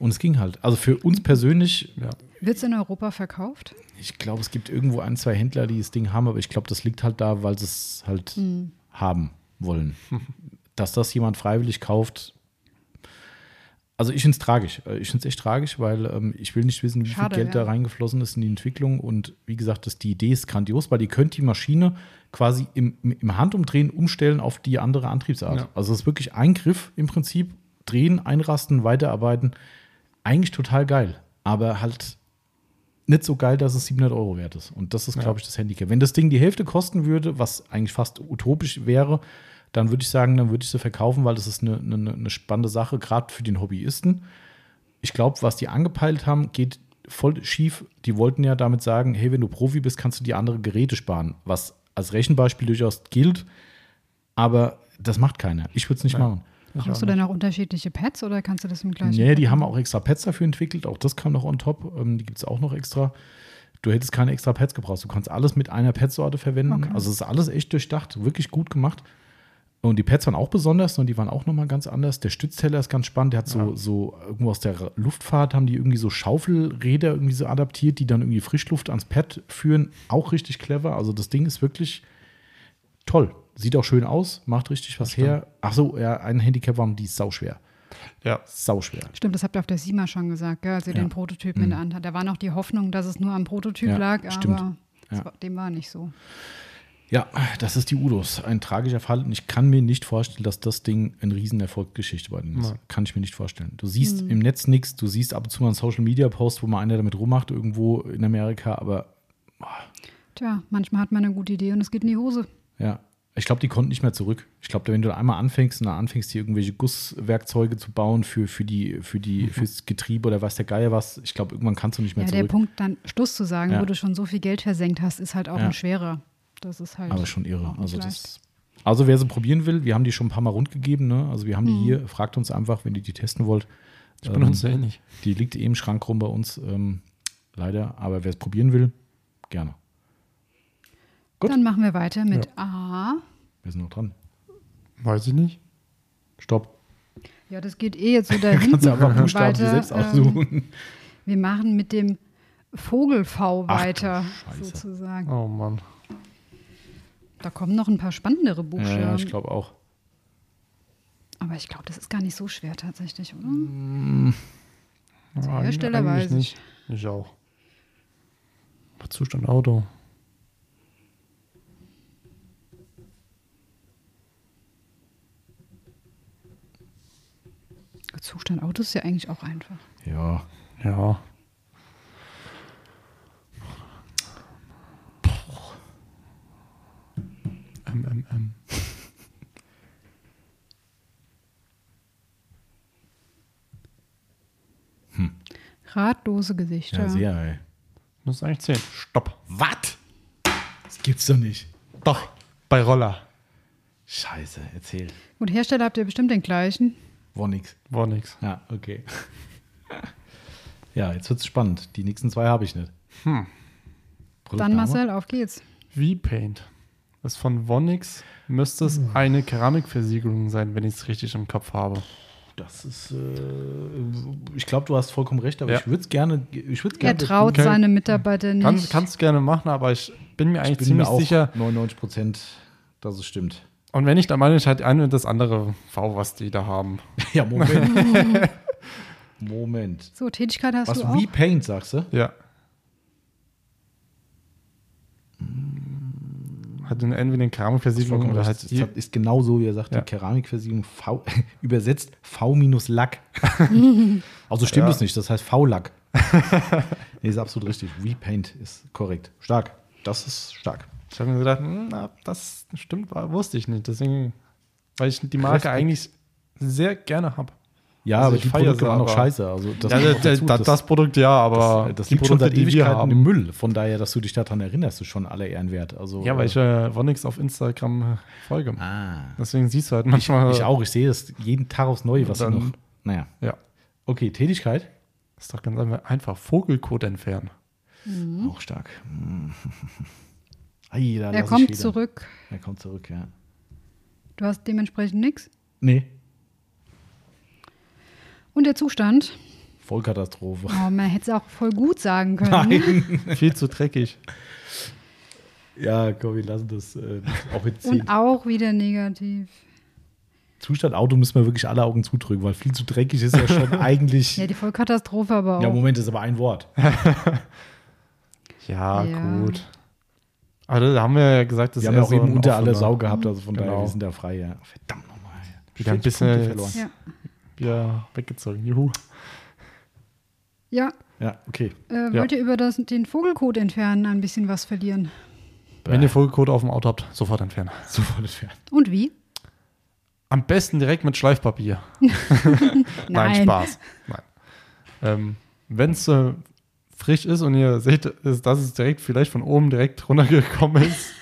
S1: und es ging halt. Also für uns persönlich,
S3: Ja.
S2: Wird es in Europa verkauft?
S1: ich glaube, es gibt irgendwo ein, zwei Händler, die das Ding haben, aber ich glaube, das liegt halt da, weil sie es halt
S2: Hm.
S1: haben wollen. Dass das jemand freiwillig kauft. Also ich finde es tragisch. Äh, Ich finde es echt tragisch, weil ähm, ich will nicht wissen, wie
S2: Schade,
S1: viel Geld
S2: ja.
S1: da reingeflossen ist in die Entwicklung. Und wie gesagt, das, die Idee ist grandios, weil die könnt die Maschine quasi im, im Handumdrehen umstellen auf die andere Antriebsart.
S3: Ja.
S1: Also es ist wirklich ein Griff im Prinzip. Drehen, einrasten, weiterarbeiten. Eigentlich total geil. Aber halt nicht so geil, dass es 700 Euro wert ist. Und das ist,
S3: Ja.
S1: glaube ich, das Handicap. Wenn das Ding die Hälfte kosten würde, was eigentlich fast utopisch wäre, dann würde ich sagen, dann würde ich sie verkaufen, weil das ist eine, eine, eine spannende Sache, gerade für den Hobbyisten. Ich glaube, was die angepeilt haben, geht voll schief. Die wollten ja damit sagen, hey, wenn du Profi bist, kannst du dir andere Geräte sparen, was als Rechenbeispiel durchaus gilt, aber das macht keiner. Ich würde es nicht
S3: Nein.
S1: machen.
S2: Brauchst
S3: auch
S2: du denn auch unterschiedliche Pads oder kannst du das im gleichen?
S1: Nee, die
S2: Pad
S1: haben auch extra Pads dafür entwickelt. Auch das kam noch on top. Ähm, die gibt es auch noch extra. Du hättest keine extra Pads gebraucht. Du kannst alles mit einer Padsorte verwenden.
S2: Okay.
S1: Also es ist alles echt durchdacht, wirklich gut gemacht. Und die Pads waren auch besonders und die waren auch nochmal ganz anders. Der Stützteller ist ganz spannend. Der hat so,
S3: Ja.
S1: so irgendwo aus der Luftfahrt haben die irgendwie so Schaufelräder irgendwie so adaptiert, die dann irgendwie Frischluft ans Pad führen. Auch richtig clever. Also das Ding ist wirklich toll. Sieht auch schön aus, macht richtig was her. Ach so, ja, ein Handicap war, die ist sauschwer.
S3: Ja,
S1: Sauschwer.
S2: Stimmt, das habt ihr auf der SIMA schon gesagt, gell, als ihr
S1: Ja.
S2: den Prototypen in der Hand hat. Da war noch die Hoffnung, dass es nur am Prototyp
S1: Ja,
S2: lag,
S1: stimmt.
S2: aber
S1: Ja.
S2: war, dem war nicht so.
S1: Ja, das ist die Udos. Ein tragischer Fall. Und ich kann mir nicht vorstellen, dass das Ding eine Riesenerfolgsgeschichte bei denen ist.
S3: Nein.
S1: Kann ich mir nicht vorstellen. Du siehst im Netz nichts. Du siehst ab und zu mal einen Social-Media-Post, wo mal einer damit rummacht, irgendwo in Amerika. Aber
S2: Tja, manchmal hat man eine gute Idee und es geht in die Hose.
S1: ja, ich glaube, die konnten nicht mehr zurück. Ich glaube, wenn du einmal anfängst und dann anfängst, hier irgendwelche Gusswerkzeuge zu bauen für, für die, für die, fürs Getriebe oder weiß der Geier was, ich glaube, irgendwann kannst du nicht mehr
S2: Ja, der
S1: zurück.
S2: Punkt, dann Schluss zu sagen,
S1: Ja.
S2: wo du schon so viel Geld versenkt hast, ist halt auch
S1: Ja.
S2: ein schwerer. Das ist halt.
S1: Aber schon irre. Also, das, also wer sie probieren will, wir haben die schon ein paar Mal rund gegeben. Ne? Also wir haben die
S2: Mhm.
S1: hier. Fragt uns einfach, wenn ihr die testen wollt.
S3: ich bin
S1: Ähm,
S3: uns sehr ähnlich.
S1: Die liegt eh im Schrank rum bei uns, ähm, leider. Aber wer es probieren will, gerne. gut.
S2: Dann machen wir weiter mit A.
S1: Wir sind noch dran.
S3: Weiß ich nicht.
S1: Stopp.
S2: Ja, das geht eh jetzt so dahin.
S1: Kannst du einfach Buchstaben
S2: weiter,
S1: selbst
S2: ähm,
S1: aussuchen.
S2: Wir machen mit dem Vogel V
S1: Ach du
S2: weiter,
S1: Scheiße.
S2: sozusagen.
S3: Oh Mann.
S2: Da kommen noch ein paar spannendere Buchstaben.
S1: ja, ich glaube auch.
S2: Aber ich glaube, das ist gar nicht so schwer tatsächlich, oder? Der
S3: eigentlich-
S2: Hersteller weiß ich.
S3: nicht. Ich auch. Aber Zustand Auto.
S2: Zustand Auto ist ja eigentlich auch einfach.
S1: Ja.
S3: Ja. MMM.
S2: Ratlose Gesichter.
S1: Ja, sehr, ey.
S3: Muss eigentlich zählen. Stopp.
S1: Was? Das gibt's doch nicht.
S3: Doch. Bei Roller.
S1: Scheiße, erzähl.
S2: Gut, Hersteller habt ihr bestimmt den gleichen.
S1: War nix.
S3: War nix.
S1: Ja, okay. ja, jetzt wird's spannend. Die nächsten zwei habe ich nicht.
S3: Hm.
S2: Dann Marcel, auf geht's.
S3: V-Paint. Das ist von Vonix. Müsste es eine Keramikversiegelung sein, wenn ich es richtig im Kopf habe.
S1: Das ist, äh, ich glaube, du hast vollkommen recht, aber
S3: Ja.
S1: ich würde es gerne, ich würde es
S2: Er
S1: gerne.
S2: traut
S3: Okay.
S2: seine Mitarbeiter nicht.
S3: Kann, kannst du gerne machen, aber ich bin mir
S1: ich
S3: eigentlich
S1: bin mir
S3: ziemlich
S1: auch
S3: sicher.
S1: 99 Prozent, dass es stimmt.
S3: Und wenn ich der Meinung bin, halt eine und das andere V, was die da haben.
S1: Ja, Moment. Moment.
S2: so, Tätigkeit hast
S1: Was,
S2: du auch.
S1: Repaint, sagst du?
S3: Ja. Hat eine, entweder eine Keramikversiegelung oder halt
S1: Es
S3: die,
S1: ist genau so, wie er sagt,
S3: Ja.
S1: die Keramikversiegelung V, übersetzt V minus Lack. also stimmt
S3: Ja.
S1: es nicht, das heißt V-Lack. nee, ist absolut richtig. Repaint ist korrekt. Stark. Das ist stark.
S3: Ich habe mir gedacht, hm, na, das stimmt, wusste ich nicht. Deswegen, weil ich die Marke
S1: Respekt.
S3: eigentlich sehr gerne habe.
S1: Ja,
S3: Also
S1: aber
S3: ich
S1: die Produkte waren noch
S3: aber-
S1: scheiße. Also das,
S3: Ja, das, das,
S1: dazu.
S3: das, Produkt ja, aber
S1: das, das
S3: gibt
S1: liegt schon seit Ewigkeiten im Müll. Von daher, dass du dich daran erinnerst, ist schon aller Ehren wert. Also,
S3: Ja, weil ich
S1: äh,
S3: äh, Wonix auf Instagram äh, folge.
S1: ah,
S3: Deswegen siehst du halt manchmal.
S1: ich auch. Ich sehe das jeden Tag aufs Neue, was
S3: Dann-
S1: noch. Naja.
S3: Ja.
S1: Okay, Tätigkeit.
S3: Ist doch ganz einfach. Vogelkot entfernen.
S1: Auch stark. Ei, da
S2: Er
S1: ich
S2: kommt zurück.
S1: Er kommt zurück, ja.
S2: Du hast dementsprechend nichts.
S1: Nee,
S2: Und der Zustand,
S1: Vollkatastrophe.
S2: oh, man hätte es auch voll gut sagen können.
S1: Nein.
S3: Viel zu dreckig.
S1: Ja, komm, wir lassen das äh, auch jetzt ziehen.
S2: Und auch wieder negativ.
S1: Zustand Auto müssen wir wirklich alle Augen zudrücken, weil viel zu dreckig ist ja schon eigentlich.
S2: Ja, die Vollkatastrophe aber auch.
S1: Ja, Moment, das ist aber ein Wort.
S3: Ja,
S2: Ja.
S3: gut. Also da haben wir ja gesagt, das
S1: Wir
S3: ist
S1: haben
S3: eher
S1: auch
S3: so
S1: eben unter
S3: offener-
S1: Sau gehabt, also von daher,
S3: Genau.
S1: wir sind da frei, ja. Verdammt nochmal.
S3: Wieder ein
S1: 40
S3: bisschen
S1: verloren.
S2: Ja.
S3: Wieder weggezogen. Juhu.
S2: Ja,
S1: Ja, okay.
S2: äh, wollt ihr über das, den Vogelkot entfernen ein bisschen was verlieren?
S3: Wenn ihr Vogelkot auf dem Auto habt, sofort entfernen.
S1: Sofort entfernt.
S2: Und wie?
S3: Am besten direkt mit Schleifpapier. Nein,
S2: Nein.
S3: Spaß. Nein. Ähm, Wenn es äh, frisch ist und ihr seht, ist, dass es direkt vielleicht von oben direkt runtergekommen ist,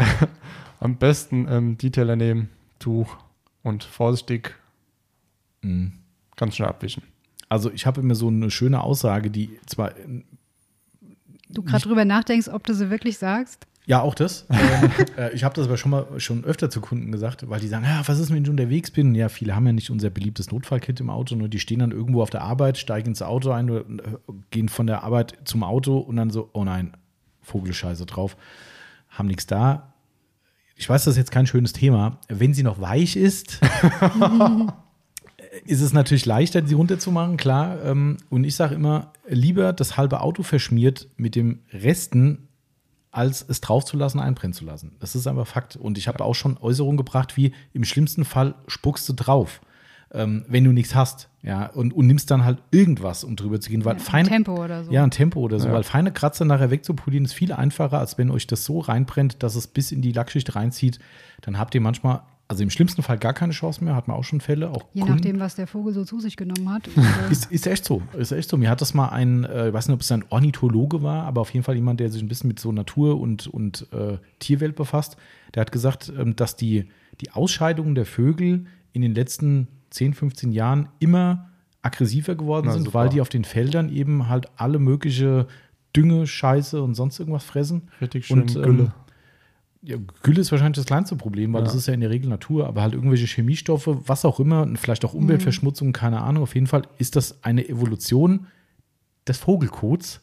S3: am besten ähm, Detailer nehmen, Tuch und vorsichtig
S1: Mhm.
S3: ganz schnell abwischen.
S1: Also ich habe immer so eine schöne Aussage, die zwar
S2: Du gerade drüber nachdenkst, ob du sie wirklich sagst?
S1: Ja, auch das. ähm, äh, ich habe das aber schon mal schon öfter zu Kunden gesagt, weil die sagen, ja, was ist, wenn ich unterwegs bin? Ja, viele haben ja nicht unser beliebtes Notfallkit im Auto, nur die stehen dann irgendwo auf der Arbeit, steigen ins Auto ein oder äh, gehen von der Arbeit zum Auto und dann so, oh nein, Vogelscheiße drauf, haben nichts da. Ich weiß, das ist jetzt kein schönes Thema. Wenn sie noch weich ist, ist es natürlich leichter, sie runterzumachen, klar. Ähm, Und ich sage immer, lieber das halbe Auto verschmiert mit dem Resten, als es draufzulassen, einbrennen zu lassen. Das ist einfach Fakt. Und ich habe auch schon Äußerungen gebracht, wie im schlimmsten Fall spuckst du drauf, ähm, wenn du nichts hast. Ja, und, und nimmst dann halt irgendwas, um drüber zu gehen. Weil
S2: Ja,
S1: feine,
S2: Tempo oder so.
S1: Ja, ein Tempo oder so.
S3: Ja.
S1: Weil feine Kratzer nachher wegzupolieren ist viel einfacher, als wenn euch das so reinbrennt, dass es bis in die Lackschicht reinzieht. Dann habt ihr manchmal, also im schlimmsten Fall gar keine Chance mehr, hat man auch schon Fälle, auch
S2: Je
S1: Kunden.
S2: nachdem, was der Vogel so zu sich genommen hat.
S1: Ist, ist echt so. Ist echt so. Mir hat das mal ein, äh, ich weiß nicht, ob es ein Ornithologe war, aber auf jeden Fall jemand, der sich ein bisschen mit so Natur und, und äh, Tierwelt befasst. Der hat gesagt, ähm, dass die, die Ausscheidungen der Vögel in den letzten 10, 15 Jahren immer aggressiver geworden
S3: Na,
S1: sind,
S3: super.
S1: weil die auf den Feldern eben halt alle mögliche Dünge, Scheiße und sonst irgendwas fressen.
S3: Richtig schön
S1: Und, ähm,
S3: Gülle.
S1: Ja, Gülle ist wahrscheinlich das kleinste Problem, weil
S3: Ja.
S1: das ist ja in der Regel Natur, aber halt irgendwelche Chemiestoffe, was auch immer, vielleicht auch Umweltverschmutzung, keine Ahnung. Auf jeden Fall ist das eine Evolution des Vogelkots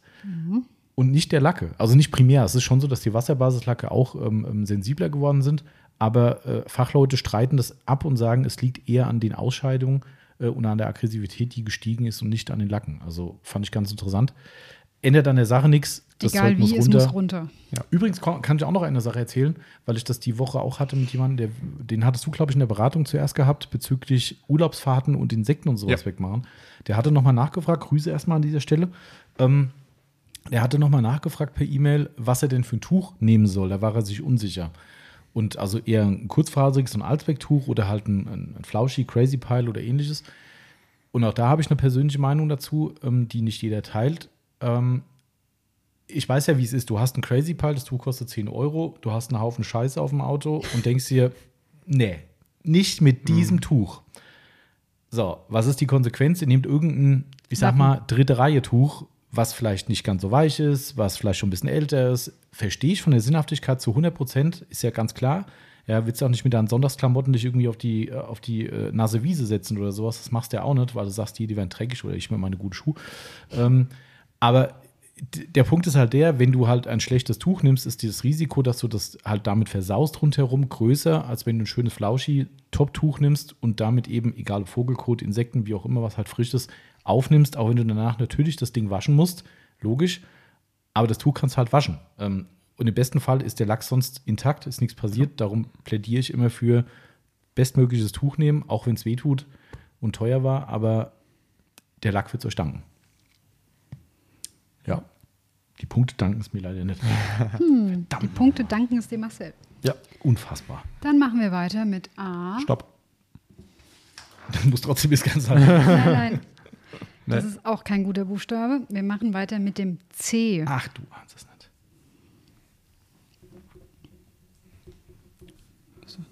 S1: und nicht der Lacke. Also nicht primär. Es ist schon so, dass die Wasserbasislacke auch ähm, ähm, sensibler geworden sind, aber äh, Fachleute streiten das ab und sagen, es liegt eher an den Ausscheidungen äh, und an der Aggressivität, die gestiegen ist und nicht an den Lacken. Also fand ich ganz interessant. Ändert an der Sache nichts. Das
S2: egal
S1: Zeug
S2: wie,
S1: muss
S2: es
S1: runter.
S2: muss runter.
S1: Übrigens kann ich auch noch eine Sache erzählen, weil ich das die Woche auch hatte mit jemandem, der, den hattest du, glaube ich, in der Beratung zuerst gehabt, bezüglich Urlaubsfahrten und Insekten und sowas
S3: Ja.
S1: wegmachen. Der hatte nochmal nachgefragt, Grüße erstmal an dieser Stelle. Ähm, der hatte nochmal nachgefragt per E-Mail, was er denn für ein Tuch nehmen soll. Da war er sich unsicher. Und also eher ein kurzfaseriges, so ein Alsbeck-Tuch oder halt ein, ein, ein Flauschi, Crazy Pile oder ähnliches. Und auch da habe ich eine persönliche Meinung dazu, ähm, die nicht jeder teilt. Ähm, ich weiß ja, wie es ist. Du hast ein Crazy Pile, das Tuch kostet 10 Euro, du hast einen Haufen Scheiße auf dem Auto und denkst dir, nee, nicht mit diesem Tuch. So, was ist die Konsequenz? Ihr nehmt irgendein, ich sag mal, dritte Reihe Tuch, was vielleicht nicht ganz so weich ist, was vielleicht schon ein bisschen älter ist. Verstehe ich von der Sinnhaftigkeit zu 100 Prozent, ist ja ganz klar. Ja, willst du auch nicht mit deinen Sonntagsklamotten dich irgendwie auf die, äh, auf die äh, nasse Wiese setzen oder sowas. Das machst du ja auch nicht, weil du sagst, die, die werden dreckig oder ich mir meine guten Schuhe. Ähm, aber der Punkt ist halt der, wenn du halt ein schlechtes Tuch nimmst, ist dieses Risiko, dass du das halt damit versaust rundherum größer, als wenn du ein schönes Flauschi Top-Tuch nimmst und damit eben, egal ob Vogelkot, Insekten, wie auch immer, was halt frisch ist, aufnimmst, auch wenn du danach natürlich das Ding waschen musst, logisch, aber das Tuch kannst du halt waschen. Ähm, Und im besten Fall ist der Lack sonst intakt, ist nichts passiert. Darum plädiere ich immer für bestmögliches Tuch nehmen, auch wenn es weh tut und teuer war, aber der Lack wird es euch danken. Ja. Die Punkte danken es mir leider nicht.
S2: Die Punkte danken es dem Marcel.
S1: Ja, unfassbar.
S2: Dann machen wir weiter mit A.
S3: Stopp.
S1: Du musst trotzdem bis ganz halten.
S2: Nein, nein. Das
S3: Nee.
S2: ist auch kein guter Buchstabe. Wir machen weiter mit dem C.
S1: Ach, du ahnst es nicht.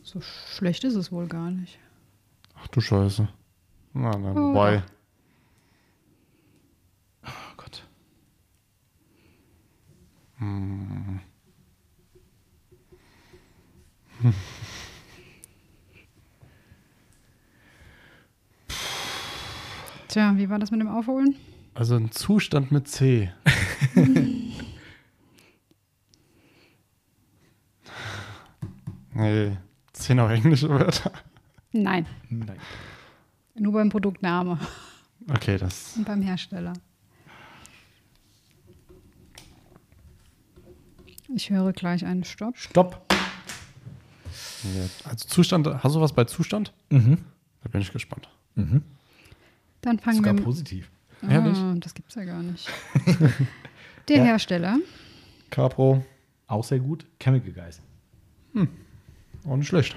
S2: So schlecht ist es wohl gar nicht.
S3: Ach du Scheiße. Na, na,
S2: Oh,
S3: wobei.
S1: Oh Gott.
S2: Tja, wie war das mit dem Aufholen?
S3: Also ein Zustand mit C. nee. Zehn auch englische Wörter.
S2: Nein,
S1: Nein.
S2: nur beim Produktname
S3: Okay, das.
S2: und beim Hersteller. Ich höre gleich einen Stopp.
S1: Stopp.
S3: Nee. Also Zustand, hast du was bei Zustand?
S1: Mhm.
S3: Da bin ich gespannt.
S2: Dann fangen
S1: Sogar
S2: wir
S1: positiv.
S3: Ehrlich?
S2: Ah, das gibt's ja gar nicht. Der
S1: Ja.
S2: Hersteller,
S3: Capro,
S1: Auch sehr gut. Chemical Guys.
S3: auch nicht schlecht.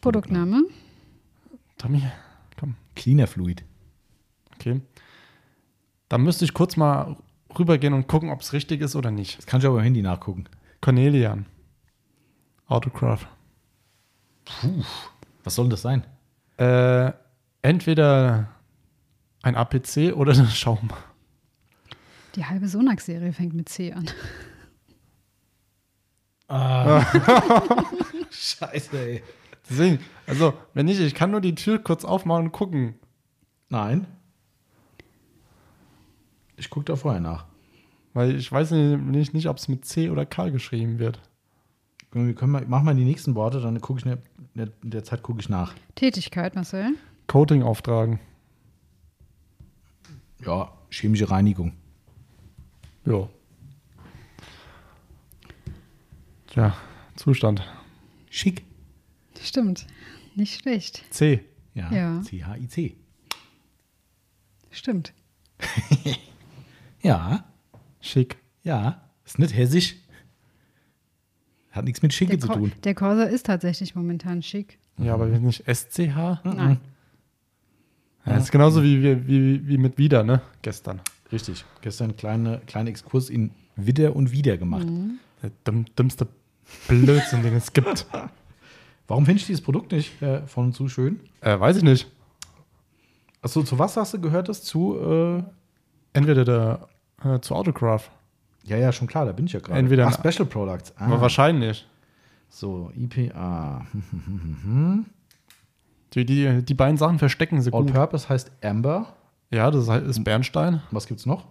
S2: Produktname,
S3: Tommy, komm.
S1: Cleaner Fluid.
S3: Okay. Da müsste ich kurz mal rübergehen und gucken, ob es richtig ist oder nicht.
S1: Das kann ich aber im Handy nachgucken.
S3: Cornelian. Autocraft.
S1: Was soll denn das sein?
S3: Äh, entweder ein APC oder ein Schaum.
S2: die halbe Sonax-Serie fängt mit C an.
S1: Scheiße, ey.
S3: Deswegen, also, wenn nicht, ich kann nur die Tür kurz aufmachen und gucken.
S1: Nein. Ich gucke da vorher nach.
S3: Weil ich weiß nicht, nicht ob es mit C oder K geschrieben wird.
S1: Wir können mal, mach mal die nächsten Worte, dann gucke ich in der, in der Zeit gucke ich nach.
S2: Tätigkeit, Marcel.
S3: Coating auftragen.
S1: Ja, chemische Reinigung.
S3: Ja. Tja, Zustand.
S1: Schick.
S2: Stimmt. Nicht schlecht.
S3: C.
S1: Ja.
S2: Ja.
S1: C-H-I-C.
S2: Stimmt.
S1: Ja.
S3: Schick.
S1: Ja. Ist nicht hessisch. Hat nichts mit Schicke
S2: Der,
S1: zu tun.
S2: der Corsa ist tatsächlich momentan schick.
S3: Ja, aber nicht SCH?
S2: Nein.
S3: Ja, das ist genauso wie, wie, wie, wie mit wieder, ne? Gestern.
S1: Richtig. Gestern kleine, kleinen Exkurs in Widder und Wieder gemacht.
S3: Der dumm, dümmste Blödsinn, den es gibt.
S1: Warum finde ich dieses Produkt nicht äh, von und zu schön?
S3: Äh, weiß ich nicht.
S1: Achso, zu was hast du gehört das? Zu, äh,
S3: Entweder der äh, zu Autograph.
S1: ja, ja, schon klar, da bin ich ja gerade.
S3: Entweder-
S1: Ach, Special Products. Ah.
S3: Aber wahrscheinlich.
S1: So, IPA.
S3: Die, die, die beiden Sachen verstecken sie
S1: All
S3: gut.
S1: Purpose heißt Amber.
S3: Ja, das ist Bernstein.
S1: Was gibt's noch?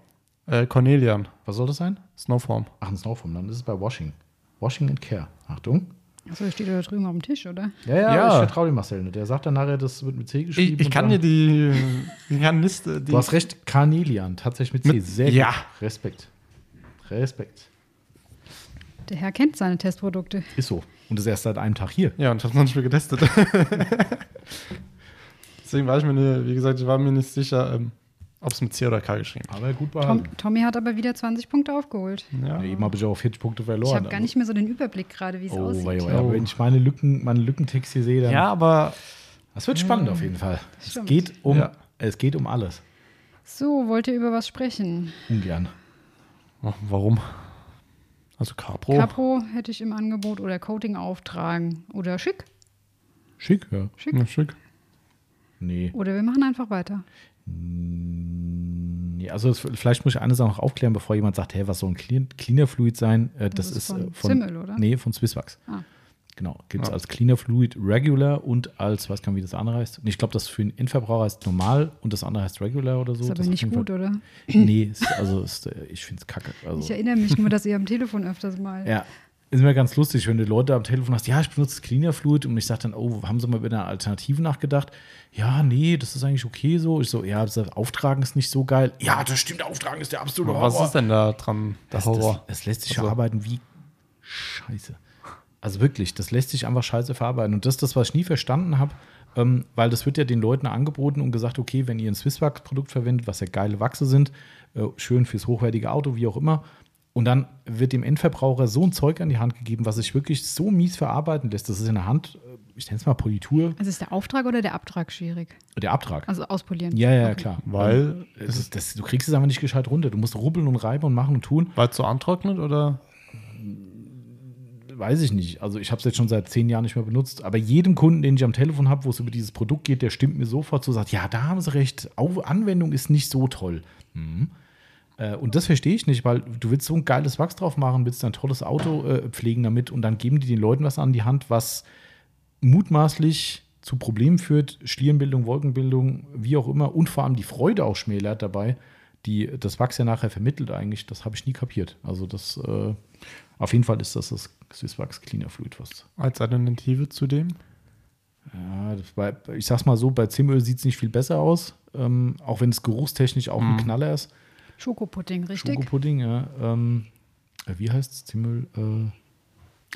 S3: Äh, Cornelian.
S1: Was soll das sein?
S3: Snowform.
S1: Ach, ein Snowform. Dann ist es bei Washing. Washing and Care. Achtung.
S2: Achso, steht da drüben auf dem Tisch, oder?
S1: Ja, ja,
S3: Ja.
S1: ich vertraue dem Marcel nicht. Der sagt dann nachher, das wird mit C geschrieben.
S3: Ich, ich kann dir die, die Liste. Die
S1: Du hast recht, Carnelian. Tatsächlich mit C.
S3: Mit-
S1: Sehr
S3: ja.
S1: gut. Respekt. Respekt.
S2: Der Herr kennt seine Testprodukte.
S1: Ist so. Und ist erst seit einem Tag hier.
S3: Ja, und ich habe noch nicht mehr getestet. Deswegen war ich mir, nicht, wie gesagt, ich war mir nicht sicher, ähm, ob es mit C oder K geschrieben
S1: Aber gut
S2: Tom,
S1: behalten.
S2: Tommy hat aber wieder 20 Punkte aufgeholt.
S3: Ja.
S1: Ja, eben habe ich auch 40 Punkte verloren.
S2: Ich habe gar nicht mehr so den Überblick gerade, wie es
S1: Oh,
S2: aussieht.
S1: wei, wei, aber wenn ich meine Lücken, meine Lückentext hier sehe, dann.
S3: ja, aber
S1: Das wird spannend auf jeden Fall. Es geht, um,
S3: Ja.
S1: es geht um alles.
S2: So, wollt ihr über was sprechen?
S1: Ungern.
S3: oh, warum? Also Capro.
S2: Capro hätte ich im Angebot oder Coating auftragen oder schick.
S1: Schick, ja.
S2: Schick.
S3: Ja, schick.
S1: Nee.
S2: Oder wir machen einfach weiter.
S1: Nee. Also es, vielleicht muss ich eine Sache noch aufklären, bevor jemand sagt, hey, was soll ein Clean, Cleaner Fluid sein? Äh, das,
S2: ist
S1: ist,
S2: von
S1: äh, von
S2: Zimmel, oder?
S1: Nee, von Swisswax.
S2: Ah.
S1: Genau. Gibt es
S3: Ja.
S1: als Cleaner Fluid Regular und als, weiß gar nicht, wie das andere heißt. Und ich glaube, das für einen Endverbraucher heißt normal und das andere heißt Regular oder so.
S2: Ist aber
S1: Das
S2: nicht gut,
S1: Fall-
S2: oder?
S1: Nee, ist, also ist, äh, ich finde es kacke. Also,
S2: Ich erinnere mich nur, dass ihr am Telefon öfters mal.
S1: ja, ist immer ganz lustig, wenn du Leute am Telefon hast, ja, ich benutze Cleaner Fluid und ich sage dann, oh, haben sie mal über eine Alternative nachgedacht? Ja, nee, das ist eigentlich okay so. Ich so, ja, das Auftragen ist nicht so geil. Ja, das stimmt, Auftragen ist der absolute
S3: Aber
S1: Horror.
S3: Was ist denn da dran, der
S1: das,
S3: Horror?
S1: Das, das lässt sich
S3: Also-
S1: verarbeiten wie Scheiße. Also wirklich, das lässt sich einfach scheiße verarbeiten. Und das ist das, was ich nie verstanden habe, ähm, weil das wird ja den Leuten angeboten und gesagt, okay, wenn ihr ein Swisswax-Produkt verwendet, was ja geile Wachse sind, äh, schön fürs hochwertige Auto, wie auch immer, und dann wird dem Endverbraucher so ein Zeug an die Hand gegeben, was sich wirklich so mies verarbeiten lässt. Das ist in der Hand, äh, ich nenne es mal Politur,
S2: Also ist der Auftrag oder der Abtrag schwierig?
S1: der Abtrag.
S2: Also auspolieren.
S1: ja, ja,
S2: Okay.
S1: klar.
S3: Weil
S1: Ähm, das ist, das, du kriegst es einfach nicht gescheit runter. Du musst rubbeln und reiben und machen und tun.
S3: Weil es so antrocknet oder?
S1: weiß ich nicht. Also ich habe es jetzt schon seit zehn Jahren nicht mehr benutzt. Aber jedem Kunden, den ich am Telefon habe, wo es über dieses Produkt geht, der stimmt mir sofort zu, sagt, ja, da haben sie recht. Anwendung ist nicht so toll. Mhm. Äh, und das verstehe ich nicht, weil du willst so ein geiles Wachs drauf machen, willst ein tolles Auto äh, pflegen damit und dann geben die den Leuten was an die Hand, was mutmaßlich zu Problemen führt, Schlierenbildung, Wolkenbildung, wie auch immer und vor allem die Freude auch schmälert dabei, die das Wachs ja nachher vermittelt eigentlich, das habe ich nie kapiert. Also das, äh, auf jeden Fall ist das das Swisswax Cleaner Fluid, was
S3: Als Alternative zu dem?
S1: ja, bei, ich sag's mal so, bei Zimöl sieht es nicht viel besser aus, ähm, auch wenn es geruchstechnisch auch ein Knaller ist.
S2: Schokopudding, richtig?
S1: Schokopudding, ja. Ähm, äh, wie heißt es? Zimöl? Äh,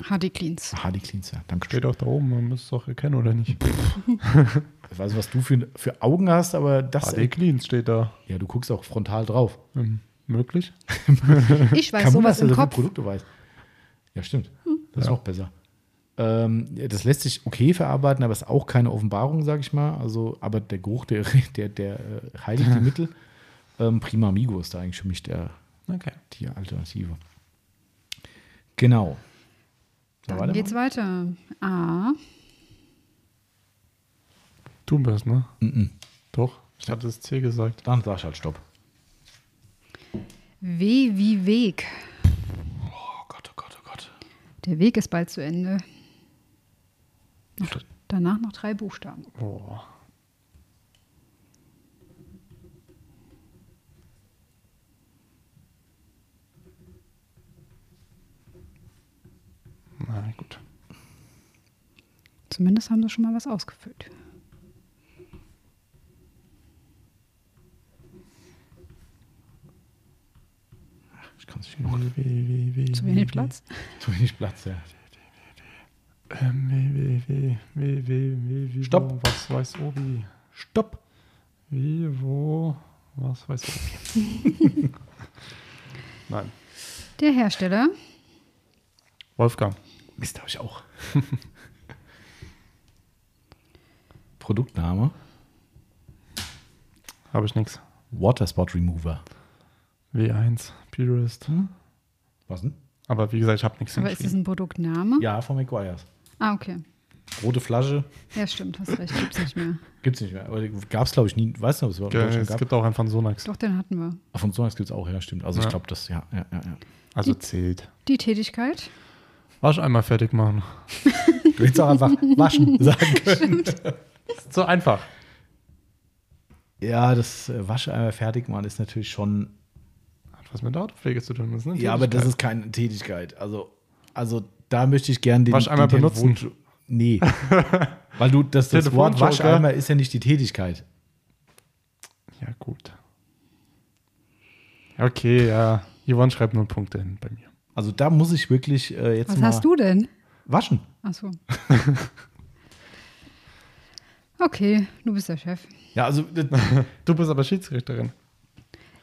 S2: HD Cleans.
S1: Hardy Cleans, ja. Danke
S3: Steht auch da oben, man muss es doch erkennen, oder nicht?
S1: Ich weiß, was du für, für Augen hast, aber das.
S3: HD Cleans steht da.
S1: Ja, du guckst auch frontal drauf.
S3: Ähm, möglich?
S2: Ich weiß
S1: Wunder,
S2: sowas
S1: dass du
S2: im Kopf.
S1: Produkte weißt. Ja, stimmt. Das ist
S3: Ja.
S1: noch besser. Ähm, ja, das lässt sich okay verarbeiten, aber ist auch keine Offenbarung, sag ich mal. Also, aber der Geruch, der, der, der äh, heiligt die Mittel. Ähm, Prima Amigo ist da eigentlich für mich der,
S3: Okay.
S1: die Alternative. Genau. Soll
S2: Dann geht's weiter. A.
S3: Du bist, ne?
S1: Mhm.
S3: Doch. Ich hatte das C gesagt.
S1: Dann sag ich halt Stopp.
S2: W wie Weg.
S1: Oh Gott, oh Gott, oh Gott.
S2: Der Weg ist bald zu Ende. Noch, danach noch drei Buchstaben.
S3: Oh. Na gut.
S2: Zumindest haben sie schon mal was ausgefüllt.
S1: Ich kann es nicht genug.
S3: W, W, W,
S2: Zu wenig. Platz?
S1: Zu wenig Platz, ja.
S3: Ähm, wie,
S1: Stopp.
S3: Wo, was weiß Obi?
S1: Stopp.
S3: Wie, wo, was weiß Obi? Nein.
S2: Der Hersteller.
S3: Wolfgang.
S1: Mist, habe ich auch. Produktname:
S3: Habe ich nichts.
S1: Water Spot Remover.
S3: W1, Purist.
S1: Was denn?
S3: Aber wie gesagt, ich habe nichts
S2: Aber ist es
S3: hingeschrieben.
S2: ein Produktname?
S1: Ja, von McGuire's.
S2: Ah, okay.
S1: Rote Flasche.
S2: Ja, stimmt, hast recht, gibt's nicht mehr.
S1: Gibt es nicht mehr. Aber gab es, glaube ich, nie. Weißt du, ob es überhaupt in
S3: Ja, es
S1: gab?
S3: gibt auch einen von Sonax.
S2: Doch, den hatten wir.
S1: Ah, Von Sonax gibt es auch, ja, stimmt. Also ich
S3: Ja.
S1: glaube, das, ja, ja, ja, ja.
S3: Also zählt.
S2: Die Tätigkeit.
S3: Wasch einmal fertig machen.
S1: Du hättest auch einfach waschen sagen können.
S3: Ist so einfach.
S1: Ja, das äh, Wascheimer fertig machen ist natürlich schon.
S3: Hat was mit der Autopflege zu tun. Das ist
S1: Ja, aber das ist keine Tätigkeit. Also, also da möchte ich gern den.
S3: Wascheimer
S1: den
S3: benutzen.
S1: Telefon- Nee. Weil du, das, das Wort. Wascheimer ist ja nicht die Tätigkeit.
S3: Ja, gut. Okay, ja. Yvonne schreibt nur Punkte hin bei mir.
S1: Also da muss ich wirklich äh, jetzt
S2: Was
S1: mal
S2: hast du denn?
S1: waschen.
S2: Achso. Okay, du bist der Chef.
S1: Ja, also das-
S3: Du bist aber Schiedsrichterin.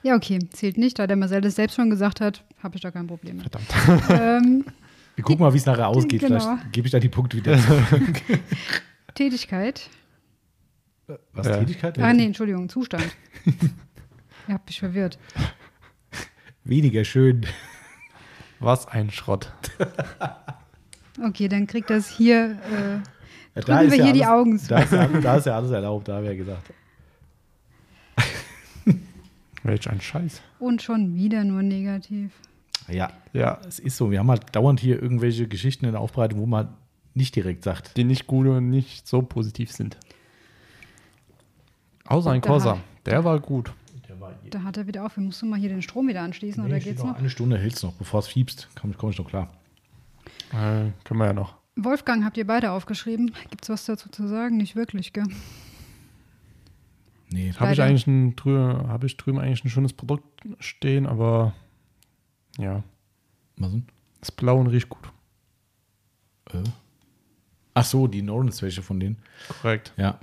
S2: Ja, okay, zählt nicht. Da der Marcel das selbst schon gesagt hat, habe ich da kein Problem mit.
S3: Verdammt.
S2: ähm,
S1: wir gucken mal, wie es nachher ausgeht.
S2: Genau.
S1: Vielleicht gebe ich da die Punkte wieder zurück.
S2: Tätigkeit.
S1: Was,
S3: Ja.
S1: Tätigkeit?
S2: Ah, nee, Entschuldigung, Zustand. Ihr habt mich verwirrt.
S1: Weniger schön.
S3: Was ein Schrott.
S2: Okay, dann kriegt das hier. Äh,
S1: Ja,
S2: Drücken wir hier die
S1: alles,
S2: Augen zu.
S1: Da ist, ja, da ist ja alles erlaubt, da haben wir ja gesagt.
S3: Welch ein Scheiß.
S2: und schon wieder nur negativ.
S1: Ja,
S3: Ja,
S1: es ist so. Wir haben halt dauernd hier irgendwelche Geschichten in der Aufbereitung, wo man nicht direkt sagt.
S3: die nicht gut und nicht so positiv sind. Außer ein
S2: Da-
S3: Corsa. Der war gut.
S2: Da hat er wieder auf. Musst du mal hier den Strom wieder anschließen oder geht's noch?
S1: Eine Stunde hältst noch, bevor es fiebst. Komme komm ich noch klar.
S3: Äh, können wir ja noch.
S2: Wolfgang, habt ihr beide aufgeschrieben? Gibt es was dazu zu sagen? Nicht wirklich, gell?
S1: Nee,
S3: Habe ich eigentlich ein, drüben, habe ich drüben eigentlich ein schönes Produkt stehen, aber ja,
S1: was denn?
S3: ist blau und riecht gut.
S1: Äh? Ach so, die Norens welche von denen.
S3: Korrekt.
S1: Ja,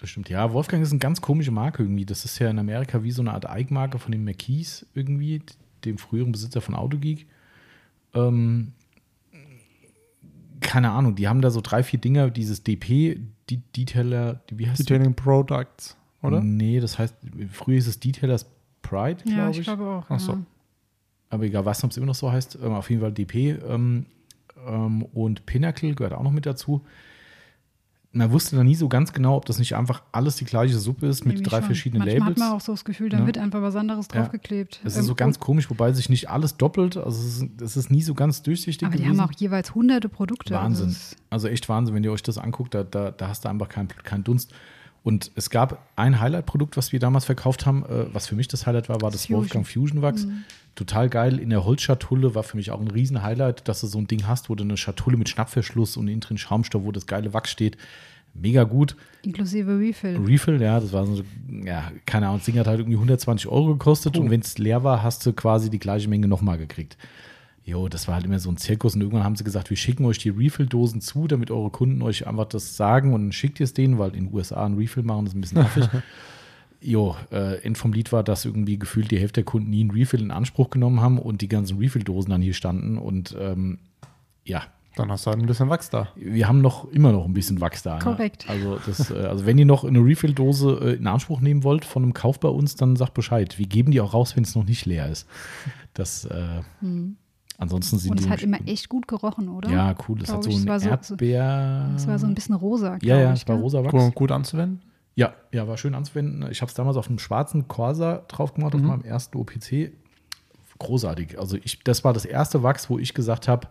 S1: das stimmt. Ja, Wolfgang ist eine ganz komische Marke irgendwie. Das ist ja in Amerika wie so eine Art Eigenmarke von dem McKees irgendwie, dem früheren Besitzer von Autogeek. Ähm, keine Ahnung, die haben da so drei, vier Dinger, dieses DP, die Detailer, die, wie heißt
S3: Detailing Products, oder?
S1: Nee, das heißt, früher hieß es Detailers Pride,
S2: Ja,
S1: glaube
S2: ich
S1: ich.
S2: glaube auch.
S3: Ach so.
S2: Ja.
S1: Aber egal, was ob es immer noch so heißt, ähm, auf jeden Fall DP ähm, ähm, und Pinnacle gehört auch noch mit dazu. Man wusste da nie so ganz genau, ob das nicht einfach alles die gleiche Suppe ist mit drei
S2: schon.
S1: verschiedenen
S2: Manchmal
S1: Labels.
S2: hat man auch so das Gefühl, da
S1: Ne?
S2: wird einfach was anderes
S1: Ja.
S2: draufgeklebt.
S1: Es
S2: Ähm,
S1: ist so ganz komisch, wobei sich nicht alles doppelt. Also es ist, es ist nie so ganz durchsichtig
S2: Aber die
S1: gewesen.
S2: haben auch jeweils hunderte Produkte.
S1: Wahnsinn.
S2: Also es-
S1: Also echt Wahnsinn, wenn ihr euch das anguckt, da, da, da hast du einfach keinen keinen Dunst. Und es gab ein Highlight-Produkt, was wir damals verkauft haben, äh, was für mich das Highlight war, war das
S2: Fusion. Mhm.
S1: Wolfgang Fusion Wachs. Total geil. In der Holzschatulle war für mich auch ein riesen Highlight, dass du so ein Ding hast, wo du eine Schatulle mit Schnappverschluss und innen drin Schaumstoff, wo das geile Wachs steht. Mega gut.
S2: inklusive Refill.
S1: Refill, ja, das war so, ja, keine Ahnung, das Ding hat halt irgendwie 120 Euro gekostet und wenn es leer war, hast du quasi die gleiche Menge nochmal gekriegt. Jo, das war halt immer so ein Zirkus und irgendwann haben sie gesagt, wir schicken euch die Refill-Dosen zu, damit eure Kunden euch einfach das sagen und dann schickt ihr es denen, weil in den USA ein Refill machen, das ist ein bisschen affig. Jo, äh, End vom Lied war, dass irgendwie gefühlt die Hälfte der Kunden nie einen Refill in Anspruch genommen haben und die ganzen Refill-Dosen dann hier standen und ähm, ja,
S3: Dann hast du halt ein bisschen Wachs da.
S1: wir haben noch immer noch ein bisschen Wachs da. ne?
S2: Korrekt.
S1: Also, das, äh, also wenn ihr noch eine Refill-Dose äh, in Anspruch nehmen wollt von einem Kauf bei uns, dann sagt Bescheid. Wir geben die auch raus, wenn es noch nicht leer ist. Das, äh, ansonsten sind.
S2: Und
S1: die
S2: es hat immer echt gut gerochen, oder?
S1: ja cool. Das
S2: Glaub
S1: hat so
S2: ich, es
S1: ein
S2: war so-
S1: Erdbeer.
S2: Es war so ein bisschen rosa.
S1: ja, ja,
S2: ich,
S1: es war
S2: gell?
S1: rosa Wachs.
S3: Gut, gut anzuwenden.
S1: Ja, ja, war schön anzuwenden. Ich habe es damals auf einem schwarzen Corsa drauf gemacht, auf meinem ersten OPC. Großartig. Also ich, das war das erste Wachs, wo ich gesagt habe,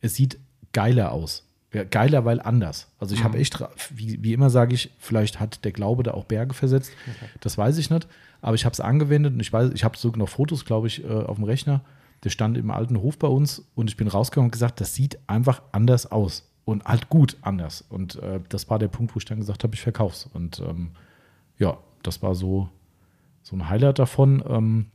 S1: es sieht geiler aus. Ja, geiler, weil anders. Also ich habe echt, wie, wie immer sage ich, vielleicht hat der Glaube da auch Berge versetzt. Das weiß ich nicht. Aber ich habe es angewendet und ich weiß, ich habe sogar noch Fotos, glaube ich, äh, auf dem Rechner. Der stand im alten Hof bei uns und ich bin rausgegangen und gesagt, das sieht einfach anders aus. Und halt gut anders. Und äh, das war der Punkt, wo ich dann gesagt habe, ich verkauf's. Und ähm, ja, das war so, so ein Highlight davon. Ähm,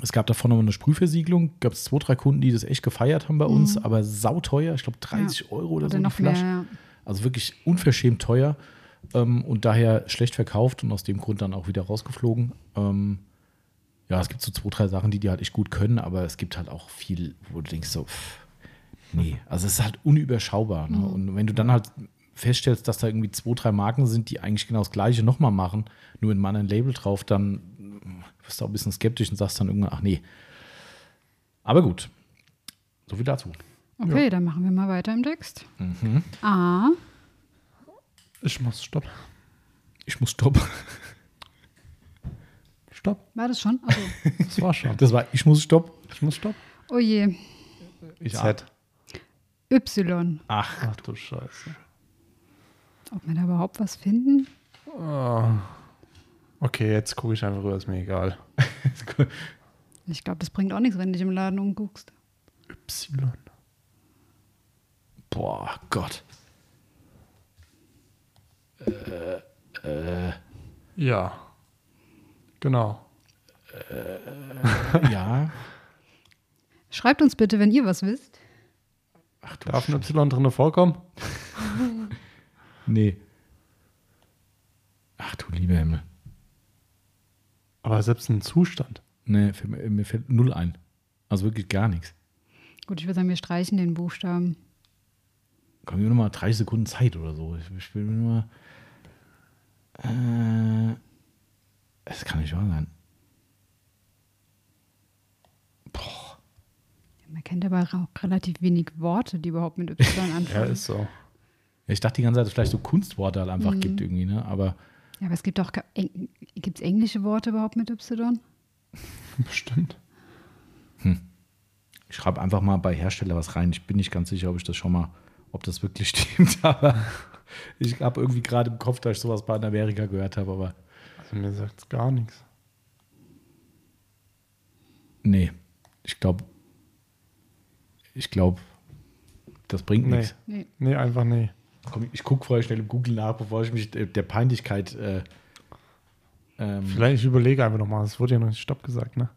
S1: es gab davon noch eine Sprühversiegelung. Gab es zwei, drei Kunden, die das echt gefeiert haben bei uns, aber sauteuer. Ich glaube 30 Euro oder,
S2: Oder
S1: so eine
S2: noch mehr.
S1: Flasche.
S2: Ja.
S1: Also wirklich unverschämt teuer ähm, und daher schlecht verkauft und aus dem Grund dann auch wieder rausgeflogen. Ähm, ja, es gibt so zwei, drei Sachen, die die halt echt gut können, aber es gibt halt auch viel, wo du denkst so, pff, nee, also es ist halt unüberschaubar. Ne? Und wenn du dann halt feststellst, dass da irgendwie zwei, drei Marken sind, die eigentlich genau das Gleiche nochmal machen, nur in einem anderen Label drauf, dann wirst du auch ein bisschen skeptisch und sagst dann irgendwann, ach nee. Aber gut, so viel dazu.
S2: Okay, dann machen wir mal weiter im Text.
S1: Mhm.
S2: A.
S3: Ich muss stopp.
S1: Ich muss stoppen.
S3: Stopp.
S2: War das schon? Also,
S3: Das war schon.
S1: Das war, ich muss stoppen.
S3: Ich muss stopp.
S2: oh je.
S1: Ich
S3: Z.
S2: Y.
S1: Ach,
S3: Ach du Scheiße.
S2: Ob wir da überhaupt was finden?
S3: Ah. Okay, jetzt gucke ich einfach rüber, ist mir egal.
S2: Ich glaube, das bringt auch nichts, wenn du dich im Laden umguckst.
S3: Y.
S1: boah, Gott.
S3: Ja. Genau.
S1: Ja.
S2: Schreibt uns bitte, wenn ihr was wisst.
S1: Ach du
S3: Darf ein Y drin vorkommen?
S1: Nee. Ach du lieber Himmel.
S3: Aber selbst ein Zustand.
S1: Nee, für, mir fällt null ein. Also wirklich gar nichts.
S2: Gut, ich würde sagen, wir streichen den Buchstaben.
S1: Komm, mir noch mal 30 Sekunden Zeit oder so. Ich, ich will nur mal. Äh, es kann nicht wahr sein. Boah.
S2: Man kennt aber auch relativ wenig Worte, die überhaupt mit Y anfangen.
S3: Ja, ist so.
S1: Ich dachte die ganze Zeit, dass es vielleicht so Kunstworte halt einfach gibt irgendwie, ne? Aber
S2: Ja, aber es gibt auch, gibt es englische Worte überhaupt mit Y?
S3: Bestimmt.
S1: ich schreibe einfach mal bei Hersteller was rein. Ich bin nicht ganz sicher, ob ich das schon mal, ob das wirklich stimmt, aber ich habe irgendwie gerade im Kopf, dass ich sowas bei Amerika gehört habe, aber
S3: Also mir sagt es gar nichts.
S1: nee. Ich glaube, ich glaube, Das bringt
S3: Nee.
S1: nichts.
S2: Nee.
S3: Nee, einfach nee.
S1: Komm, ich gucke vorher schnell im Google nach, bevor ich mich der Peinlichkeit. Äh, ähm,
S3: Vielleicht ich überlege einfach nochmal. Es wurde ja noch nicht Stopp gesagt, ne?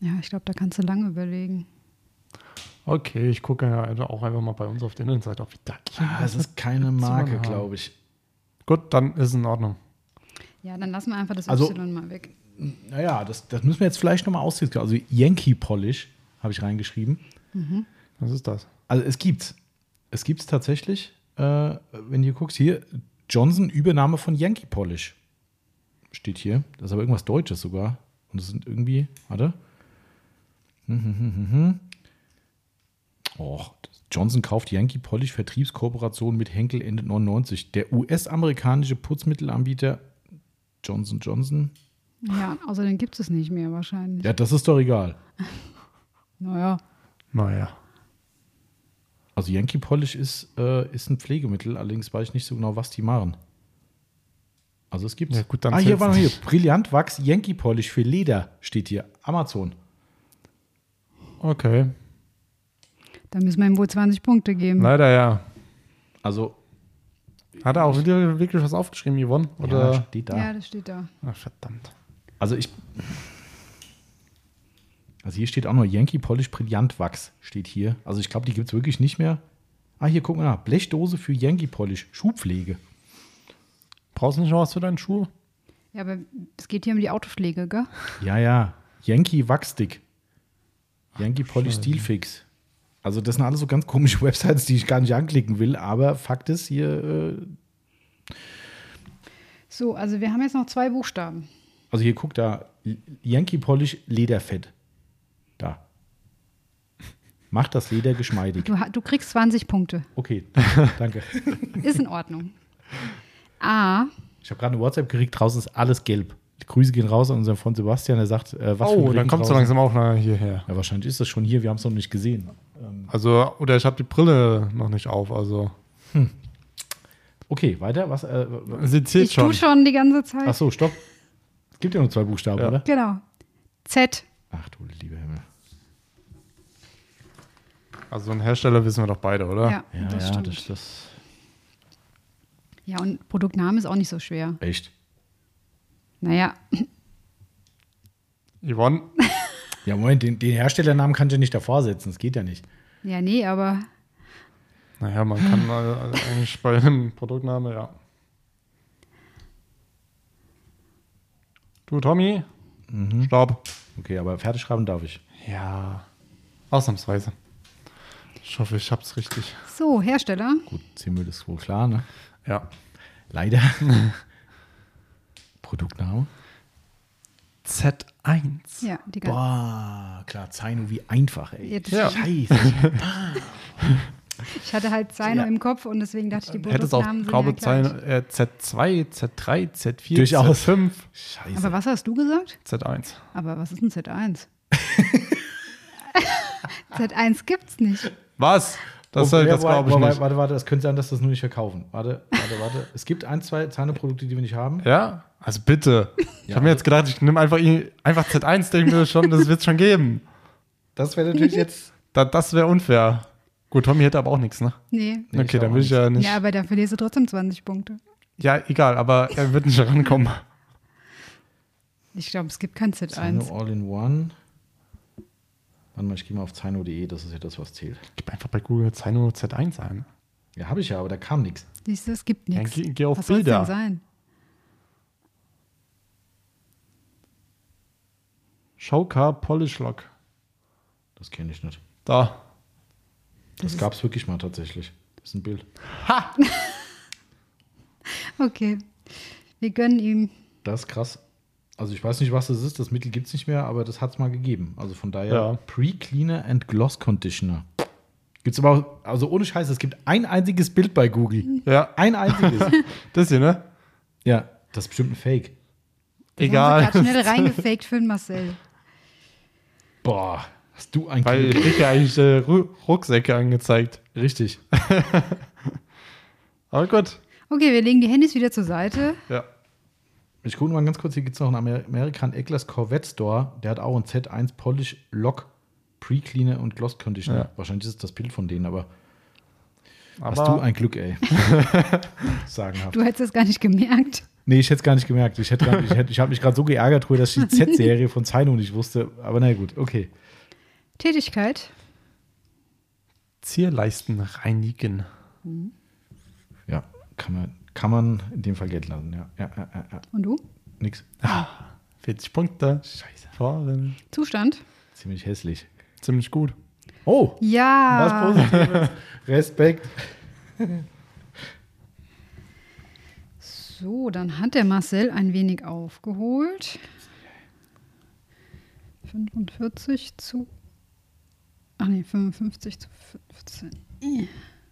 S2: Ja, ich glaube, da kannst du lange überlegen.
S3: Okay, ich gucke ja auch einfach mal bei uns auf der Internetseite, ob wir da
S1: ah, es ist keine. Marke, glaube ich.
S3: Gut, dann ist es in Ordnung.
S2: Ja, dann lassen wir einfach das
S1: Also-
S2: Y mal weg.
S1: Naja, das, das müssen wir jetzt vielleicht nochmal ausdiskutieren. Also Yankee Polish habe ich reingeschrieben.
S3: Was ist das?
S1: Also es gibt's. Es gibt's tatsächlich. Äh, wenn du guckst, hier, Johnson, Übernahme von Yankee Polish. Steht hier. Das ist aber irgendwas Deutsches sogar. Und das sind irgendwie, warte. Hm, hm, hm, hm, hm. Och, Johnson kauft Yankee Polish Vertriebskooperation mit Henkel Ende 99. Der US-amerikanische Putzmittelanbieter Johnson Johnson.
S2: Ja, außerdem gibt es nicht mehr wahrscheinlich.
S1: Ja, das ist doch egal.
S2: Naja,
S3: Naja.
S1: Also Yankee Polish ist, äh, ist ein Pflegemittel, allerdings weiß ich nicht so genau, was die machen. Also es gibt's.
S3: Ja, gut, dann
S1: ah, hier war noch hier.
S3: nicht.
S1: Brillant Wachs Yankee Polish für Leder steht hier. Amazon.
S3: Okay.
S2: Da müssen wir ihm wohl 20 Punkte geben.
S3: Leider ja.
S1: Also
S3: Hat er auch wieder wirklich was aufgeschrieben, Yvonne?
S1: ja,
S3: Oder?
S1: steht da.
S2: Ja, das steht da.
S3: Ach, verdammt.
S1: Also ich. Also hier steht auch noch Yankee Polish Brillant Wachs steht hier. Also ich glaube, die gibt es wirklich nicht mehr. Ah, hier gucken wir nach. Blechdose für Yankee Polish. Schuhpflege.
S3: Brauchst du nicht noch was für deinen Schuh?
S2: Ja, aber es geht hier um die Autopflege, gell?
S1: Ja, ja. Yankee Wachstick. Yankee Polish Steelfix. Also das sind alles so ganz komische Websites, die ich gar nicht anklicken will. Aber Fakt ist hier, äh,
S2: So, also wir haben jetzt noch zwei Buchstaben.
S1: also hier guckt da, Yankee Polish Lederfett. Da. Macht das Leder geschmeidig.
S2: Du, du kriegst 20 Punkte.
S1: Okay, danke.
S2: Ist in Ordnung. A.
S1: Ich habe gerade eine WhatsApp gekriegt, draußen ist alles gelb. Die Grüße gehen raus an unseren Freund Sebastian, der sagt, äh, was für ein
S3: oh, dann
S1: Regen
S3: kommt so langsam auch nach hierher.
S1: Ja, wahrscheinlich ist das schon hier, wir haben es noch nicht gesehen.
S3: Also, oder ich habe die Brille noch nicht auf, also.
S1: Okay, weiter. Was? Äh,
S3: Sie zählt
S2: Ich tue
S3: schon.
S2: schon die ganze Zeit.
S1: ach so, stopp. Es gibt ja nur zwei Buchstaben,
S3: Ja.
S1: oder?
S2: Genau. Z.
S1: Ach du lieber Himmel.
S3: Also, ein Hersteller wissen wir doch beide, oder?
S2: Ja,
S1: Ja,
S2: das
S1: ja,
S2: stimmt.
S1: das, das
S2: Ja, und Produktname ist auch nicht so schwer.
S1: echt.
S2: Naja,
S3: Yvonne,
S1: Ja, Moment, den, den Herstellernamen kannst du ja nicht davor setzen, das geht ja nicht.
S2: ja, nee, aber
S3: naja, man kann eigentlich bei einem Produktname, ja. Du, Tommy? Stopp.
S1: Okay, aber fertig schreiben darf ich.
S3: Ja. Ausnahmsweise. Ich hoffe, ich hab's richtig.
S2: so, Hersteller.
S1: Gut, Zimmel ist wohl klar, ne?
S3: Ja.
S1: Leider. Produktname.
S3: Z1.
S2: Ja, die ganze
S1: Boah, klar, Zaino, wie einfach, ey.
S2: Jetzt-
S3: Ja.
S1: Scheiße.
S2: Ich hatte halt Zaino
S1: Ja.
S2: im Kopf und deswegen dachte ich, die
S3: Hätte es auch
S2: sind
S3: Traube
S2: ja gleich.
S3: sein, äh, Z2, Z3, Z4,
S1: Durchaus.
S3: Z5,
S1: Scheiße.
S2: Aber was hast du gesagt?
S3: Z1.
S2: Aber was ist ein Z1? Z1 gibt's nicht.
S3: Was? Das, soll,
S1: ja,
S3: das glaube ich
S1: warte,
S3: nicht.
S1: Warte, warte, es könnte sein, dass das nur nicht verkaufen. Warte, warte, warte. Es gibt ein, zwei Zahneprodukte, die wir nicht haben.
S3: Ja? Also bitte. Ich
S1: Ja.
S3: habe mir jetzt gedacht, ich nehme einfach, einfach Z1, denke mir schon, das wird es schon geben.
S1: Das wäre natürlich jetzt.
S3: Da, das wäre unfair. Gut, Tommy hätte aber auch nichts, ne?
S2: Nee.
S1: Nee, ich
S3: okay, dann will ich ja nicht.
S2: Ja,
S3: Ja,
S2: aber da verlierst du trotzdem 20 Punkte.
S3: egal, aber er wird nicht rankommen.
S2: Ich glaube, es gibt kein
S1: Zaino
S2: Z1.
S1: All-in-One. Warte mal, ich gehe mal auf zaino.de, das ist ja das, was zählt.
S3: Gib einfach bei Google Zaino Z1 ein.
S1: Ja, habe ich ja, aber da kam nichts.
S2: Siehst du, es gibt
S3: Ja,
S2: nichts.
S3: geh, geh auf
S2: Was soll es denn
S3: Bilder.
S2: sein?
S3: Showcar Polish Lock.
S1: Das kenne ich nicht.
S3: Da.
S1: Das, gab es wirklich mal tatsächlich. Das ist ein Bild.
S2: Okay. Wir gönnen ihm.
S1: Das ist krass. Also ich weiß nicht, was das ist. Das Mittel gibt es nicht mehr, aber das hat es mal gegeben. Also von daher
S3: Ja.
S1: Pre-Cleaner and Gloss Conditioner. Gibt es aber auch, also ohne Scheiß, es gibt ein einziges Bild bei Google.
S3: Ja,
S1: Ein einziges.
S3: das hier, ne?
S1: ja, das ist bestimmt ein Fake.
S3: Egal.
S2: Gerade schnell reingefaked für den Marcel.
S1: Boah, hast du ein
S3: Weil ich krieg ja eigentlich äh, Ru- Rucksäcke angezeigt.
S1: Richtig.
S3: Aber gut.
S2: Okay, wir legen die Handys wieder zur Seite.
S3: Ja.
S1: Ich gucke mal ganz kurz, hier gibt es noch einen Amer American Eglers Corvette Store. Der hat auch ein Z1 Polish Lock Pre-Cleaner und Gloss Conditioner.
S3: Ja.
S1: Wahrscheinlich ist es das Bild von denen, aber,
S3: Aber
S1: hast du ein Glück, ey. Sagenhaft.
S2: Du hättest es gar nicht gemerkt.
S1: Nee, ich hätte es gar nicht gemerkt. Ich, hätte ich, hätte- ich habe mich gerade so geärgert, dass ich die Z-Serie von Zaino nicht wusste. Aber na gut, okay.
S2: Tätigkeit.
S3: Zierleisten reinigen.
S1: Ja, kann man, kann man in dem Fall Geld lassen. Ja, ja, ja, ja, ja.
S2: Und du?
S1: Nix.
S3: 40 Punkte.
S1: Scheiße.
S3: Vorrennen.
S2: Zustand.
S1: Ziemlich hässlich.
S3: Ziemlich gut.
S1: Oh,
S2: Ja.
S1: was Positives. Respekt.
S2: So, dann hat der Marcel ein wenig aufgeholt. 45 zu. Ach nee, 55 zu 15.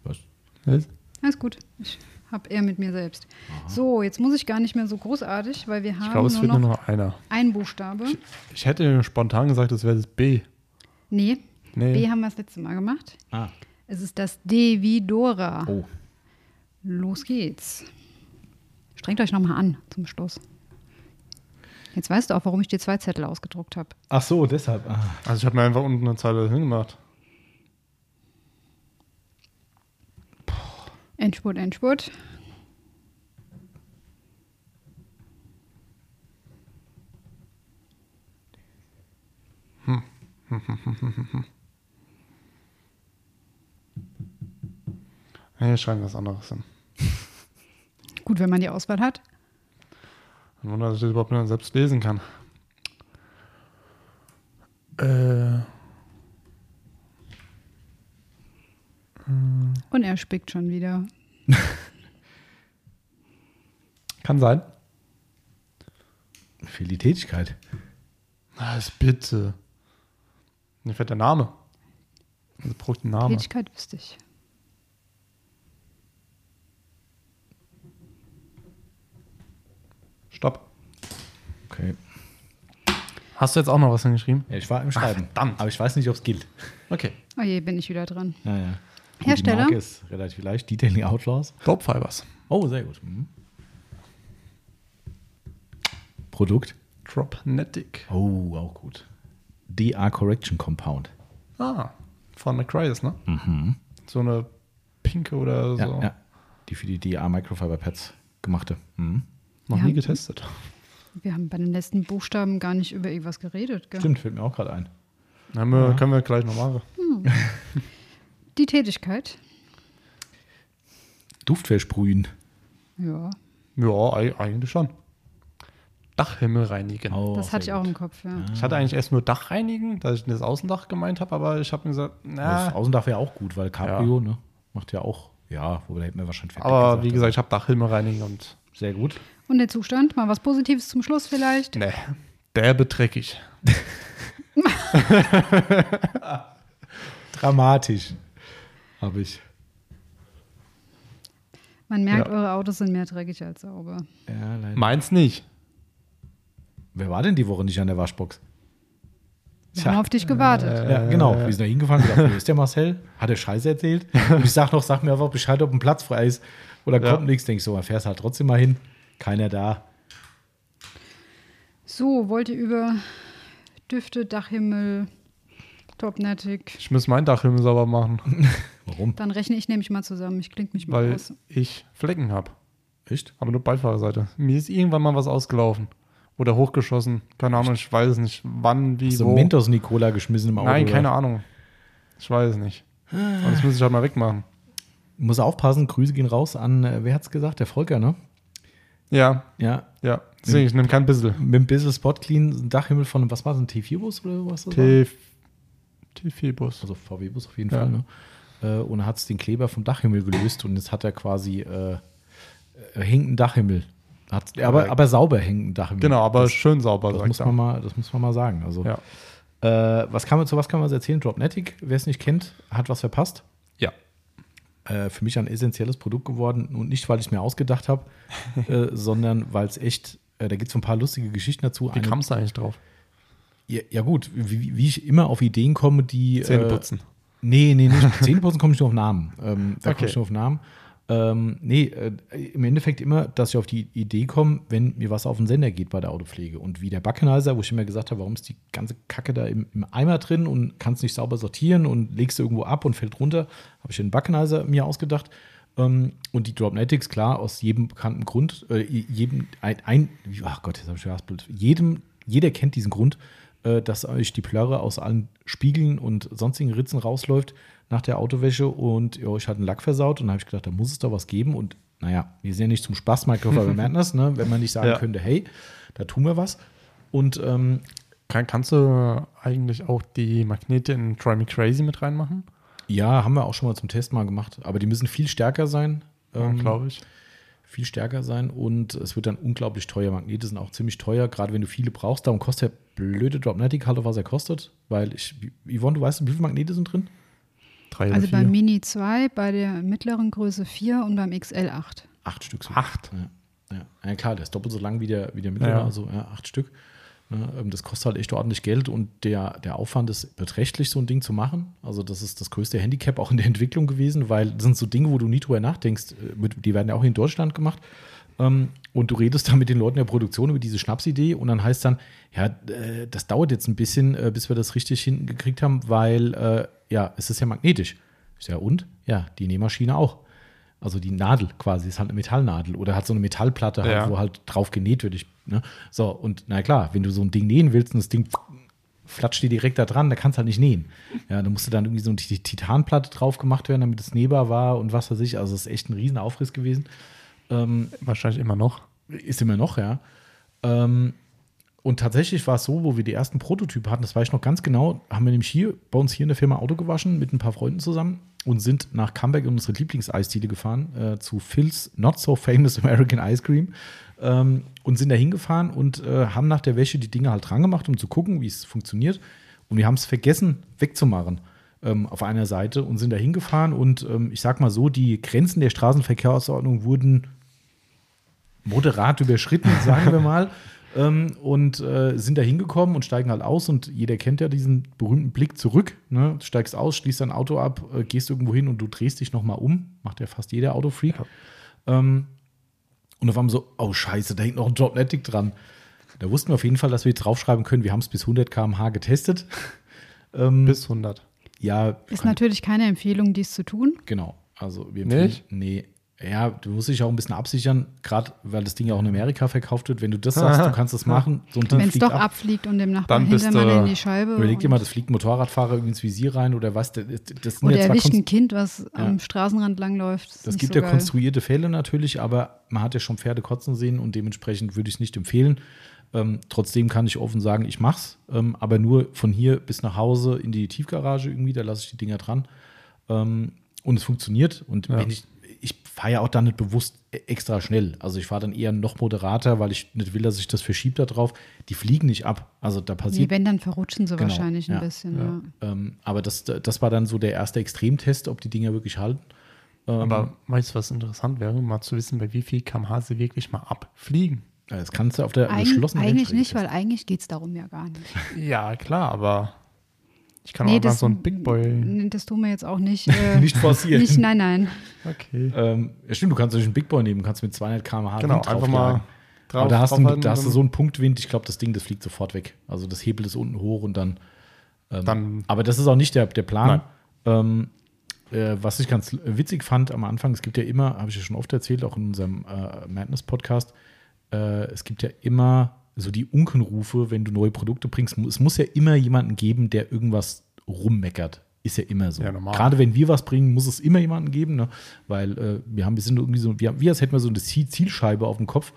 S1: Was?
S3: Was?
S2: Alles gut. Ich habe eher mit mir selbst. So, jetzt muss ich gar nicht mehr so großartig, weil wir haben
S3: Ich glaube, es
S2: nur
S3: fehlt
S2: noch,
S3: nur noch einer.
S2: einen Buchstabe.
S3: Ich hätte spontan gesagt, es wäre das B.
S2: Nee,
S3: Nee.
S2: B haben wir das letzte Mal gemacht.
S1: Ah,
S2: Es ist das D wie Dora.
S1: oh.
S2: Los geht's. Strengt euch nochmal an zum Schluss. Jetzt weißt du auch, warum ich dir zwei Zettel ausgedruckt habe.
S1: Ach so, deshalb. Ah.
S3: Also ich habe mir einfach unten eine Zeile hingemacht.
S2: Endspurt, Endspurt.
S3: Nee, ich schreibe was anderes hin.
S2: Gut, wenn man die Auswahl hat.
S3: Ein Wunder, dass ich das überhaupt nur selbst lesen kann. Äh,
S2: Und er spickt schon wieder.
S3: kann sein.
S1: Für die Tätigkeit.
S3: Was bitte? Mir fällt der Name. Also braucht den Name.
S2: Tätigkeit wüsste ich.
S3: Stopp.
S1: Okay.
S3: Hast du jetzt auch noch was hingeschrieben?
S1: Ja, ich war im Schreiben.
S3: verdammt.
S1: Aber ich weiß nicht, ob es gilt.
S3: Okay.
S2: Oh je, bin ich wieder dran.
S1: Ja, ja.
S2: Hersteller?
S1: Die Marke ist relativ leicht. Detailing Outlaws.
S3: Dope Fibers.
S1: Oh, sehr gut. Mhm. Produkt.
S3: Dropnetic.
S1: Oh, auch gut. DA Correction Compound.
S3: Ah, von McCryus, ne? So eine pinke oder so.
S1: Ja, ja. Die für die DA Microfiber Pads gemachte. Mhm.
S3: Noch
S2: Ja.
S3: nie getestet.
S2: Wir haben bei den letzten Buchstaben gar nicht über irgendwas geredet. Gell?
S1: Stimmt, fällt mir auch gerade ein.
S3: Dann wir, können wir gleich noch machen.
S2: Die Tätigkeit.
S1: Duft versprühen.
S2: Ja,
S3: Ja, ei- eigentlich schon. Dachhimmel reinigen.
S1: Oh,
S2: das hatte ich auch im Kopf. Ja.
S3: Ich hatte eigentlich erst nur Dach reinigen, dass ich das Außendach gemeint habe, aber ich habe mir gesagt,
S1: Das
S3: na,
S1: Außendach wäre auch gut, weil Cabrio ne, macht ja auch, ja, wobei hätten wir wahrscheinlich
S3: aber wie gesagt, ich habe Dachhimmel reinigen und
S1: sehr gut.
S2: Und der Zustand? Mal was Positives zum Schluss vielleicht.
S3: ne, der betreckig.
S1: Dramatisch. Habe ich.
S2: Man merkt,
S3: Ja.
S2: eure Autos sind mehr dreckig als sauber.
S1: Ja, leider.
S3: Meins nicht.
S1: Wer war denn die Woche nicht an der Waschbox?
S2: Wir
S1: Tja.
S2: haben auf dich gewartet.
S1: Ja, genau. Wir sind da hingefahren und wo ist der Marcel? Hat er Scheiße erzählt? Und ich sag noch, sag mir einfach Bescheid, ob ein Platz frei ist. Oder
S3: Ja.
S1: kommt nichts. Denk ich so, dann fährst halt trotzdem mal hin. Keiner da.
S2: So, wollt ihr über Düfte, Dachhimmel, Topnettig.
S3: Ich muss meinen Dachhimmel sauber machen.
S1: Warum?
S2: Dann rechne ich nämlich mal zusammen. Ich klinge mich mal
S3: Weil
S2: aus.
S3: ich Flecken habe.
S1: Echt?
S3: Aber nur Beifahrerseite. Mir ist irgendwann mal was ausgelaufen. Oder hochgeschossen. Keine Ahnung, ich weiß es nicht, wann, wie,
S1: Hast
S3: wo.
S1: du Mentos-Nicola geschmissen im Auto?
S3: Nein, keine oder? Ahnung. Ich weiß es nicht. Und das muss ich halt mal wegmachen.
S1: Muss aufpassen, Grüße gehen raus an, äh, wer hat es gesagt? Der Volker, ne?
S3: Ja.
S1: Ja.
S3: Ja. Deswegen, ich nehme kein Bissel.
S1: Mit einem Bissel Spot Clean, Dachhimmel von, was war das, ein T4-Bus oder was?
S3: T4 TFE-Bus.
S1: Also VW-Bus auf jeden
S3: ja.
S1: Fall. Ne? Äh, und hat es den Kleber vom Dachhimmel gelöst und jetzt hat er quasi äh, äh hängt ein Dachhimmel. Hat, aber, aber sauber hängt ein Dachhimmel.
S3: Genau, aber
S1: das,
S3: schön sauber.
S1: Das muss, man mal, das muss man mal sagen. Also,
S3: ja.
S1: äh, was kann man, zu was kann man erzählen? Dropnetic, wer es nicht kennt, hat was verpasst.
S3: Ja.
S1: Äh, für mich ein essentielles Produkt geworden und nicht, weil ich es mir ausgedacht habe, äh, sondern weil es echt, äh, da gibt es so ein paar lustige Geschichten dazu.
S3: Wie
S1: kam
S3: es da eigentlich drauf?
S1: Ja, ja gut, wie, wie ich immer auf Ideen komme, die
S3: Zähne
S1: äh,
S3: putzen.
S1: Nee, nee, nicht. Zähneputzen komme ich nur auf Namen. Ähm, da komme
S3: Okay.
S1: ich nur auf Namen. Ähm, nee, äh, im Endeffekt immer, dass ich auf die Idee komme, wenn mir was auf den Sender geht bei der Autopflege. Und wie der Backenizer, wo ich immer gesagt habe, warum ist die ganze Kacke da im, im Eimer drin und kannst nicht sauber sortieren und legst du irgendwo ab und fällt runter, habe ich den Backenizer mir ausgedacht. Ähm, und die Dropnetics, klar, aus jedem bekannten Grund, äh, jedem, ein, ein ach Gott, jetzt habe ich Bild, jedem, jeder kennt diesen Grund, äh, dass euch die Plörre aus allen Spiegeln und sonstigen Ritzen rausläuft nach der Autowäsche und ihr euch hat einen Lack versaut. Und dann habe ich gedacht, da muss es doch was geben. Und naja, wir sind ja nicht zum Spaß Microfiber Madness, ne? wenn man nicht sagen ja. könnte, hey, da tun wir was. Und ähm,
S3: Kann, kannst du eigentlich auch die Magnete in Try Me Crazy mit reinmachen?
S1: Ja, haben wir auch schon mal zum Test mal gemacht. Aber die müssen viel stärker sein.
S3: Ähm, Glaube ich.
S1: Viel stärker sein und es wird dann unglaublich teuer. Magnete sind auch ziemlich teuer, gerade wenn du viele brauchst. Darum kostet der blöde Dropnetic halt, was er kostet. Weil ich, Yvonne, du weißt, wie viele Magnete sind drin?
S2: Drei also beim Mini 2, bei der mittleren Größe 4 und beim XL 8.
S1: Acht Stück.
S3: So. Acht?
S1: Ja. Ja. ja. klar, der ist doppelt so lang wie der, wie der mittlere, ja. also ja, acht Stück. Ne, ähm, das kostet halt echt ordentlich Geld und der, der Aufwand ist beträchtlich, so ein Ding zu machen. Also, das ist das größte Handicap auch in der Entwicklung gewesen, weil das sind so Dinge, wo du nie drüber nachdenkst. Äh, die werden ja auch in Deutschland gemacht. Ähm, und du redest dann mit den Leuten der Produktion über diese Schnapsidee und dann heißt dann, ja, äh, das dauert jetzt ein bisschen, äh, bis wir das richtig hingekriegt haben, weil ja, es ist ja magnetisch. Ich sage, und? Ja, die Nähmaschine auch. Also die Nadel quasi, ist halt eine Metallnadel oder hat so eine Metallplatte, halt, ja. wo halt drauf genäht wird. Ich, ne? So, und na klar, wenn du so ein Ding nähen willst und das Ding flatscht dir direkt da dran, da kannst du halt nicht nähen. Ja, da musste dann irgendwie so eine Titanplatte drauf gemacht werden, damit es nähbar war und was weiß ich. Also, das ist echt ein riesen Aufriss gewesen.
S3: Ähm, Wahrscheinlich immer noch.
S1: Ist immer noch, ja. Ähm, und tatsächlich war es so, wo wir die ersten Prototypen hatten, das weiß ich noch ganz genau, haben wir nämlich hier bei uns hier in der Firma Auto gewaschen mit ein paar Freunden zusammen und sind nach Comeback in unsere Lieblingseisdiele gefahren, äh, zu Phil's Not So Famous American Ice Cream. Ähm, und sind da hingefahren und äh, haben nach der Wäsche die Dinge halt dran gemacht, um zu gucken, wie es funktioniert. Und wir haben es vergessen wegzumachen ähm, auf einer Seite und sind da hingefahren. Und ähm, ich sag mal so, die Grenzen der Straßenverkehrsordnung wurden moderat überschritten, sagen wir mal. Ähm, und äh, sind da hingekommen und steigen halt aus und jeder kennt ja diesen berühmten Blick zurück. Ne? Du steigst aus, schließt dein Auto ab, äh, gehst irgendwo hin und du drehst dich nochmal um. Macht ja fast jeder Autofreak. Ja. Ähm, und auf einmal so, oh scheiße, da hängt noch ein Dropnetic dran. Da wussten wir auf jeden Fall, dass wir draufschreiben können, wir haben es bis 100 km/h getestet.
S3: ähm, bis 100.
S2: Ja. Ist natürlich keine Empfehlung, dies zu tun.
S1: Genau. Also wir empfehlen,
S3: Nicht?
S1: nee, ja, du musst dich auch ein bisschen absichern, gerade weil das Ding ja auch in Amerika verkauft wird. Wenn du das sagst, du kannst das machen.
S2: So Wenn es doch ab. abfliegt und dem Nachbarn Hintermann in die Scheibe.
S1: Überleg dir mal, das fliegt ein Motorradfahrer irgendwie ins Visier rein oder was. Das,
S2: das oder erwischt ein Kind, was ja. am Straßenrand langläuft.
S1: Das, das gibt so ja geil. konstruierte Fälle natürlich, aber man hat ja schon Pferde kotzen sehen und dementsprechend würde ich es nicht empfehlen. Ähm, trotzdem kann ich offen sagen, ich mach's, ähm, aber nur von hier bis nach Hause in die Tiefgarage irgendwie, da lasse ich die Dinger dran. Ähm, und es funktioniert. Und ja. wenn ich ich fahre ja auch dann nicht bewusst e-, extra schnell. Also ich fahre dann eher noch moderater, weil ich nicht will, dass sich das verschiebt da drauf. Die fliegen nicht ab. Also da passiert.
S2: Nee, wenn, dann verrutschen sie genau, wahrscheinlich ein ja, bisschen. Ja.
S1: Ja. Ähm, aber das, das war dann so der erste Extremtest, ob die Dinger wirklich halten.
S3: Ähm, aber weißt du, was interessant wäre, mal zu wissen, bei wie viel kmh sie wirklich mal abfliegen?
S1: Das kannst du auf der
S2: Eig geschlossenen Eigentlich nicht, weil eigentlich geht es darum ja gar nicht.
S3: ja, klar, aber ich kann nee, auch das, so ein Big Boy.
S2: Das tun wir jetzt auch nicht.
S1: Äh, nicht forcieren. Nicht,
S2: nein, nein.
S1: Okay. Ähm, ja, stimmt, du kannst natürlich einen Big Boy nehmen, kannst mit 200 km/h
S3: genau, einfach mal
S1: drauf, Aber da hast, du, da hast du so einen Punktwind, ich glaube, das Ding, das fliegt sofort weg. Also das Hebel ist unten hoch und dann. Ähm, dann aber das ist auch nicht der, der Plan. Ähm, äh, was ich ganz witzig fand am Anfang, es gibt ja immer, habe ich ja schon oft erzählt, auch in unserem äh, Madness-Podcast, äh, es gibt ja immer so die Unkenrufe, wenn du neue Produkte bringst. Es muss ja immer jemanden geben, der irgendwas rummeckert. Ist ja immer so. Ja, Gerade wenn wir was bringen, muss es immer jemanden geben, ne? weil äh, wir haben, wir sind irgendwie so, wir, wie als hätten wir so eine Zielscheibe auf dem Kopf.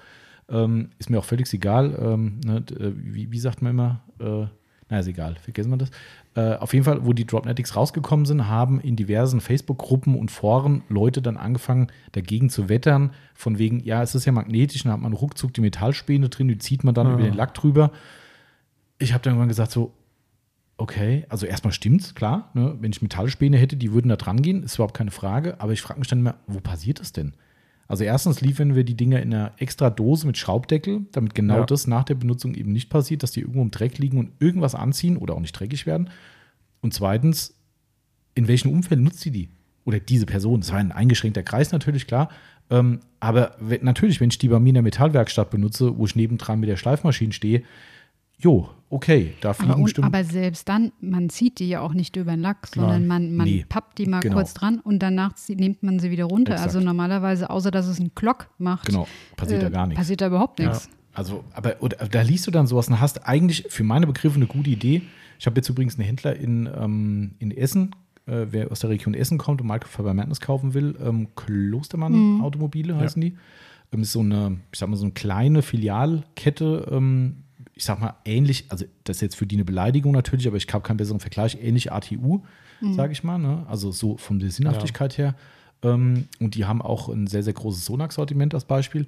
S1: Ähm, ist mir auch völlig egal. Ähm, ne? Äh, wie, wie, sagt man immer? Äh, naja, ist egal, vergessen wir das. Äh, auf jeden Fall, wo die Dropnetics rausgekommen sind, haben in diversen Facebook-Gruppen und Foren Leute dann angefangen, dagegen zu wettern, von wegen, ja, es ist ja magnetisch, dann hat man ruckzuck die Metallspäne drin, die zieht man dann ja. über den Lack drüber. Ich habe dann irgendwann gesagt, so, okay, also erstmal stimmt's, klar, ne? wenn ich Metallspäne hätte, die würden da dran gehen, ist überhaupt keine Frage, aber ich frage mich dann immer, wo passiert das denn? Also erstens liefern wir die Dinger in einer extra Dose mit Schraubdeckel, damit genau ja. das nach der Benutzung eben nicht passiert, dass die irgendwo im Dreck liegen und irgendwas anziehen oder auch nicht dreckig werden. Und zweitens, in welchem Umfeld nutzt sie die? oder diese Person, das war ein eingeschränkter Kreis natürlich, klar. Ähm, aber natürlich, wenn ich die bei mir in der Metallwerkstatt benutze, wo ich nebendran mit der Schleifmaschine stehe, jo, okay, da fliegen
S2: Aber, un,
S1: bestimmt.
S2: aber selbst dann, man zieht die ja auch nicht über den Lack, sondern man, man
S1: Nee.
S2: pappt die mal
S1: Genau.
S2: kurz dran und danach nimmt man sie wieder runter.
S1: Exakt.
S2: Also normalerweise, außer dass es einen Glock macht,
S1: genau, passiert da gar nichts.
S2: passiert da überhaupt nichts.
S1: Also, aber oder, da liest du dann sowas und hast eigentlich für meine Begriffe eine gute Idee. Ich habe jetzt übrigens einen Händler in, ähm, in Essen, äh, wer aus der Region Essen kommt und Madness kaufen will, ähm, Klostermann Automobile heißen die. Ähm, ist so eine, ich sag mal, so eine kleine Filialkette, ähm, ich sag mal, ähnlich, also das ist jetzt für die eine Beleidigung natürlich, aber ich habe keinen besseren Vergleich, ähnlich ATU, sage ich mal, ne? also so von der Sinnhaftigkeit her. Ähm, und die haben auch ein sehr, sehr großes Sonax-Sortiment als Beispiel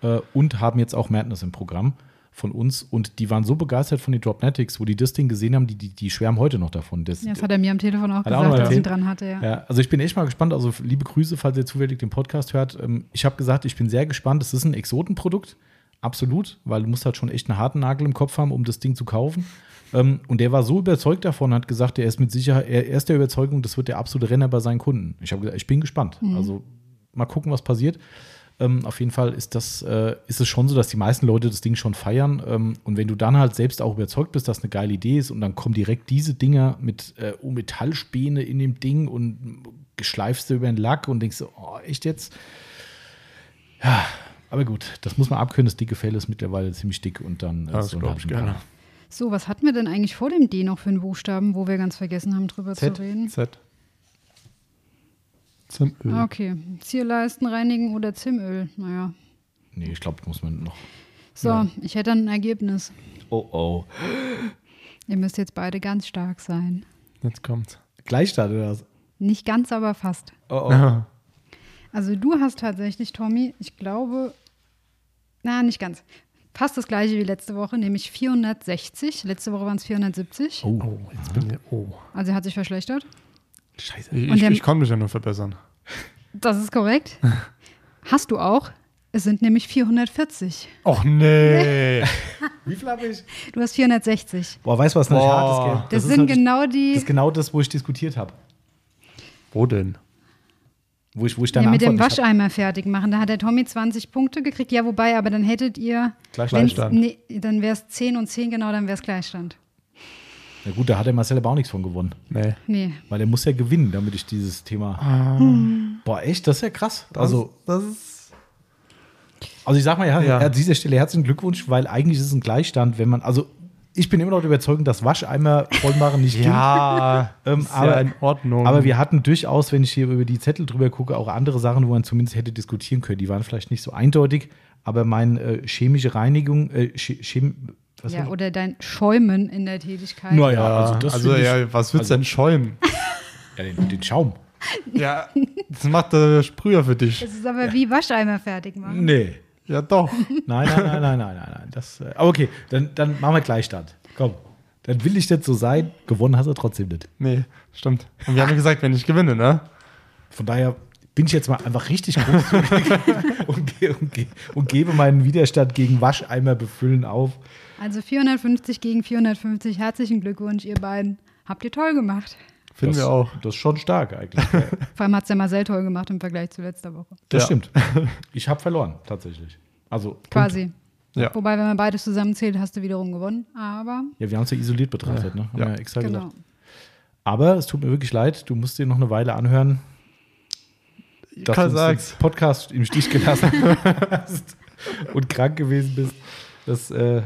S1: äh, und haben jetzt auch Madness im Programm von uns und die waren so begeistert von den Dropnetics, wo die das Ding gesehen haben, die, die, die schwärmen heute noch davon. Das,
S2: Ja, das hat er mir am Telefon auch
S1: er
S2: gesagt, dass ich ihn dran hatte. Ja.
S1: ja, also ich bin echt mal gespannt. Also liebe Grüße, falls ihr zufällig den Podcast hört. Ähm, Ich habe gesagt, ich bin sehr gespannt. Es ist ein Exotenprodukt, absolut, weil du musst halt schon echt einen harten Nagel im Kopf haben, um das Ding zu kaufen. Ähm, Und der war so überzeugt davon, hat gesagt, er ist mit Sicherheit, er ist der Überzeugung, das wird der absolute Renner bei seinen Kunden. Ich habe gesagt, ich bin gespannt. Also mal gucken, was passiert. Ähm, auf jeden Fall ist das, äh, ist es schon so, dass die meisten Leute das Ding schon feiern. Ähm, und wenn du dann halt selbst auch überzeugt bist, dass eine geile Idee ist und dann kommen direkt diese Dinger mit äh, oh, Metallspäne in dem Ding und geschleifst du über den Lack und denkst so, oh, echt jetzt? Ja, aber gut, das muss man abkönnen. Das dicke Fell ist mittlerweile ziemlich dick und dann äh,
S3: Das
S1: sollen
S3: glaub
S1: halt
S3: ich gerne.
S2: So, was hatten wir denn eigentlich vor dem D noch für einen Buchstaben, wo wir ganz vergessen haben, drüber
S3: Z,
S2: zu reden?
S3: Z. Zum Öl.
S2: Ah, Okay, Zierleisten reinigen oder Zimöl. Naja.
S1: Nee, ich glaube, muss man noch.
S2: So, ich hätte dann ein Ergebnis.
S1: Oh oh.
S2: Ihr müsst jetzt beide ganz stark sein.
S3: Jetzt kommt's.
S1: Gleichstand oder was?
S2: Nicht ganz, aber fast.
S1: Oh oh.
S3: Ja.
S2: Also du hast tatsächlich, Tommy, ich glaube, na, nicht ganz. Fast das gleiche wie letzte Woche, nämlich 460. Letzte Woche waren es 470.
S1: Oh,
S3: Oh, jetzt bin ich. Oh.
S2: Also er hat sich verschlechtert.
S1: scheiße.
S3: Ich, ich,
S2: der-
S3: ich kann mich ja nur verbessern.
S2: Das ist korrekt. Hast du auch. Es sind nämlich 440.
S3: Och nee.
S1: Wie viel habe ich?
S2: Du hast 460.
S1: Boah, weißt du, was
S3: Boah.
S1: hart ist, gell?
S2: Das,
S1: ist
S2: sind
S1: natürlich-
S2: genau die.
S1: Das ist genau das, wo ich diskutiert habe.
S3: Wo denn?
S1: Wo ich, wo ich deine
S2: Ja, mit dem
S1: Antwort.
S2: Wascheimer fertig machen. Da hat der Tommy 20 Punkte gekriegt. Ja, wobei, aber dann hättet ihr.
S3: Gleichstand.
S2: Nee, dann wäre es 10 und 10, genau, dann wäre es Gleichstand.
S1: Na gut, da hat der Marcel aber auch nichts von gewonnen.
S3: Nee.
S2: Nee.
S1: Weil er muss ja gewinnen, damit ich dieses Thema.
S3: Ah.
S1: Boah, echt? Das ist ja krass. also,
S3: das ist.
S1: also ich sag mal, ja,
S3: Ja.
S1: an dieser Stelle herzlichen Glückwunsch, weil eigentlich ist es ein Gleichstand, wenn man. Also, ich bin immer noch der Überzeugung, dass Wascheimer vollmachen nicht ging.
S3: Ja,
S1: Ähm,
S3: ist
S1: aber-
S3: ja in Ordnung.
S1: Aber wir hatten durchaus, wenn ich hier über die Zettel drüber gucke, auch andere Sachen, wo man zumindest hätte diskutieren können. Die waren vielleicht nicht so eindeutig, aber meine äh, chemische Reinigung, äh, Che- Chem, was
S2: Ja, oder dein Schäumen in der Tätigkeit.
S1: Naja,
S3: ja,
S1: also
S3: also,
S1: das find ich-
S3: ja, was willst du
S1: also-
S3: denn schäumen?
S1: ja, den, den Schaum.
S3: ja, das macht der Sprüher für dich.
S2: Es ist aber wie Wascheimer fertig machen.
S1: Nee.
S3: Ja, doch.
S1: Nein, nein, nein, nein, nein, nein, nein. Das, äh, aber okay, dann, dann machen wir Gleichstand. Komm. Dann will ich nicht so sein. Gewonnen hast du trotzdem nicht.
S3: Nee, stimmt. Und wir haben ja gesagt, wenn ich gewinne, ne?
S1: Von daher bin ich jetzt mal einfach richtig großzügig und, ge und, ge und gebe meinen Widerstand gegen Wascheimer befüllen auf.
S2: Also 450 gegen 450. Herzlichen Glückwunsch, ihr beiden. Habt ihr toll gemacht.
S3: Finden
S1: das,
S3: wir auch.
S1: Das ist schon stark eigentlich. Ja,
S2: Vor allem hat es der Marcel toll gemacht im Vergleich zu letzter Woche.
S1: Das
S3: Ja.
S1: stimmt. Ich habe verloren, tatsächlich. Also
S2: Quasi.
S3: Ja.
S2: Wobei, wenn man beides zusammenzählt, hast du wiederum gewonnen. Aber
S1: Ja, wir haben es ja isoliert betrachtet, ne? Haben
S3: Ja.
S1: wir ja extra
S2: genau.
S1: gesagt. Aber es tut mir wirklich leid, du musst dir noch eine Weile anhören, dass
S3: Karl
S1: du uns
S3: sag's.
S1: den Podcast im Stich gelassen hast und krank gewesen bist. Das, äh,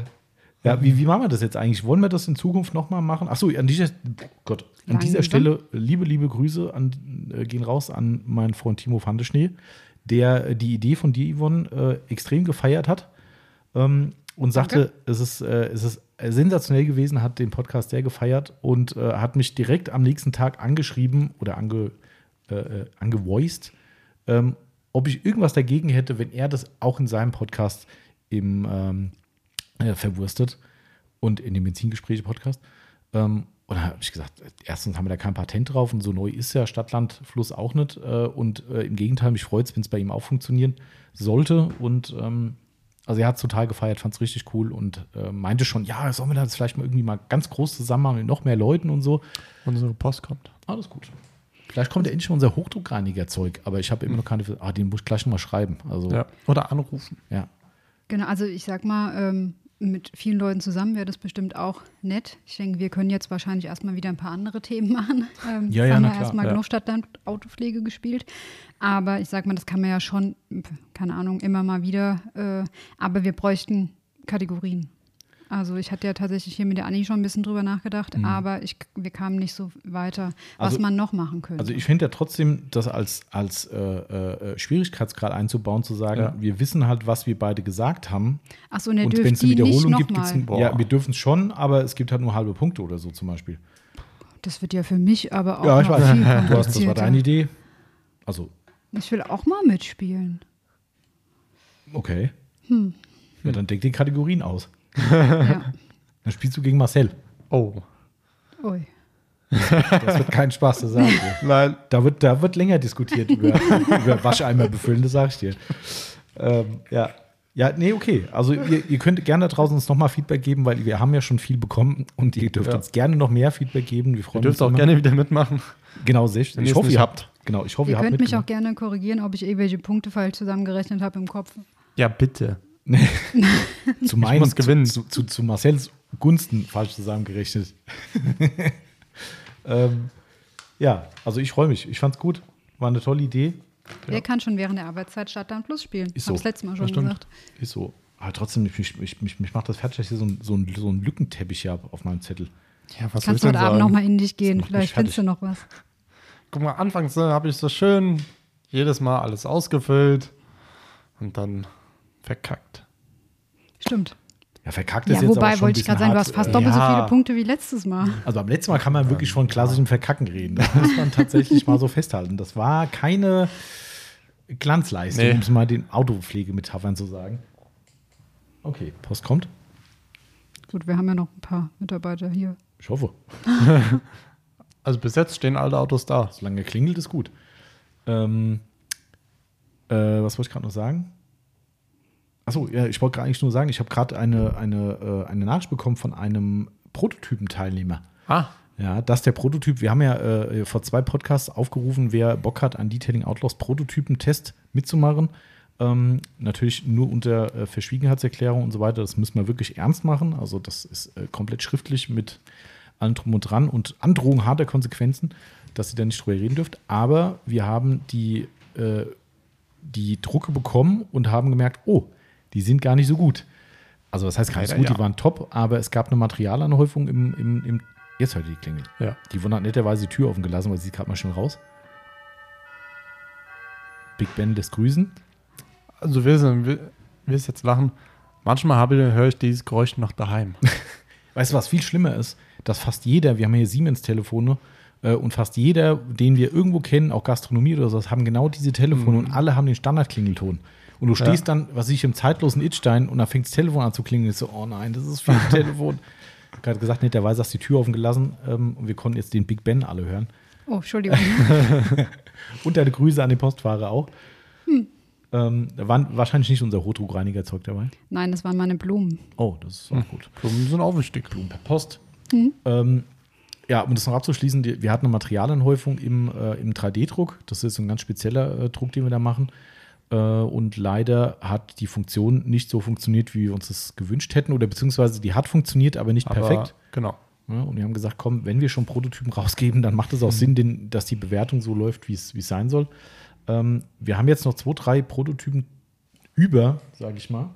S1: ja, wie, wie machen wir das jetzt eigentlich? Wollen wir das in Zukunft nochmal machen? Achso, an dieser, Gott, an
S2: Langsam.
S1: dieser Stelle liebe, liebe Grüße an, äh, gehen raus an meinen Freund Timo Fandeschnee, der äh, die Idee von dir, Yvonne, äh, extrem gefeiert hat ähm, und sagte, es ist, äh, es ist sensationell gewesen, hat den Podcast sehr gefeiert und äh, hat mich direkt am nächsten Tag angeschrieben oder ange, äh, angevoiced, ähm, ob ich irgendwas dagegen hätte, wenn er das auch in seinem Podcast im ähm, äh, verwurstet und in dem Benzingespräche-Podcast. Ähm, und da habe ich gesagt, erstens haben wir da kein Patent drauf und so neu ist ja Stadtland Fluss auch nicht. Äh, und äh, im Gegenteil, mich freut es, wenn es bei ihm auch funktionieren sollte. Und ähm, also er hat es total gefeiert, fand es richtig cool und äh, meinte schon, ja, sollen wir das vielleicht mal irgendwie mal ganz groß zusammen machen mit noch mehr Leuten und so.
S3: Unsere Post kommt.
S1: Alles gut. Vielleicht kommt ja endlich unser Hochdruckreiniger-Zeug, aber ich habe immer noch keine. Ah, den muss ich gleich nochmal schreiben. Also,
S3: Ja. Oder anrufen.
S1: ja.
S2: Genau, also ich sag mal, ähm, mit vielen Leuten zusammen wäre das bestimmt auch nett. Ich denke, wir können jetzt wahrscheinlich erstmal wieder ein paar andere Themen machen. Ähm,
S1: Ja, ja,
S2: haben
S1: na
S2: wir
S1: klar,
S2: erstmal
S3: ja.
S2: genug Stadtland Autopflege gespielt. Aber ich sag mal, das kann man ja schon, keine Ahnung, immer mal wieder. Äh, aber wir bräuchten Kategorien. Also ich hatte ja tatsächlich hier mit der Anni schon ein bisschen drüber nachgedacht, aber ich, wir kamen nicht so weiter, was
S1: Mhm. Also-
S2: man noch machen könnte.
S1: Also ich finde ja trotzdem, das als, als äh, äh, Schwierigkeitsgrad einzubauen, zu sagen,
S3: Ja.
S1: wir wissen halt, was wir beide gesagt haben.
S2: Achso,
S1: und wenn es eine Wiederholung gibt,
S2: nochmal.
S1: gibt's ein, ja, wir dürfen es schon, aber es gibt halt nur halbe Punkte oder so zum Beispiel.
S2: Das wird ja für mich aber auch
S1: Ja, ich
S2: noch
S1: weiß.
S2: viel
S1: Du hast, das war deine Idee. Also,
S2: Ich will auch mal mitspielen.
S1: okay.
S2: Hm.
S1: Ja, dann denk die Kategorien aus.
S2: Ja.
S1: Dann spielst du gegen Marcel.
S3: Oh.
S2: Ui.
S1: Das wird kein Spaß, das sag ich dir.
S3: Nein.
S1: Da wird, da wird länger diskutiert über, über Wascheimer befüllen, das sag ich dir. Ähm, ja. Ja, nee, okay. Also ihr, ihr könnt gerne da draußen uns nochmal Feedback geben, weil wir haben ja schon viel bekommen und ihr dürft
S3: Ja.
S1: uns gerne noch mehr Feedback geben. Wir
S3: Ihr
S1: freuen
S3: dürft
S1: uns
S3: auch
S1: immer.
S3: gerne wieder mitmachen.
S1: Genau, sehr schön. Ich
S3: ihr
S1: hoffe, ihr
S3: habt.
S1: Genau, ich hoffe,
S2: Ihr
S1: ihr habt
S2: könnt mich auch gerne korrigieren, ob ich irgendwelche Punkte falsch zusammengerechnet habe im Kopf.
S3: Ja, bitte.
S1: Zu meinen,
S3: muss gewinnen.
S1: Zu, zu, zu Marcells Gunsten falsch zusammengerechnet. ähm, ja, also ich freue mich. Ich fand's gut. War eine tolle Idee.
S2: Wer kann schon während der Arbeitszeit Stadtland Plus spielen?
S1: Ist
S2: Habe
S1: so.
S2: ich letztes Mal schon gesagt.
S1: Ist so. Aber trotzdem, mich, mich, mich, mich macht das fertig, dass ich hier so ein, so ein, so ein Lückenteppich hier hab auf meinem Zettel.
S3: Ja, was
S2: Kannst
S3: soll
S2: du heute Abend nochmal in dich gehen. Vielleicht findest du noch was.
S3: Guck mal, anfangs äh, habe ich so schön jedes Mal alles ausgefüllt und dann verkackt.
S2: Stimmt.
S1: Ja, verkackt ist
S2: Ja,
S1: jetzt aber
S2: wobei
S1: schon
S2: wollte ich gerade sagen, du hast fast
S1: äh,
S2: doppelt so
S3: ja.
S2: viele Punkte wie letztes Mal.
S1: Also beim letzten Mal kann man wirklich von klassischem Verkacken reden. Das muss man tatsächlich mal so festhalten. Das war keine Glanzleistung,
S3: Nee.
S1: um es mal den Autopflegemetaphern zu sagen. Okay, Post kommt.
S2: Gut, wir haben ja noch ein paar Mitarbeiter hier.
S1: Ich hoffe.
S3: Also bis jetzt stehen alle Autos da.
S1: Solange klingelt, ist gut. Ähm, äh, was wollte ich gerade noch sagen? Achso, ja, ich wollte gerade eigentlich nur sagen, ich habe gerade eine, eine, äh, eine Nachricht bekommen von einem Prototypenteilnehmer.
S3: Ah,
S1: Ja, das ist der Prototyp. Wir haben ja äh, vor zwei Podcasts aufgerufen, wer Bock hat, an Detailing Outlaws Prototypen-Test mitzumachen. Ähm, natürlich nur unter äh, Verschwiegenheitserklärung und so weiter. Das müssen wir wirklich ernst machen. Also, das ist äh, komplett schriftlich mit allem drum und dran und Androhung harter Konsequenzen, dass ihr da nicht drüber reden dürft. Aber wir haben die, äh, die Drucke bekommen und haben gemerkt, oh, die sind gar nicht so gut. Also, das heißt gar nicht so gut, die
S3: ja.
S1: waren top, aber es gab eine Materialanhäufung im, im, im Jetzt hört ihr die Klingel.
S3: ja.
S1: Die Wunder hat netterweise die Tür offen gelassen, weil sie gerade mal schnell raus. Big Ben lässt grüßen.
S3: Also wir sind, wir, wir ist jetzt lachen. Manchmal habe ich, höre ich dieses Geräusch noch daheim.
S1: Weißt du, was viel schlimmer ist? Dass fast jeder, wir haben hier Siemens-Telefone, äh, und fast jeder, den wir irgendwo kennen, auch Gastronomie oder sowas, haben genau diese Telefone und alle haben den Standardklingelton. Und du stehst dann, was ich, im zeitlosen Itstein und dann fängt das Telefon an zu klingeln. Ich so, oh nein, das ist viel Telefon. Gerade gesagt, netterweise hast du die Tür offen gelassen ähm, und wir konnten jetzt den Big Ben alle hören.
S2: Oh, Entschuldigung.
S1: Und deine Grüße an den Postfahrer auch. Ähm, da waren wahrscheinlich nicht unser Hochdruckreinigerzeug dabei.
S2: Nein, das waren meine Blumen.
S1: Oh, das ist auch gut.
S3: Blumen sind auch wichtig.
S1: Blumen per Post. Ähm, ja, um das noch abzuschließen, die, wir hatten eine Materialanhäufung im, äh, im 3D-Druck. Das ist ein ganz spezieller äh, Druck, den wir da machen. Äh, und leider hat die Funktion nicht so funktioniert, wie wir uns das gewünscht hätten. Oder beziehungsweise die hat funktioniert, aber nicht
S3: Aber,
S1: perfekt.
S3: Genau.
S1: Ja, und wir haben gesagt, komm, wenn wir schon Prototypen rausgeben, dann macht es auch Sinn, den, dass die Bewertung so läuft, wie es wie es sein soll. Ähm, wir haben jetzt noch zwei, drei Prototypen über, sage ich mal.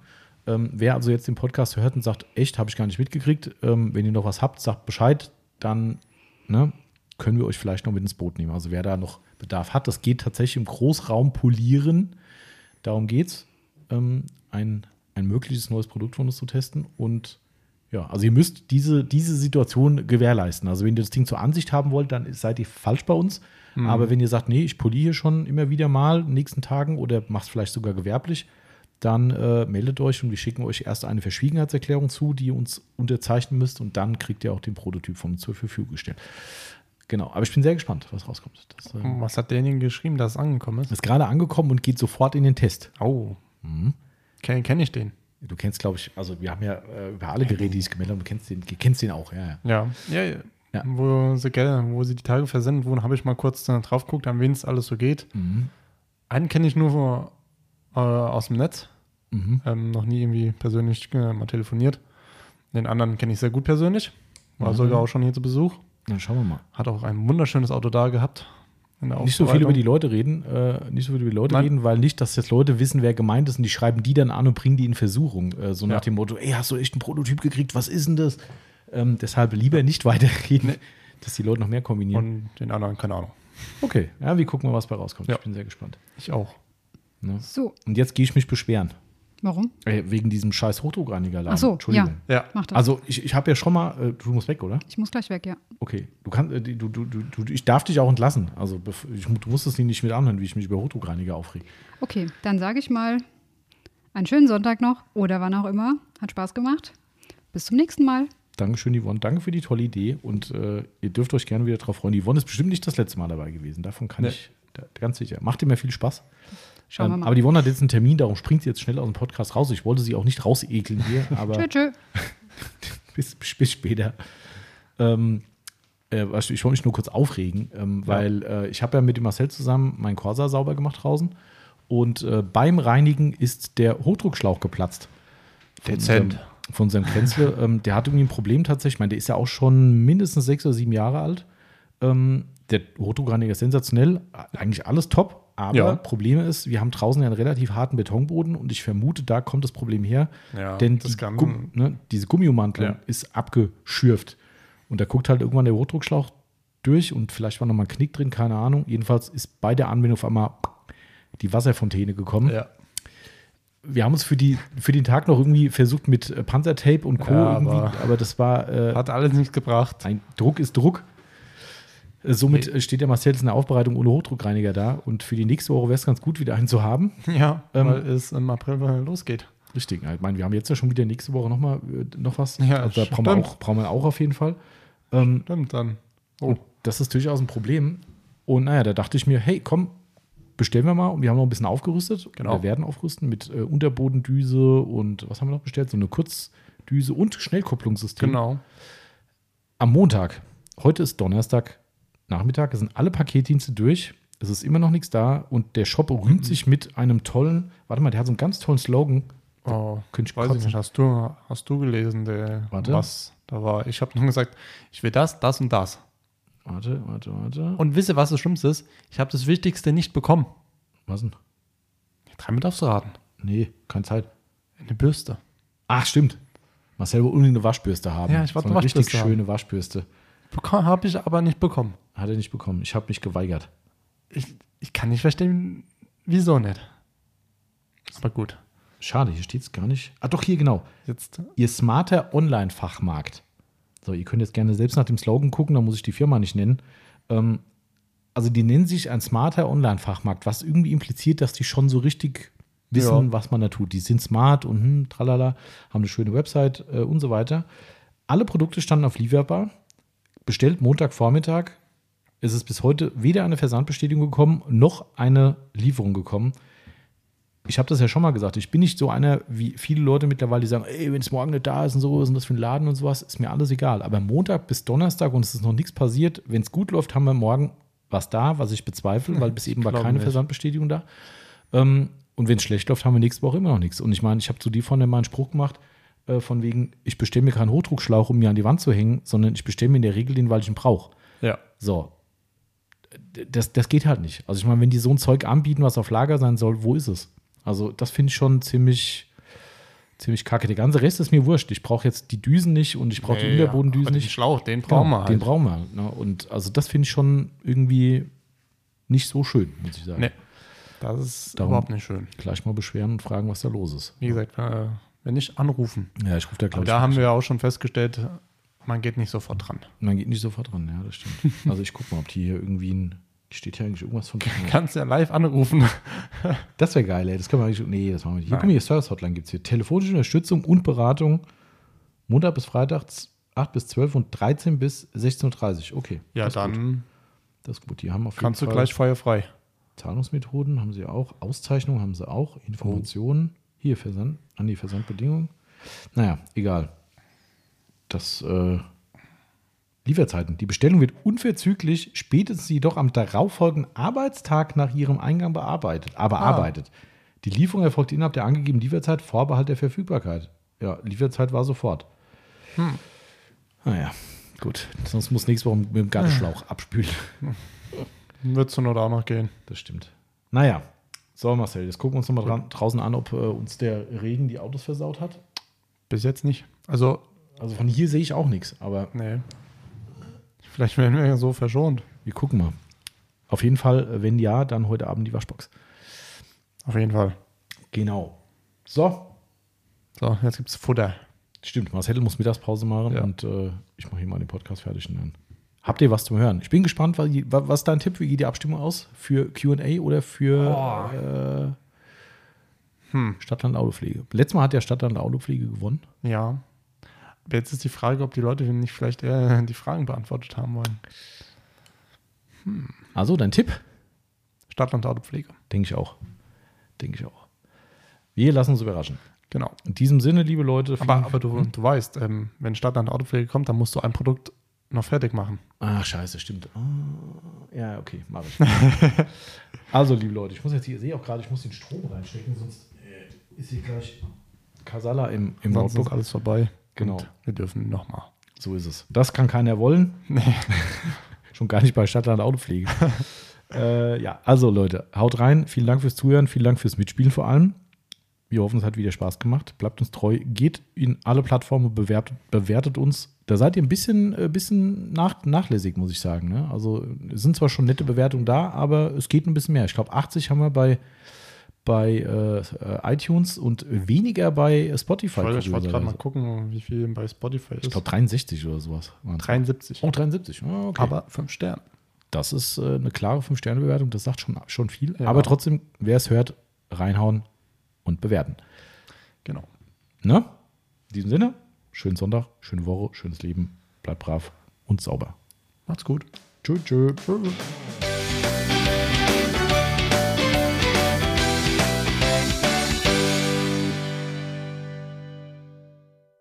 S1: Ähm, wer also jetzt den Podcast hört und sagt, echt, habe ich gar nicht mitgekriegt, ähm, wenn ihr noch was habt, sagt Bescheid, dann ne, können wir euch vielleicht noch mit ins Boot nehmen. Also wer da noch Bedarf hat, das geht tatsächlich im Großraum polieren. Darum geht's, ähm, ein, ein mögliches neues Produkt von uns zu testen und ja, also ihr müsst diese, diese Situation gewährleisten. Also wenn ihr das Ding zur Ansicht haben wollt, dann seid ihr falsch bei uns. Aber wenn ihr sagt, nee, ich poliere schon immer wieder mal in den nächsten Tagen oder macht es vielleicht sogar gewerblich, dann äh, meldet euch und wir schicken euch erst eine Verschwiegenheitserklärung zu, die ihr uns unterzeichnen müsst und dann kriegt ihr auch den Prototyp von uns zur Verfügung gestellt. Genau, aber ich bin sehr gespannt, was rauskommt. Das äh,
S3: Was hat derjenige geschrieben, dass es angekommen ist?
S1: ist gerade angekommen und geht sofort in den Test.
S3: Oh.
S1: Mhm.
S3: Kenne kenn ich den?
S1: Du kennst, glaube ich, also wir haben ja äh, über alle Geräte, die sich gemeldet haben, du kennst den, kennst den auch, ja, ja.
S3: Ja. ja, ja.
S1: Ja.
S3: wo, sie, gell, wo sie die Tage versendet wurden, habe ich mal kurz dann drauf geguckt, an wen es alles so geht.
S1: Mhm.
S3: Einen kenne ich nur äh, aus dem Netz,
S1: Mhm.
S3: ähm, noch nie irgendwie persönlich äh, mal telefoniert. Den anderen kenne ich sehr gut persönlich, war
S1: Mhm.
S3: sogar auch schon hier zu Besuch.
S1: Dann schauen wir mal.
S3: Hat auch ein wunderschönes Auto da gehabt.
S1: Nicht so viel über die Leute reden, äh, nicht so viel über die Leute
S3: Nein.
S1: reden, weil nicht, dass jetzt Leute wissen, wer gemeint ist und die schreiben die dann an und bringen die in Versuchung. Äh, so nach
S3: Ja.
S1: dem Motto, ey, hast du echt einen Prototyp gekriegt, was ist denn das? Ähm, deshalb lieber nicht weiterreden, dass die Leute noch mehr kombinieren.
S3: Und den anderen, keine Ahnung.
S1: okay, ja, wir gucken mal, was bei rauskommt.
S3: Ja.
S1: Ich bin sehr gespannt.
S3: Ich auch.
S1: Ne?
S2: So,
S1: Und jetzt gehe ich mich beschweren.
S2: Warum?
S1: Äh, wegen diesem scheiß Hochdruckreinigerladen.
S2: Ach so,
S1: Entschuldigung.
S3: Ja.
S2: Mach das.
S1: Also ich, ich habe ja schon mal, äh, du musst weg, oder?
S2: ich muss gleich weg, ja.
S1: Okay, du kannst, äh, du, du, du, du, ich darf dich auch entlassen. Also ich, du musst es nicht mit anhören, wie ich mich über Hochdruckreiniger aufrege.
S2: Okay, dann sage ich mal einen schönen Sonntag noch oder wann auch immer. Hat Spaß gemacht. Bis zum nächsten Mal.
S1: Dankeschön, Yvonne. Danke für die tolle Idee und äh, ihr dürft euch gerne wieder drauf freuen. Yvonne ist bestimmt nicht das letzte Mal dabei gewesen. Davon kann
S3: Nee.
S1: ich da, ganz sicher. Macht immer viel Spaß.
S2: Schauen wir
S1: Ähm,
S2: mal.
S1: aber die Yvonne hat jetzt einen Termin, darum springt sie jetzt schnell aus dem Podcast raus. Ich wollte sie auch nicht rausekeln hier, aber
S2: Tschö, tschö.
S1: bis, bis, später. Ähm, äh, weißt du, ich wollte mich nur kurz aufregen, ähm, weil äh, ich habe ja mit dem Marcel zusammen meinen Corsa sauber gemacht draußen und äh, beim Reinigen ist der Hochdruckschlauch geplatzt. Von
S3: Dezent.
S1: Unserem, von seinem Kränzle. ähm, der hat irgendwie ein Problem tatsächlich. Ich meine, der ist ja auch schon mindestens sechs oder sieben Jahre alt. Ähm, der Hochdruckreiniger ist sensationell, eigentlich alles top. Aber
S3: Ja.
S1: Problem ist, wir haben draußen ja einen relativ harten Betonboden und ich vermute, da kommt das Problem her.
S3: Ja,
S1: denn die
S3: kann-
S1: Gum ne, diese Gummiummantelung
S3: Ja.
S1: ist abgeschürft. Und da guckt halt irgendwann der Hochdruckschlauch durch und vielleicht war noch mal ein Knick drin, keine Ahnung. Jedenfalls ist bei der Anwendung auf einmal die Wasserfontäne gekommen.
S3: Ja.
S1: Wir haben uns für, die, für den Tag noch irgendwie versucht mit äh, Panzertape und Co.
S3: Aber-
S1: aber das war äh,
S3: Hat alles nichts gebracht.
S1: ein Druck ist Druck. Äh, Somit äh, steht der Marcel jetzt in der Aufbereitung ohne Hochdruckreiniger da. Und für die nächste Woche wäre es ganz gut, wieder einen zu haben.
S3: Ja,
S1: Ähm,
S3: weil es im April losgeht.
S1: Richtig. Ich meine, wir haben jetzt ja schon wieder nächste Woche noch mal äh, noch was.
S3: Ja,
S1: also da brauchen wir, auch, brauchen wir auch auf jeden Fall. Ähm,
S3: Stimmt, dann.
S1: Und das ist durchaus ein Problem. Und naja, da dachte ich mir, hey, komm, bestellen wir mal. Und wir haben noch ein bisschen aufgerüstet.
S3: Genau.
S1: Wir werden aufrüsten mit äh, Unterbodendüse und was haben wir noch bestellt? So eine Kurzdüse und Schnellkupplungssystem.
S3: Genau.
S1: Am Montag, heute ist Donnerstag, Nachmittag, sind alle Paketdienste durch. Es ist immer noch nichts da und der Shop rühmt
S3: Mhm.
S1: sich mit einem tollen, warte mal, der hat so einen ganz tollen Slogan.
S3: Oh,
S1: Könnte ich
S3: weiß ich nicht. Hast du, hast du gelesen, der,
S1: Warte.
S3: was da war? Ich habe nur gesagt, ich will das, das und das.
S1: Warte, warte, warte.
S3: Und wisst ihr, was das Schlimmste ist? Ich habe das Wichtigste nicht bekommen.
S1: Was denn?
S3: Dreimal darfst du raten.
S1: Nee, keine Zeit.
S3: Eine Bürste.
S1: Ach, stimmt. Marcel will unbedingt eine Waschbürste haben.
S3: Ja, ich wollte
S1: so eine
S3: eine
S1: richtig
S3: Waschbürste haben.
S1: schöne Waschbürste.
S3: Habe ich aber nicht bekommen.
S1: Hat er nicht bekommen. Ich habe mich geweigert.
S3: Ich, ich kann nicht verstehen, wieso nicht. Aber gut.
S1: Schade, hier steht es gar nicht. Ah, doch, hier genau.
S3: Jetzt
S1: Ihr smarter Online-Fachmarkt. So, ihr könnt jetzt gerne selbst nach dem Slogan gucken, da muss ich die Firma nicht nennen. Ähm, also, die nennen sich ein smarter Online-Fachmarkt, was irgendwie impliziert, dass die schon so richtig wissen,
S3: Ja.
S1: was man da tut. Die sind smart und hm, tralala, haben eine schöne Website äh, und so weiter. Alle Produkte standen auf Lieferbar, bestellt Montagvormittag. Es ist bis heute weder eine Versandbestätigung gekommen, noch eine Lieferung gekommen ich habe das ja schon mal gesagt, ich bin nicht so einer wie viele Leute mittlerweile, die sagen, ey, wenn es morgen nicht da ist und so, was ist das für ein Laden und sowas, ist mir alles egal. Aber Montag bis Donnerstag und es ist noch nichts passiert. Wenn es gut läuft, haben wir morgen was da, was ich bezweifle, weil bis eben war keine
S3: nicht.
S1: Versandbestätigung da. Ähm, und wenn es schlecht läuft, haben wir nächste Woche immer noch nichts. Und ich meine, ich habe zu dir vorne mal einen Spruch gemacht, äh, von wegen, ich bestelle mir keinen Hochdruckschlauch, um mir an die Wand zu hängen, sondern ich bestelle mir in der Regel den, weil ich ihn brauche.
S3: Ja.
S1: So. Das, das geht halt nicht. Also ich meine, wenn die so ein Zeug anbieten, was auf Lager sein soll, wo ist es? Also das finde ich schon ziemlich, ziemlich kacke. Der ganze Rest ist mir wurscht. Ich brauche jetzt die Düsen nicht und ich brauche die Unterbodendüsen
S3: Den
S1: nicht.
S3: Schlauch, den
S1: Genau,
S3: brauchen wir halt.
S1: Den brauchen wir. halt, Ne? Und also das finde ich schon irgendwie nicht so schön, muss ich sagen.
S3: Nee, das ist
S1: Darum-
S3: überhaupt nicht schön.
S1: Gleich mal beschweren und fragen, was da los ist.
S3: Wie gesagt, äh, wenn nicht anrufen.
S1: Ja, ich rufe da gleich.
S3: da haben wir auch schon festgestellt, man geht nicht sofort dran.
S1: Man geht nicht sofort dran, ja, das stimmt. Also ich gucke mal, ob die hier irgendwie ein. Steht hier eigentlich irgendwas von.
S3: Kannst ja live anrufen.
S1: Das wäre geil, ey. Das können wir eigentlich. Nee, das machen wir nicht. Hier,
S3: Nein.
S1: guck mal, hier, Service Hotline gibt es hier. Telefonische Unterstützung und Beratung. Montag bis Freitag 8 bis 12 und 13 bis 16.30 Uhr. Okay.
S3: Ja,
S1: ist gut.
S3: dann
S1: Das ist gut. Die haben auf jeden
S3: kannst du
S1: Fall
S3: gleich feuerfrei.
S1: Zahlungsmethoden, haben sie auch. Auszeichnungen haben sie auch. Informationen. Hier, Versand. An die Versandbedingungen. Naja, egal. Das, äh, Lieferzeiten. Die Bestellung wird unverzüglich spätestens jedoch am darauffolgenden Arbeitstag nach ihrem Eingang bearbeitet. Aber
S3: Ah.
S1: arbeitet. Die Lieferung erfolgt innerhalb der angegebenen Lieferzeit, Vorbehalt der Verfügbarkeit. Ja, Lieferzeit war sofort.
S3: Hm.
S1: Naja, gut. Sonst muss nächste Woche mit dem Gartenschlauch abspülen.
S3: Wird zur Not auch noch gehen.
S1: Das stimmt. Naja, so Marcel, jetzt gucken wir uns nochmal draußen an, ob äh, uns der Regen die Autos versaut hat.
S3: Bis jetzt nicht. Also,
S1: Also von hier sehe ich auch nichts, aber
S3: nee. Vielleicht werden wir ja so verschont.
S1: wir gucken mal. Auf jeden Fall, äh, wenn ja, dann heute Abend die Waschbox.
S3: Auf jeden Fall.
S1: Genau. So,
S3: So, jetzt gibt's Futter.
S1: stimmt. Marcel muss Mittagspause machen
S3: Ja.
S1: und äh, ich mache hier mal den Podcast fertig. Und dann habt ihr was zum Hören? Ich bin gespannt, was, was ist dein Tipp? Wie geht die Abstimmung aus? Für QA oder für äh,
S3: Hm.
S1: Stadtland Autopflege? Letztes Mal hat ja Stadtland Autopflege gewonnen.
S3: Ja. Jetzt ist die Frage, ob die Leute nicht vielleicht eher die Fragen beantwortet haben wollen.
S1: Also dein Tipp?
S3: Stadtland Autopflege.
S1: Denke ich auch. Denke ich auch. Wir lassen uns überraschen.
S3: Genau.
S1: In diesem Sinne, liebe Leute.
S3: Aber, aber du, du weißt, ähm, wenn Stadtland Autopflege kommt, dann musst du ein Produkt noch fertig machen.
S1: Ach, scheiße, stimmt. Ah, ja, okay, mache ich. also, liebe Leute, ich muss jetzt hier, ich sehe auch gerade, ich muss den Strom reinstecken, sonst äh, ist hier gleich Kasala im, im Notebook.
S3: alles vorbei.
S1: Genau.
S3: Und wir dürfen nochmal.
S1: So ist es. Das kann keiner wollen. Schon gar nicht bei Stadtland Autopflege. äh, ja, also Leute, haut rein. Vielen Dank fürs Zuhören, vielen Dank fürs Mitspielen vor allem. Wir hoffen, es hat wieder Spaß gemacht. Bleibt uns treu, geht in alle Plattformen, bewertet, bewertet uns. Da seid ihr ein bisschen, äh, bisschen nach, nachlässig, muss ich sagen. Ne? Also es sind zwar schon nette Bewertungen da, aber es geht ein bisschen mehr. Ich glaube, 80 haben wir bei, bei äh, äh, iTunes und weniger bei Spotify.
S3: Ich wollte gerade mal gucken, wie viel bei Spotify ist.
S1: Ich glaube 63 oder sowas. waren's.
S3: 73.
S1: Oh, 73. Oh, okay.
S3: Aber 5 Sterne.
S1: das ist äh, eine klare 5-Sterne-Bewertung. Das sagt schon, schon viel.
S3: Ja.
S1: Aber trotzdem, wer es hört, reinhauen und bewerten.
S3: Genau.
S1: Ne? In diesem Sinne, schönen Sonntag, schöne Woche, schönes Leben. Bleibt brav und sauber.
S3: Macht's gut.
S1: Tschö, tschö.
S3: Tschüss.